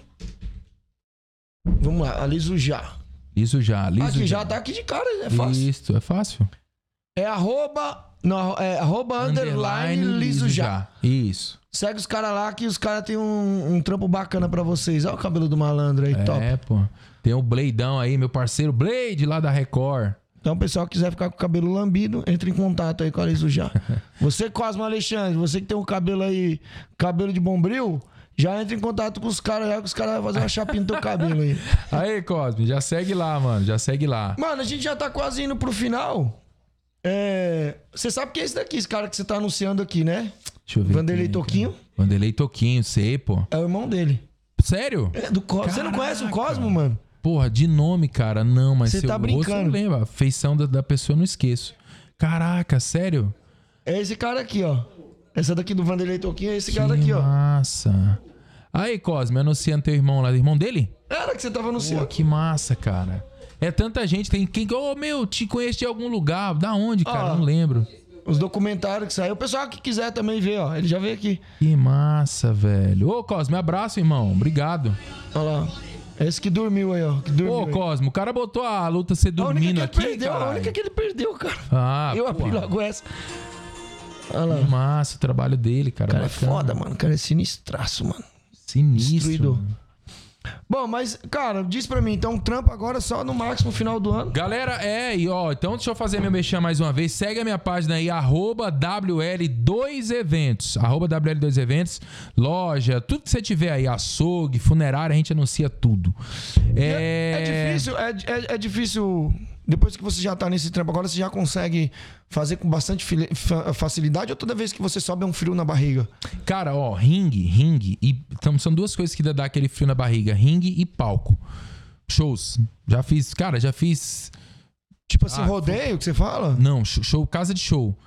Vamos lá, a Liso Já. Liso já, liso aqui, já tá aqui de cara, é fácil. Isso, é fácil. É arroba. Não, é arroba underline, liso já. Isso. Segue os caras lá que os caras têm um, um trampo bacana pra vocês. Olha o cabelo do malandro aí, top. É, pô. Tem o Bladeão aí, meu parceiro Blade lá da Record. Então, o pessoal que quiser ficar com o cabelo lambido, entre em contato aí com a Liso já. Você, Cosmo Alexandre, você que tem um cabelo aí, cabelo de bombril, já entra em contato com os caras, já que os caras vão fazer uma chapinha no teu cabelo aí. Aí, Cosme, já segue lá, mano. Já segue lá. Mano, a gente já tá quase indo pro final. É. Você sabe que é esse daqui, esse cara que você tá anunciando aqui, né? Deixa eu ver. Vanderlei quem é, Toquinho. Vanderlei Toquinho, sei, pô. É o irmão dele. Sério? É do Cosmo. Você não conhece o Cosmo, mano? Porra, de nome, cara, não, mas Você seu tá rosto brincando. eu lembro. A feição da, da pessoa eu não esqueço. Caraca, sério? É esse cara aqui, ó. Essa daqui do Vanderlei Toquinho é esse que cara aqui, ó. massa. Aí, Cosme, anunciando teu irmão lá, irmão dele? Era que você tava Pô, anunciando. que massa, cara. É tanta gente, tem quem. Ô, meu, te conheço de algum lugar. Da onde, cara? Ó. Não lembro. Os documentários que saiu. O pessoal que quiser também ver, ó. Ele já veio aqui. Que massa, velho. Ô, Cosme, abraço, irmão. Obrigado. Olha lá. Esse que dormiu aí, ó. Que dormiu Ô, aí. Cosmo, o cara botou a luta você A única dormindo que ele aqui, perdeu, a caralho. única que ele perdeu, cara. Ah, eu pô. abri logo essa. Olha lá. Massa o trabalho dele, cara. Cara é foda, mano. O cara é sinistraço, mano. Sinistro. Destruidor. Bom, mas, cara, diz pra mim, então, trampo agora só no máximo final do ano. Galera, é, e ó, então deixa eu fazer meu mexer mais uma vez. Segue a minha página aí, arroba WL2Eventos. Arroba WL2Eventos, loja, tudo que você tiver aí, açougue, funerária, a gente anuncia tudo. É, é difícil, é, é, é difícil. Depois que você já tá nesse trampo, agora você já consegue fazer com bastante facilidade ou toda vez que você sobe é um frio na barriga? Cara, ó, ringue, ringue e então, são duas coisas que dá aquele frio na barriga, ringue e palco. Shows. Já fiz, cara, já fiz Tipo assim, Ah, rodeio que você fala? não, show- casa de show.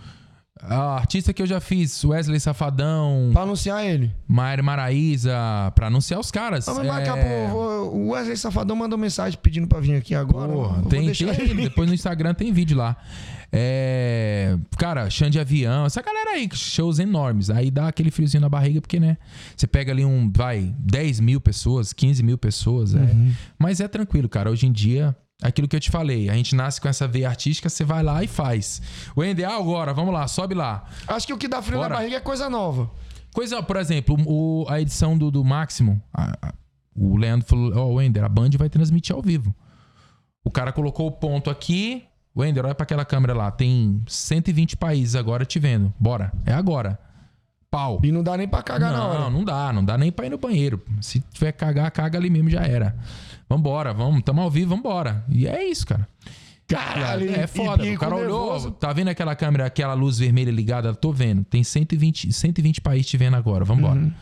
A artista que eu já fiz, Wesley Safadão, Pra anunciar ele. Maíra Maraíza, pra anunciar os caras. Ah, mas É, pro- o Wesley Safadão mandou mensagem pedindo pra vir aqui agora. Porra, tem, tem- ele. depois no Instagram tem vídeo lá. É, cara, chão de avião, essa galera aí, shows enormes. Aí dá aquele friozinho na barriga, porque, né? Você pega ali um, vai, 10 mil pessoas, 15 mil pessoas. é. Uhum. Mas é tranquilo, cara. Hoje em dia, aquilo que eu te falei, a gente nasce com essa veia artística, você vai lá e faz. O Ender, ah, agora, vamos lá, sobe lá. Acho que o que dá frio Bora. na barriga é coisa nova. Coisa, por exemplo, o- a edição do, do Máximo, a- a- o Leandro falou: Ó, Wender, a Band vai transmitir ao vivo. O cara colocou o ponto aqui. Wender, olha pra aquela câmera lá. Tem 120 países agora te vendo. Bora. É agora. Pau. E não dá nem pra cagar na hora. Não, não dá. Não dá nem pra ir no banheiro. Se tiver que cagar, caga ali mesmo, já era. Vambora, vamos. Tamo ao vivo, vambora. E é isso, cara. Caralho, É e foda. O cara olhou, nervoso. tá vendo aquela câmera, aquela luz vermelha ligada? Tô vendo. Tem 120, 120 países te vendo agora. Vambora. Uhum.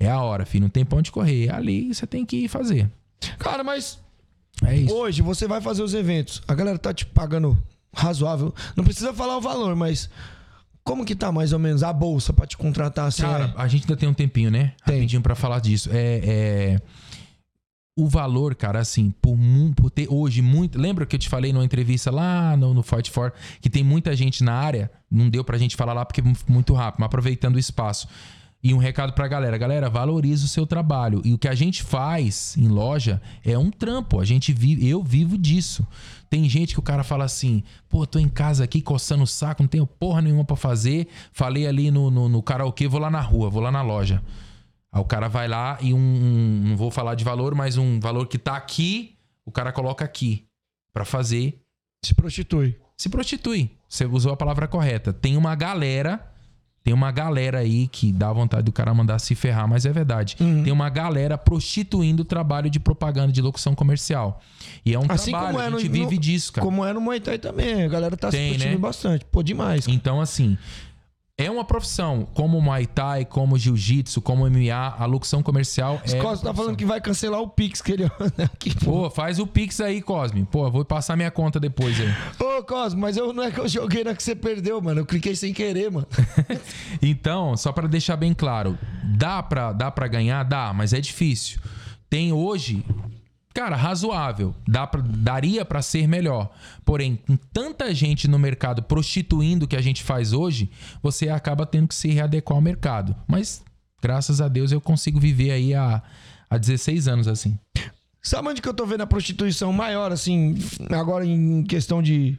É a hora, filho. Não tem pra onde correr. É ali você tem que fazer. Cara, mas É isso. hoje você vai fazer os eventos. A galera tá te pagando razoável. Não precisa falar o valor, mas como que tá mais ou menos a bolsa pra te contratar assim? Cara, a gente ainda tem um tempinho, né? Tem. Rapidinho pra falar disso. É, é, O valor, cara, assim, por, por ter hoje muito. Lembra que eu te falei numa entrevista lá no, no Fight For que tem muita gente na área? Não deu pra gente falar lá porque muito rápido, mas aproveitando o espaço. E um recado pra galera: galera, valorize o seu trabalho. E o que a gente faz em loja é um trampo. A gente vive, eu vivo disso. Tem gente que o cara fala assim: pô, tô em casa aqui coçando o saco, não tenho porra nenhuma pra fazer. Falei ali no, no, no karaokê, vou lá na rua, vou lá na loja. Aí o cara vai lá e um, um- Não vou falar de valor, mas um valor que tá aqui, o cara coloca aqui pra fazer. Se prostitui. Se prostitui. Você usou a palavra correta. Tem uma galera. Tem uma galera aí que dá vontade do cara mandar se ferrar, mas é verdade. Tem uma galera prostituindo o trabalho de propaganda de locução comercial. E é um Assim trabalho, como é a gente vive no- disso, cara. Como é no Muay Thai também. A galera tá Tem, se prostituindo né? bastante. Pô, demais. Então, assim, É uma profissão, como Muay Thai, como Jiu-Jitsu, como MMA, a locução comercial é. uma Cosme tá falando que vai cancelar o Pix que ele. Pô, Pô, faz o Pix aí, Cosme. Pô, vou passar minha conta depois aí. Ô, Cosme, mas eu, não é que eu joguei na que você perdeu, mano. Eu cliquei sem querer, mano. Então, só pra deixar bem claro, dá pra, dá pra ganhar? Dá, mas é difícil. Tem hoje, cara, razoável. Dá pra, daria pra ser melhor. Porém, com tanta gente no mercado prostituindo o que a gente faz hoje, você acaba tendo que se readequar ao mercado. Mas, graças a Deus, eu consigo viver aí há, há 16 anos assim. Sabe onde que eu tô vendo a prostituição maior, assim, agora em questão de.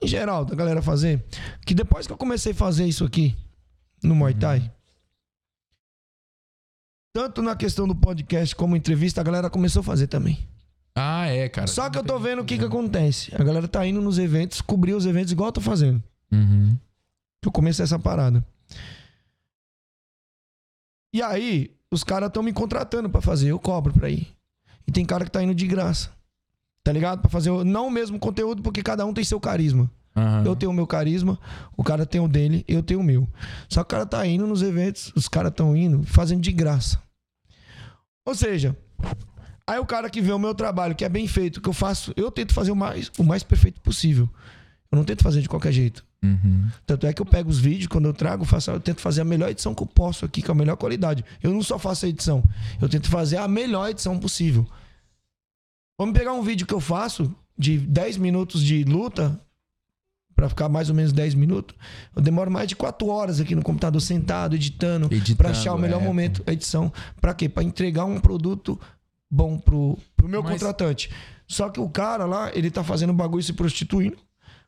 Em geral, da galera fazer? Que depois que eu comecei a fazer isso aqui no Muay Thai, tanto na questão do podcast como entrevista, a galera começou a fazer também. Ah, é, cara. Só que eu tô vendo o que que acontece. A galera tá indo nos eventos, cobrir os eventos igual eu tô fazendo. Uhum. Eu comecei essa parada. E aí, os caras estão me contratando pra fazer, eu cobro pra ir. E tem cara que tá indo de graça. Tá ligado? Pra fazer não o mesmo conteúdo, porque cada um tem seu carisma. Aham. Eu tenho o meu carisma, o cara tem o dele, eu tenho o meu. Só que o cara tá indo nos eventos, os caras estão indo fazendo de graça. Ou seja, aí o cara que vê o meu trabalho, que é bem feito, que eu faço, eu tento fazer o mais, o mais perfeito possível. Eu não tento fazer de qualquer jeito. Uhum. Tanto é que eu pego os vídeos, quando eu trago, faço, eu tento fazer a melhor edição que eu posso aqui, com a melhor qualidade. Eu não só faço a edição, eu tento fazer a melhor edição possível. Vamos pegar um vídeo que eu faço de 10 minutos de luta, pra ficar mais ou menos 10 minutos. Eu demoro mais de 4 horas aqui no computador sentado, editando, Editando, pra achar o melhor é. momento, a edição. Pra quê? Pra entregar um produto bom pro, pro meu Mas- contratante. Só que o cara lá, ele tá fazendo bagulho se prostituindo,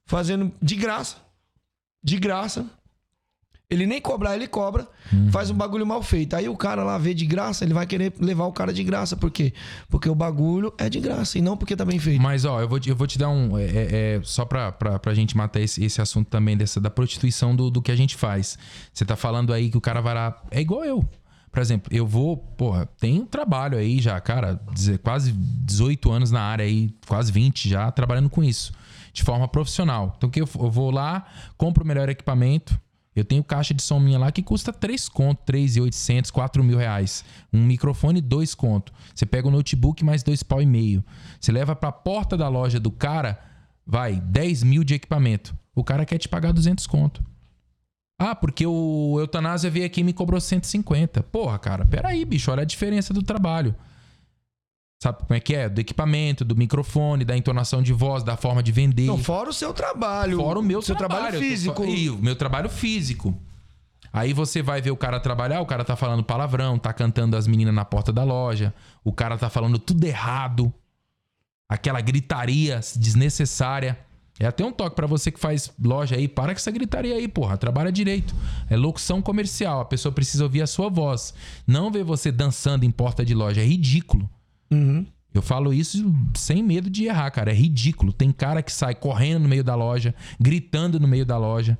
fazendo de graça de graça. Ele nem cobrar, ele cobra. Uhum. Faz um bagulho mal feito. Aí o cara lá vê de graça, ele vai querer levar o cara de graça. Por quê? Porque o bagulho é de graça e não porque tá bem feito. Mas, ó, eu vou te, eu vou te dar um. é, é, é, só pra, pra, pra gente matar esse, esse assunto também dessa, da prostituição do, do que a gente faz. Você tá falando aí que o cara vai lá. É igual eu. Por exemplo, eu vou. Porra, tem um trabalho aí já, cara. Quase 18 anos na área aí, quase 20 já, trabalhando com isso. De forma profissional. Então, que eu, eu vou lá, compro o melhor equipamento. Eu tenho caixa de som minha lá que custa 3 conto, 3,800, 4 mil reais. Um microfone, 2 conto. Você pega o notebook mais dois pau e meio. Você leva pra porta da loja do cara, vai, 10 mil de equipamento. O cara quer te pagar 200 conto. Ah, porque o Eutanásia veio aqui e me cobrou 150. Porra, cara, peraí, bicho, olha a diferença do trabalho. Sabe como é que é? Do equipamento, do microfone, da entonação de voz, da forma de vender. Não, fora o seu trabalho. Fora o meu seu trabalho, tô físico. E o meu trabalho físico. Aí você vai ver o cara trabalhar, o cara tá falando palavrão, tá cantando as meninas na porta da loja, o cara tá falando tudo errado. Aquela gritaria desnecessária. É até um toque pra você que faz loja aí, para com essa gritaria aí, porra, trabalha direito. É locução comercial, a pessoa precisa ouvir a sua voz. Não ver você dançando em porta de loja, é ridículo. Uhum. Eu falo isso sem medo de errar, cara. É ridículo. Tem cara que sai correndo no meio da loja, gritando no meio da loja.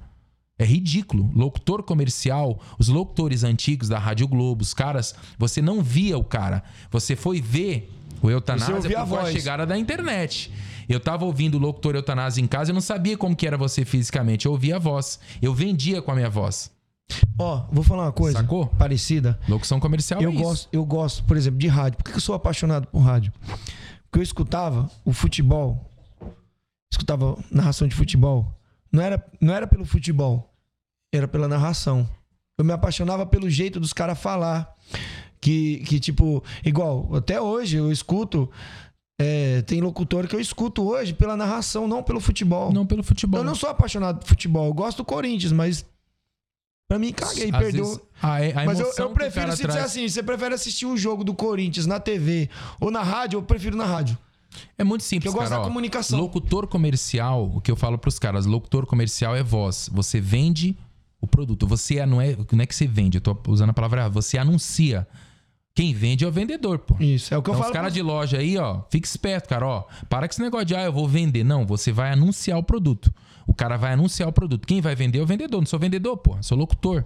É ridículo. Locutor comercial, os locutores antigos da Rádio Globo, os caras, você não via o cara. Você foi ver o Eutanásia a por a voz. chegada da internet. Eu tava ouvindo o locutor Eutanásia em casa, eu não sabia como que era você fisicamente. Eu ouvia a voz. Eu vendia com a minha voz. Ó, vou falar uma coisa Sacou? parecida. Locução comercial eu é isso. gosto, eu gosto, por exemplo, de rádio. Por que que eu sou apaixonado por rádio? Porque eu escutava o futebol, escutava narração de futebol. Não era, não era pelo futebol, era pela narração. Eu me apaixonava pelo jeito dos caras falar. Que, que, tipo, igual, até hoje eu escuto. é, tem locutor que eu escuto hoje pela narração, não pelo futebol. Não pelo futebol. Eu não sou apaixonado por futebol. Eu gosto do Corinthians, mas. Pra mim, caguei, Às perdeu. vezes, a, a Mas eu, eu prefiro, se traz- assim, você prefere assistir um jogo do Corinthians na TV ou na rádio, eu prefiro na rádio. É muito simples, Eu gosto cara, da ó. comunicação. Locutor comercial, o que eu falo pros caras, locutor comercial é voz. Você vende o produto. Você é- não é, não é que você vende, eu tô usando a palavra. Você anuncia. Quem vende é o vendedor, pô. Isso, é o que eu Então, falo. os caras de loja aí, ó, fica esperto, cara, ó. Para com esse negócio de, ah, eu vou vender. Não, você vai anunciar o produto. O cara vai anunciar o produto. Quem vai vender é o vendedor. Não sou vendedor, pô. Sou locutor.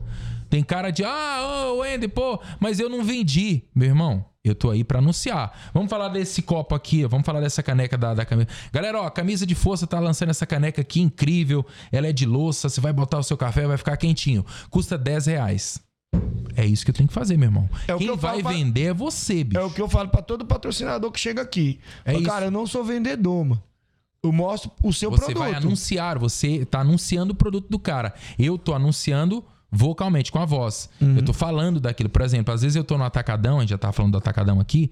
Tem cara de, ah, ô, Wendy, pô, mas eu não vendi. Meu irmão, Eu tô aí pra anunciar. Vamos falar desse copo aqui, ó. vamos falar dessa caneca da, da camisa. Galera, ó, a camisa de força tá lançando essa caneca aqui incrível. Ela é de louça, você vai botar o seu café, vai ficar quentinho. Custa 10 reais. É isso que eu tenho que fazer, meu irmão. É que Quem eu vai falo vender é você, bicho. É o que eu falo pra todo patrocinador que chega aqui. É Fala. Cara, eu não sou vendedor, mano. Eu mostro o seu Você produto. vai anunciar, você tá anunciando o produto do cara. Eu tô anunciando vocalmente, com a voz. Uhum. Eu tô falando daquilo. Por exemplo, às vezes eu tô no atacadão, a gente já tá falando do atacadão aqui.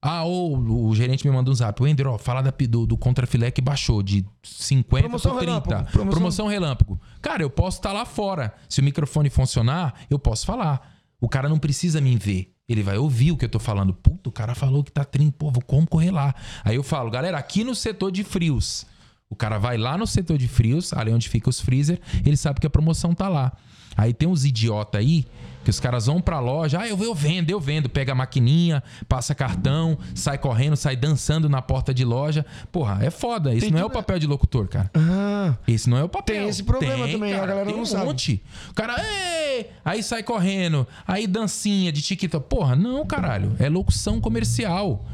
Ah, ou o gerente me manda um zap. Wender, ó, fala da, do, do contrafilé que baixou de 50 Promoção para 30. relâmpago, Promoção... promoção- relâmpago. Cara, eu posso estar lá fora. Se o microfone funcionar, eu posso falar. O cara não precisa me ver. Ele vai ouvir o que eu tô falando. Puta, o cara falou que tá 30. Pô, vou como correr lá. Aí eu falo, galera, aqui no setor de frios. O cara vai lá no setor de frios, ali onde fica os freezer, ele sabe que a promoção tá lá. Aí tem uns idiota aí que os caras vão pra loja, ah, eu, eu vendo, eu vendo, pega a maquininha, passa cartão, sai correndo, sai dançando na porta de loja. Porra, é foda. Esse Tem não é o tudo- papel de locutor, cara. Ah, Esse não é o papel. Tem esse problema também, a galera tem não um sabe. monte. O cara, Ei! aí sai correndo, aí dancinha de TikTok. Porra, não, caralho. É locução comercial.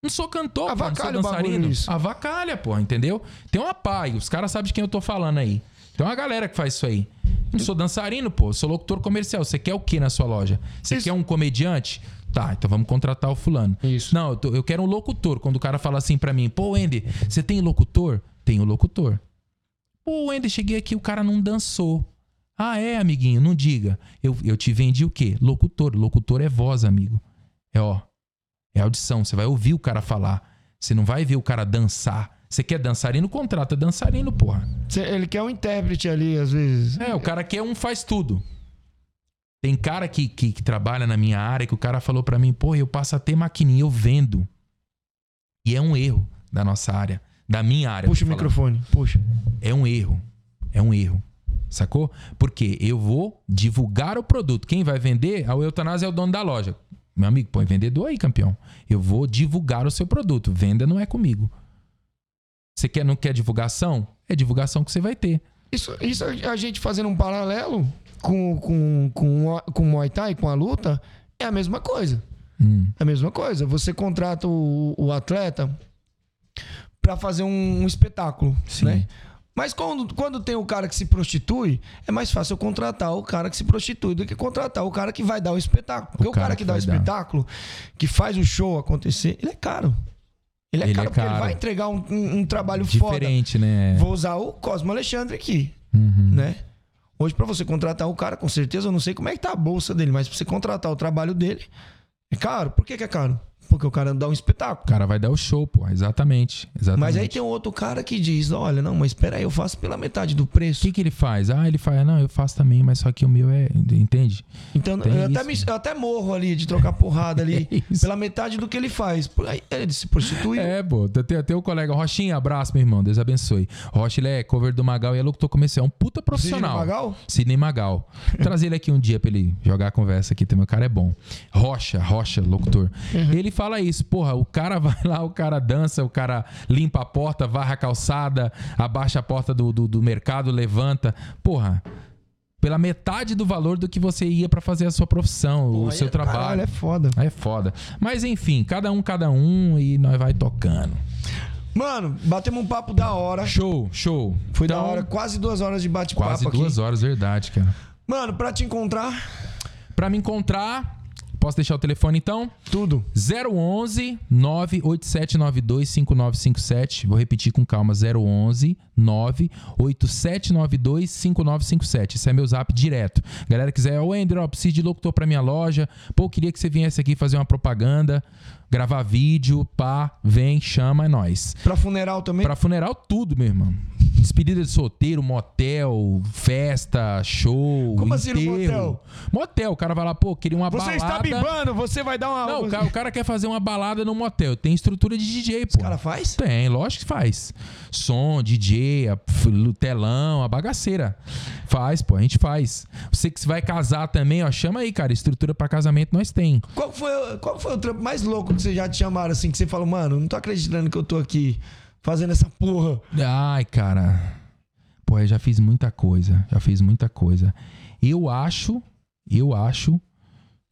Não sou cantor, pô, não sou Avacalha dançarino. Avacalha, porra, entendeu? Tem uma pai, os caras sabem de quem eu tô falando aí. Tem uma galera que faz isso aí. Não sou dançarino, pô, sou locutor comercial. Você quer o que na sua loja? Você Isso. quer um comediante? Tá, então vamos contratar o fulano. Isso. Não, eu, tô- eu quero um locutor. Quando o cara fala assim pra mim, pô, Andy, você tem locutor? Tenho locutor. Pô, Andy, cheguei aqui, o cara não dançou. Ah, é, amiguinho, não diga. Eu, eu te vendi o quê? Locutor. Locutor é voz, amigo. É ó. É audição. Você vai ouvir o cara falar. Você não vai ver o cara dançar. Você quer dançarino? Contrata dançarino, porra. ele quer um intérprete ali, às vezes. É, o cara quer um faz tudo. Tem cara que, que, que trabalha na minha área que o cara falou pra mim, pô, eu passo a ter maquininha, eu vendo. E é um erro da nossa área, da minha área. Puxa o falando. microfone, puxa. É um erro. É um erro. Sacou? Porque eu vou divulgar o produto. Quem vai vender, a Eutanásia é o dono da loja. Meu amigo, põe vendedor aí, campeão. Eu vou divulgar o seu produto. Venda não é comigo. Você quer, não quer divulgação? É divulgação que você vai ter. Isso, isso a gente fazendo um paralelo com, com, com, o- com o Muay Thai, com a luta, é a mesma coisa. Hum. É a mesma coisa. Você contrata o, o atleta pra fazer um, um espetáculo, Sim. né? Mas quando, quando tem o cara que se prostitui, é mais fácil eu contratar o cara que se prostitui do que contratar o cara que vai dar o espetáculo. Porque o, cara, que, dá o vai dar. espetáculo, que faz o show acontecer, ele é caro. Ele é Ele é caro porque ele caro. vai entregar um, um- um trabalho foda. Diferente, né? Vou usar o Cosmo Alexandre aqui, Uhum. né? Hoje, pra você contratar o cara, com certeza, eu não sei como é que tá a bolsa dele, mas pra você contratar o trabalho dele, é caro. Por que, que é caro? Porque o cara dá um O espetáculo. cara vai dar o show, pô. Exatamente. Exatamente. Mas aí tem um outro cara que diz: olha, não, mas espera aí, eu faço pela metade do O preço. que, que ele faz? Ah, ele faz. Não, eu faço também, mas só que o meu é. Entende? Então Tem eu até, me- eu até morro ali de trocar porrada ali É pela metade do que ele faz. Aí ele se prostitui. É, pô. Tem até o colega Rochinha, abraço, meu irmão. Deus abençoe. Rocha, ele é cover do Magal e é locutor comercial. É um puta profissional. Sidney Magal? Sidney Magal. Trazer ele aqui um dia pra ele jogar a conversa aqui também. O cara é bom. Rocha, Rocha, locutor. Uhum. Ele fala isso, porra, o cara vai lá, o cara dança, o cara limpa a porta, varra a calçada, abaixa a porta do, do, do mercado, levanta. Porra, pela metade do valor do que você ia pra fazer a sua profissão, o Aí seu é- trabalho. Caralho, é foda. É foda. Mas enfim, cada um, cada um e nós vai tocando. Mano, batemos um papo da hora. Show, show. Foi da Então, hora, quase duas horas de bate-papo Quase aqui. duas horas, verdade, cara. Mano, pra te encontrar, Pra me encontrar, posso deixar o telefone então? tudo. 011 98792 5957. Vou repetir com calma. 011 98792 5957. Esse é meu zap direto. Galera quiser, ô Andrew, ó, preciso de locutor pra minha loja. Pô, queria que você viesse aqui fazer uma propaganda, gravar vídeo, pá, vem, chama, é nóis. Pra funeral também. Pra funeral, tudo, meu irmão. Despedida de solteiro, motel, festa, show, Como assim no enterro. motel? Motel, o cara vai lá, pô, queria uma Você balada. está bibando, você vai dar uma. Não, o cara, o cara quer fazer uma balada no motel. Tem estrutura de DJ, pô. O cara faz? Tem, lógico que faz. Som, DJ, a- telão, a bagaceira. Faz, pô, a gente faz. Você que vai casar também, ó, chama aí, cara. Estrutura pra casamento nós tem. Qual foi, qual foi o trampo mais louco que você já te chamaram assim? Que você falou, mano, não tô acreditando que eu tô aqui fazendo essa porra. Ai, cara. Pô, eu já fiz muita coisa. Já fiz muita coisa. Eu acho, eu acho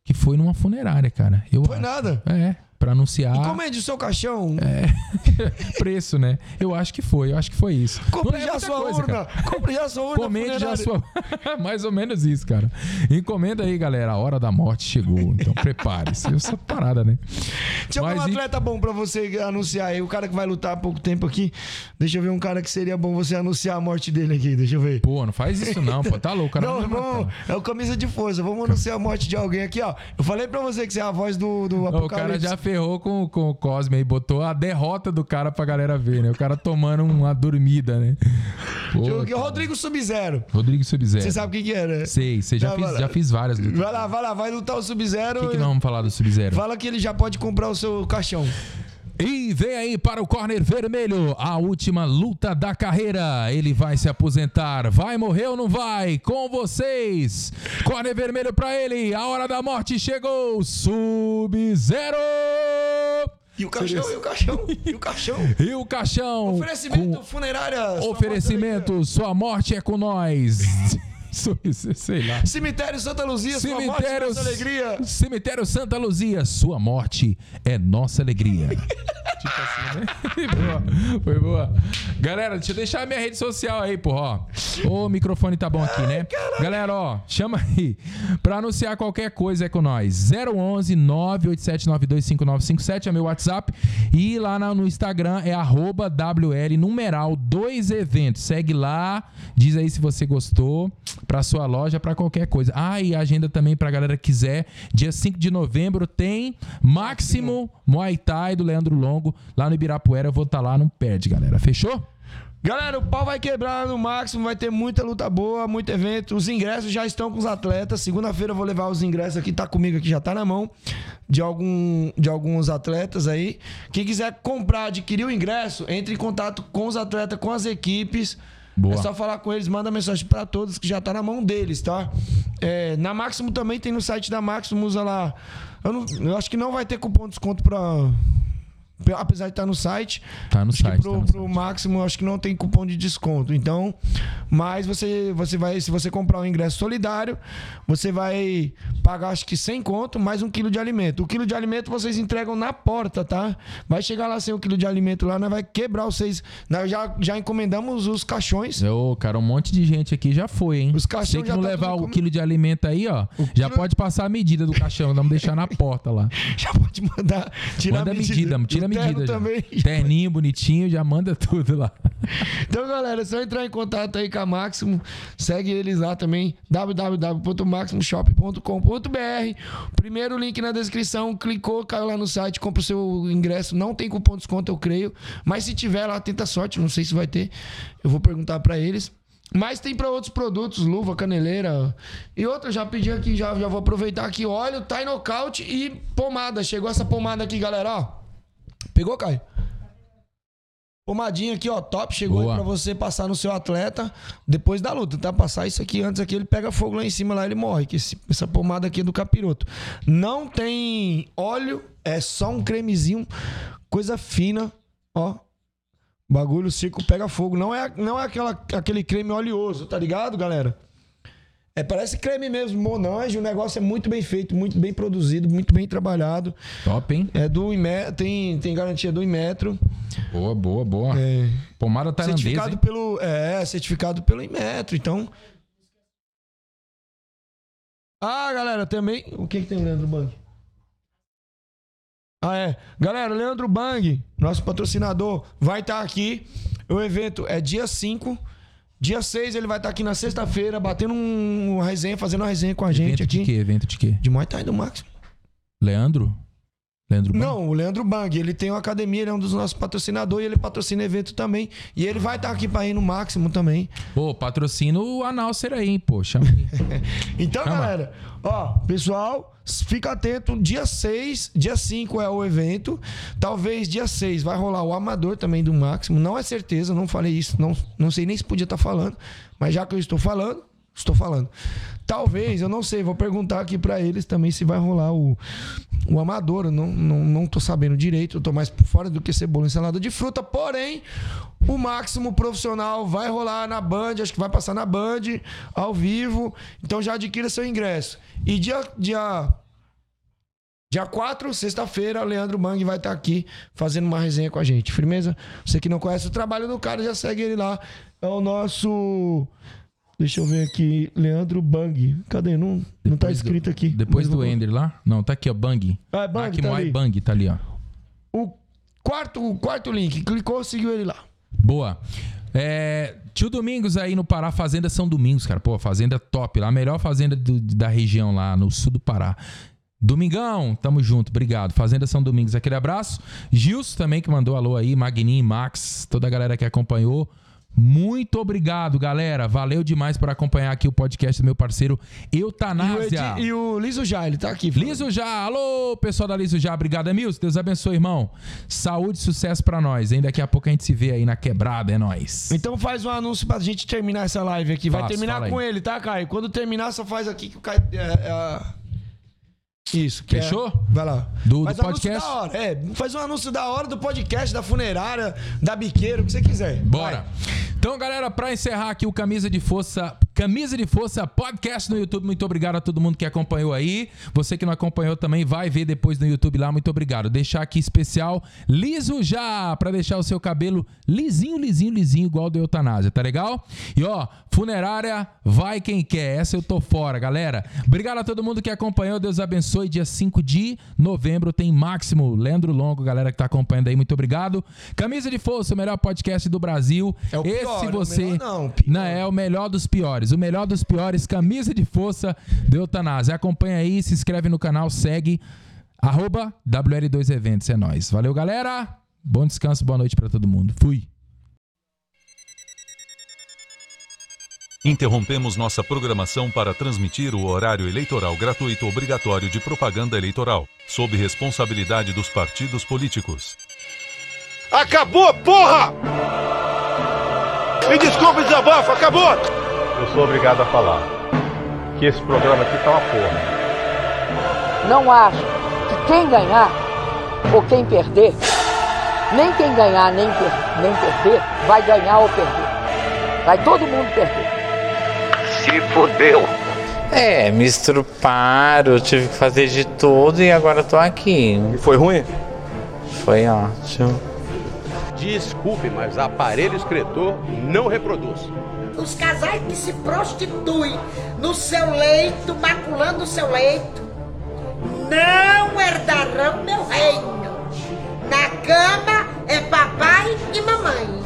que foi numa funerária, cara. Eu Foi acho. nada. É, pra anunciar Encomende o seu caixão. É. preço, né? Eu acho que foi, eu acho que foi isso. Compre Não é já sua coisa, urna. Compre já sua urna. Encomende já a funerária. sua. Mais ou menos isso, cara. Encomenda aí, galera. A hora da morte chegou. Então prepare-se. Essa parada, né? Tinha algum Mas e- atleta bom pra você anunciar aí? O cara que vai lutar há pouco tempo aqui. Deixa eu ver um cara que seria bom você anunciar a morte dele aqui. Deixa eu ver. Pô, não faz isso não, pô. Tá louco, cara. Não, matar. vamos, é o camisa de força. Vamos anunciar a morte de alguém aqui, ó. Eu falei pra você que você é a voz do, do Não, O cara Apocalipse. já ferrou com, com o Cosme aí, botou a derrota do cara pra galera ver, né? O cara tomando uma dormida, né? Pô. Rodrigo Sub-Zero. Rodrigo Sub-Zero. Você sabe quem que era? Sei, sei, já, Vai, fiz, já fiz várias lutas. Vai lá, vai lá, vai lutar o Sub-Zero. O que, que nós vamos falar do Sub-Zero? Fala que ele já pode comprar o seu caixão. E vem aí para o corner vermelho, a última luta da carreira. Ele vai se aposentar. Vai morrer ou não vai? Com vocês. Corner vermelho para ele. A hora da morte chegou. Sub-Zero. E o caixão, e o caixão, e o caixão. E o caixão. Oferecimento com funerária. sua oferecimento. Sua morte é com nós. Sei lá. Cemitério Santa Luzia, sua morte, Cemitério, nossa alegria. Cemitério Santa Luzia, sua morte é nossa alegria. tipo assim, né? Foi boa, foi boa. Galera, deixa eu deixar a minha rede social aí, porra. ó. O microfone tá bom aqui, né? Galera, ó, chama aí. Pra anunciar qualquer coisa é com nós. 011 987925957 é meu WhatsApp. E lá no Instagram é arroba WL numeral 2 eventos. Segue lá, diz aí se você gostou, pra sua loja, pra qualquer coisa. Ah, e a agenda também pra galera que quiser. Dia 5 de novembro tem Máximo Muay Thai do Leandro Longo lá no Ibirapuera. Eu vou estar lá, não perde, galera. Fechou? Galera, o pau vai quebrar no máximo, vai ter muita luta boa, muito evento. Os ingressos já estão com os atletas. Segunda-feira eu vou levar os ingressos aqui, tá comigo aqui, já tá na mão de, algum, de alguns atletas aí. Quem quiser comprar, adquirir o ingresso, entre em contato com os atletas, com as equipes. Boa. É só falar com eles, manda mensagem pra todos que já tá na mão deles, tá? É, na Máximo também tem no site da Máximo, usa lá. Eu, não- eu acho que não vai ter cupom de desconto pra. Apesar de estar no site. Tá no Acho que site. pro, tá no pro site. máximo, acho que não tem cupom de desconto. Então, mas você, você vai, se você comprar um ingresso solidário, você vai pagar acho que 100 conto mais um quilo de alimento. O quilo de alimento vocês entregam na porta, tá? Vai chegar lá sem o quilo de alimento lá, nós vai quebrar vocês. Nós já, já encomendamos os caixões. Ô, cara, um monte de gente aqui já foi, hein? Os caixão Tem que já não tá levar o com- quilo de alimento aí, ó. Já quilo- pode passar a medida do caixão. Vamos deixar na porta lá. Já pode mandar tirar Manda a a medida. medida, tira a terno medida. já. também. Terninho, bonitinho, já manda tudo lá. Então, galera, é só entrar em contato aí com a Máximo. Segue eles lá também, www.maximoshop.com.br. Primeiro link na descrição, clicou, caiu lá no site, compra o seu ingresso. Não tem cupom de desconto, eu creio. Mas se tiver lá, tenta sorte. Não sei se vai ter. Eu vou perguntar pra eles. Mas tem pra outros produtos, luva, caneleira e outra. Já pedi aqui, já, já vou aproveitar aqui. Óleo, Thai Knockout e pomada. Chegou essa pomada aqui, galera, ó. Pegou, Caio? Pomadinha aqui, ó, top. Chegou Boa. aí pra você passar no seu atleta depois da luta, tá? Passar isso aqui antes aqui, ele pega fogo lá em cima, lá ele morre. Que esse- essa pomada aqui é do capiroto. Não tem óleo, é só um cremezinho, coisa fina, ó. Bagulho seco pega fogo. Não é, não é aquela, aquele creme oleoso, tá ligado, galera? É, parece creme mesmo, Monange. O negócio é muito bem feito, muito bem produzido, muito bem trabalhado. Top, hein? É do Inmetro, tem, tem garantia do Inmetro. Boa, boa, boa. É, Pomada tailandesa, certificado hein? pelo. É, certificado pelo Inmetro. Então. Ah, galera, também. O que, que tem o Leandro Bang? Ah, é. Galera, Leandro Bang, nosso patrocinador, vai estar aqui. O evento é dia 5. Dia 6 ele vai estar aqui na sexta-feira, batendo um, uma resenha, fazendo uma resenha com a gente Evento aqui. de quê? Evento de quê? De Muay Thai do Máximo. Leandro? Leandro Bang? Não, o Leandro Bang, ele tem uma academia, ele é um dos nossos patrocinadores e ele patrocina evento também. E ele vai estar aqui pra ir no máximo também. Pô, patrocina o Análcer aí, hein, pô. Chama aí. Então, Chama. galera, ó, pessoal, fica atento. Dia 6, dia 5 é o evento. Talvez dia 6 vai rolar o amador também do máximo. Não é certeza, não falei isso. Não, não sei nem se podia estar falando. Mas já que eu estou falando, estou falando. Talvez, eu não sei, vou perguntar aqui pra eles também se vai rolar o, o amador. Eu não, não, não tô sabendo direito, eu tô mais por fora do que cebola e salada de fruta. Porém, o máximo profissional vai rolar na Band, acho que vai passar na Band, ao vivo. Então já adquira seu ingresso. E dia, dia Dia 4, sexta-feira, Leandro Bang vai estar aqui fazendo uma resenha com a gente. Firmeza? Você que não conhece o trabalho do cara, já segue ele lá. É o nosso. Deixa eu ver aqui. Leandro Bang. Cadê? Não, não tá escrito aqui. Depois do Ender lá? Não, tá aqui, ó, Bang. Ah, é Bang, Aqui, tá ali. Bang, tá ali, ó. O quarto, o quarto link. Clicou, seguiu ele lá. Boa. É, tio Domingos aí no Pará, Fazenda São Domingos, cara. Pô, fazenda top lá. A melhor fazenda do- da região lá, no sul do Pará. Domingão, tamo junto, obrigado. Fazenda São Domingos, aquele abraço. Gilson também que mandou alô aí, Magnin, Max, toda a galera que acompanhou. Muito obrigado, galera. Valeu demais por acompanhar aqui o podcast do meu parceiro E o, Eutanásia. Edi- e o Liso Já, ele tá aqui. Liso Já, alô, pessoal da Liso Já, obrigado, Emilson. Deus abençoe, irmão. Saúde e sucesso pra nós. Hein? Daqui a pouco a gente se vê aí na quebrada, é nóis. Então faz um anúncio pra gente terminar essa live aqui. Vai Faço, terminar aí. com ele, tá, Caio? Quando terminar, só faz aqui que o Caio. é, é, Isso. que é- Fechou? Vai lá. Do- faz do um anúncio podcast? Da hora. É, faz um anúncio da hora do podcast, da funerária, da biqueira, o que você quiser. Bora. Vai. Então, galera, pra encerrar aqui o Camisa de Força, Camisa de Força Podcast no YouTube. Muito obrigado a todo mundo que acompanhou aí. Você que não acompanhou também vai ver depois no YouTube lá. Muito obrigado. Deixar aqui especial liso já pra deixar o seu cabelo lisinho, lisinho, lisinho igual do Eutanásia, tá legal? E ó, funerária, vai quem quer. Essa eu tô fora, galera. Obrigado a todo mundo que acompanhou. Deus abençoe. Dia 5 de novembro tem Máximo, Leandro Longo, galera que tá acompanhando aí. Muito obrigado. Camisa de Força, o melhor podcast do Brasil. É o pior, Esse é o você melhor não, pior. não é o melhor dos piores. O melhor dos piores, camisa de força do Eutanásia. Acompanha aí, se inscreve no canal, segue. Arroba WL2 Eventos, é nóis. Valeu, galera. Bom descanso, boa noite pra todo mundo. Fui. Interrompemos nossa programação para transmitir o horário eleitoral gratuito obrigatório de propaganda eleitoral, sob responsabilidade dos partidos políticos. Acabou, porra! Me desculpe, desabafo, acabou! Eu sou obrigado a falar que esse programa aqui tá uma porra. Não acho que quem ganhar ou quem perder, nem quem ganhar nem, per- nem perder, vai ganhar ou perder. Vai todo mundo perder. Se fudeu! É, me estruparam, tive que fazer de tudo e agora tô aqui. E foi ruim? Foi ótimo. Desculpe, mas aparelho escritor não reproduz. Os casais que se prostituem no seu leito, maculando o seu leito, não herdarão meu reino. Na cama é papai e mamãe.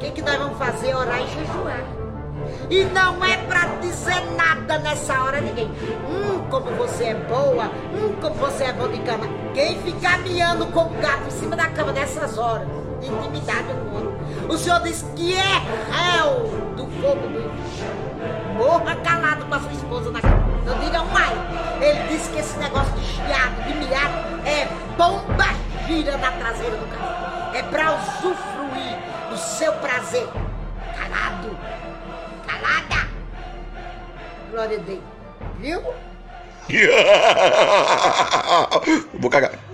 Que, que nós vamos fazer? Orar e jejuar. E não é pra dizer nada nessa hora a ninguém. Hum, como você é boa. Hum, como você é bom de cama. Quem ficar miando com o gato em cima da cama nessas horas, intimidade com o. O Senhor diz que é réu do fogo do. Morra calado com a sua esposa na cama. Não diga ai. Ele disse que esse negócio de chiado, de miado, é bomba gira na traseira do carro. É pra usufruir seu prazer. Calado. Calada. Glória a Deus. Viu? Vou cagar.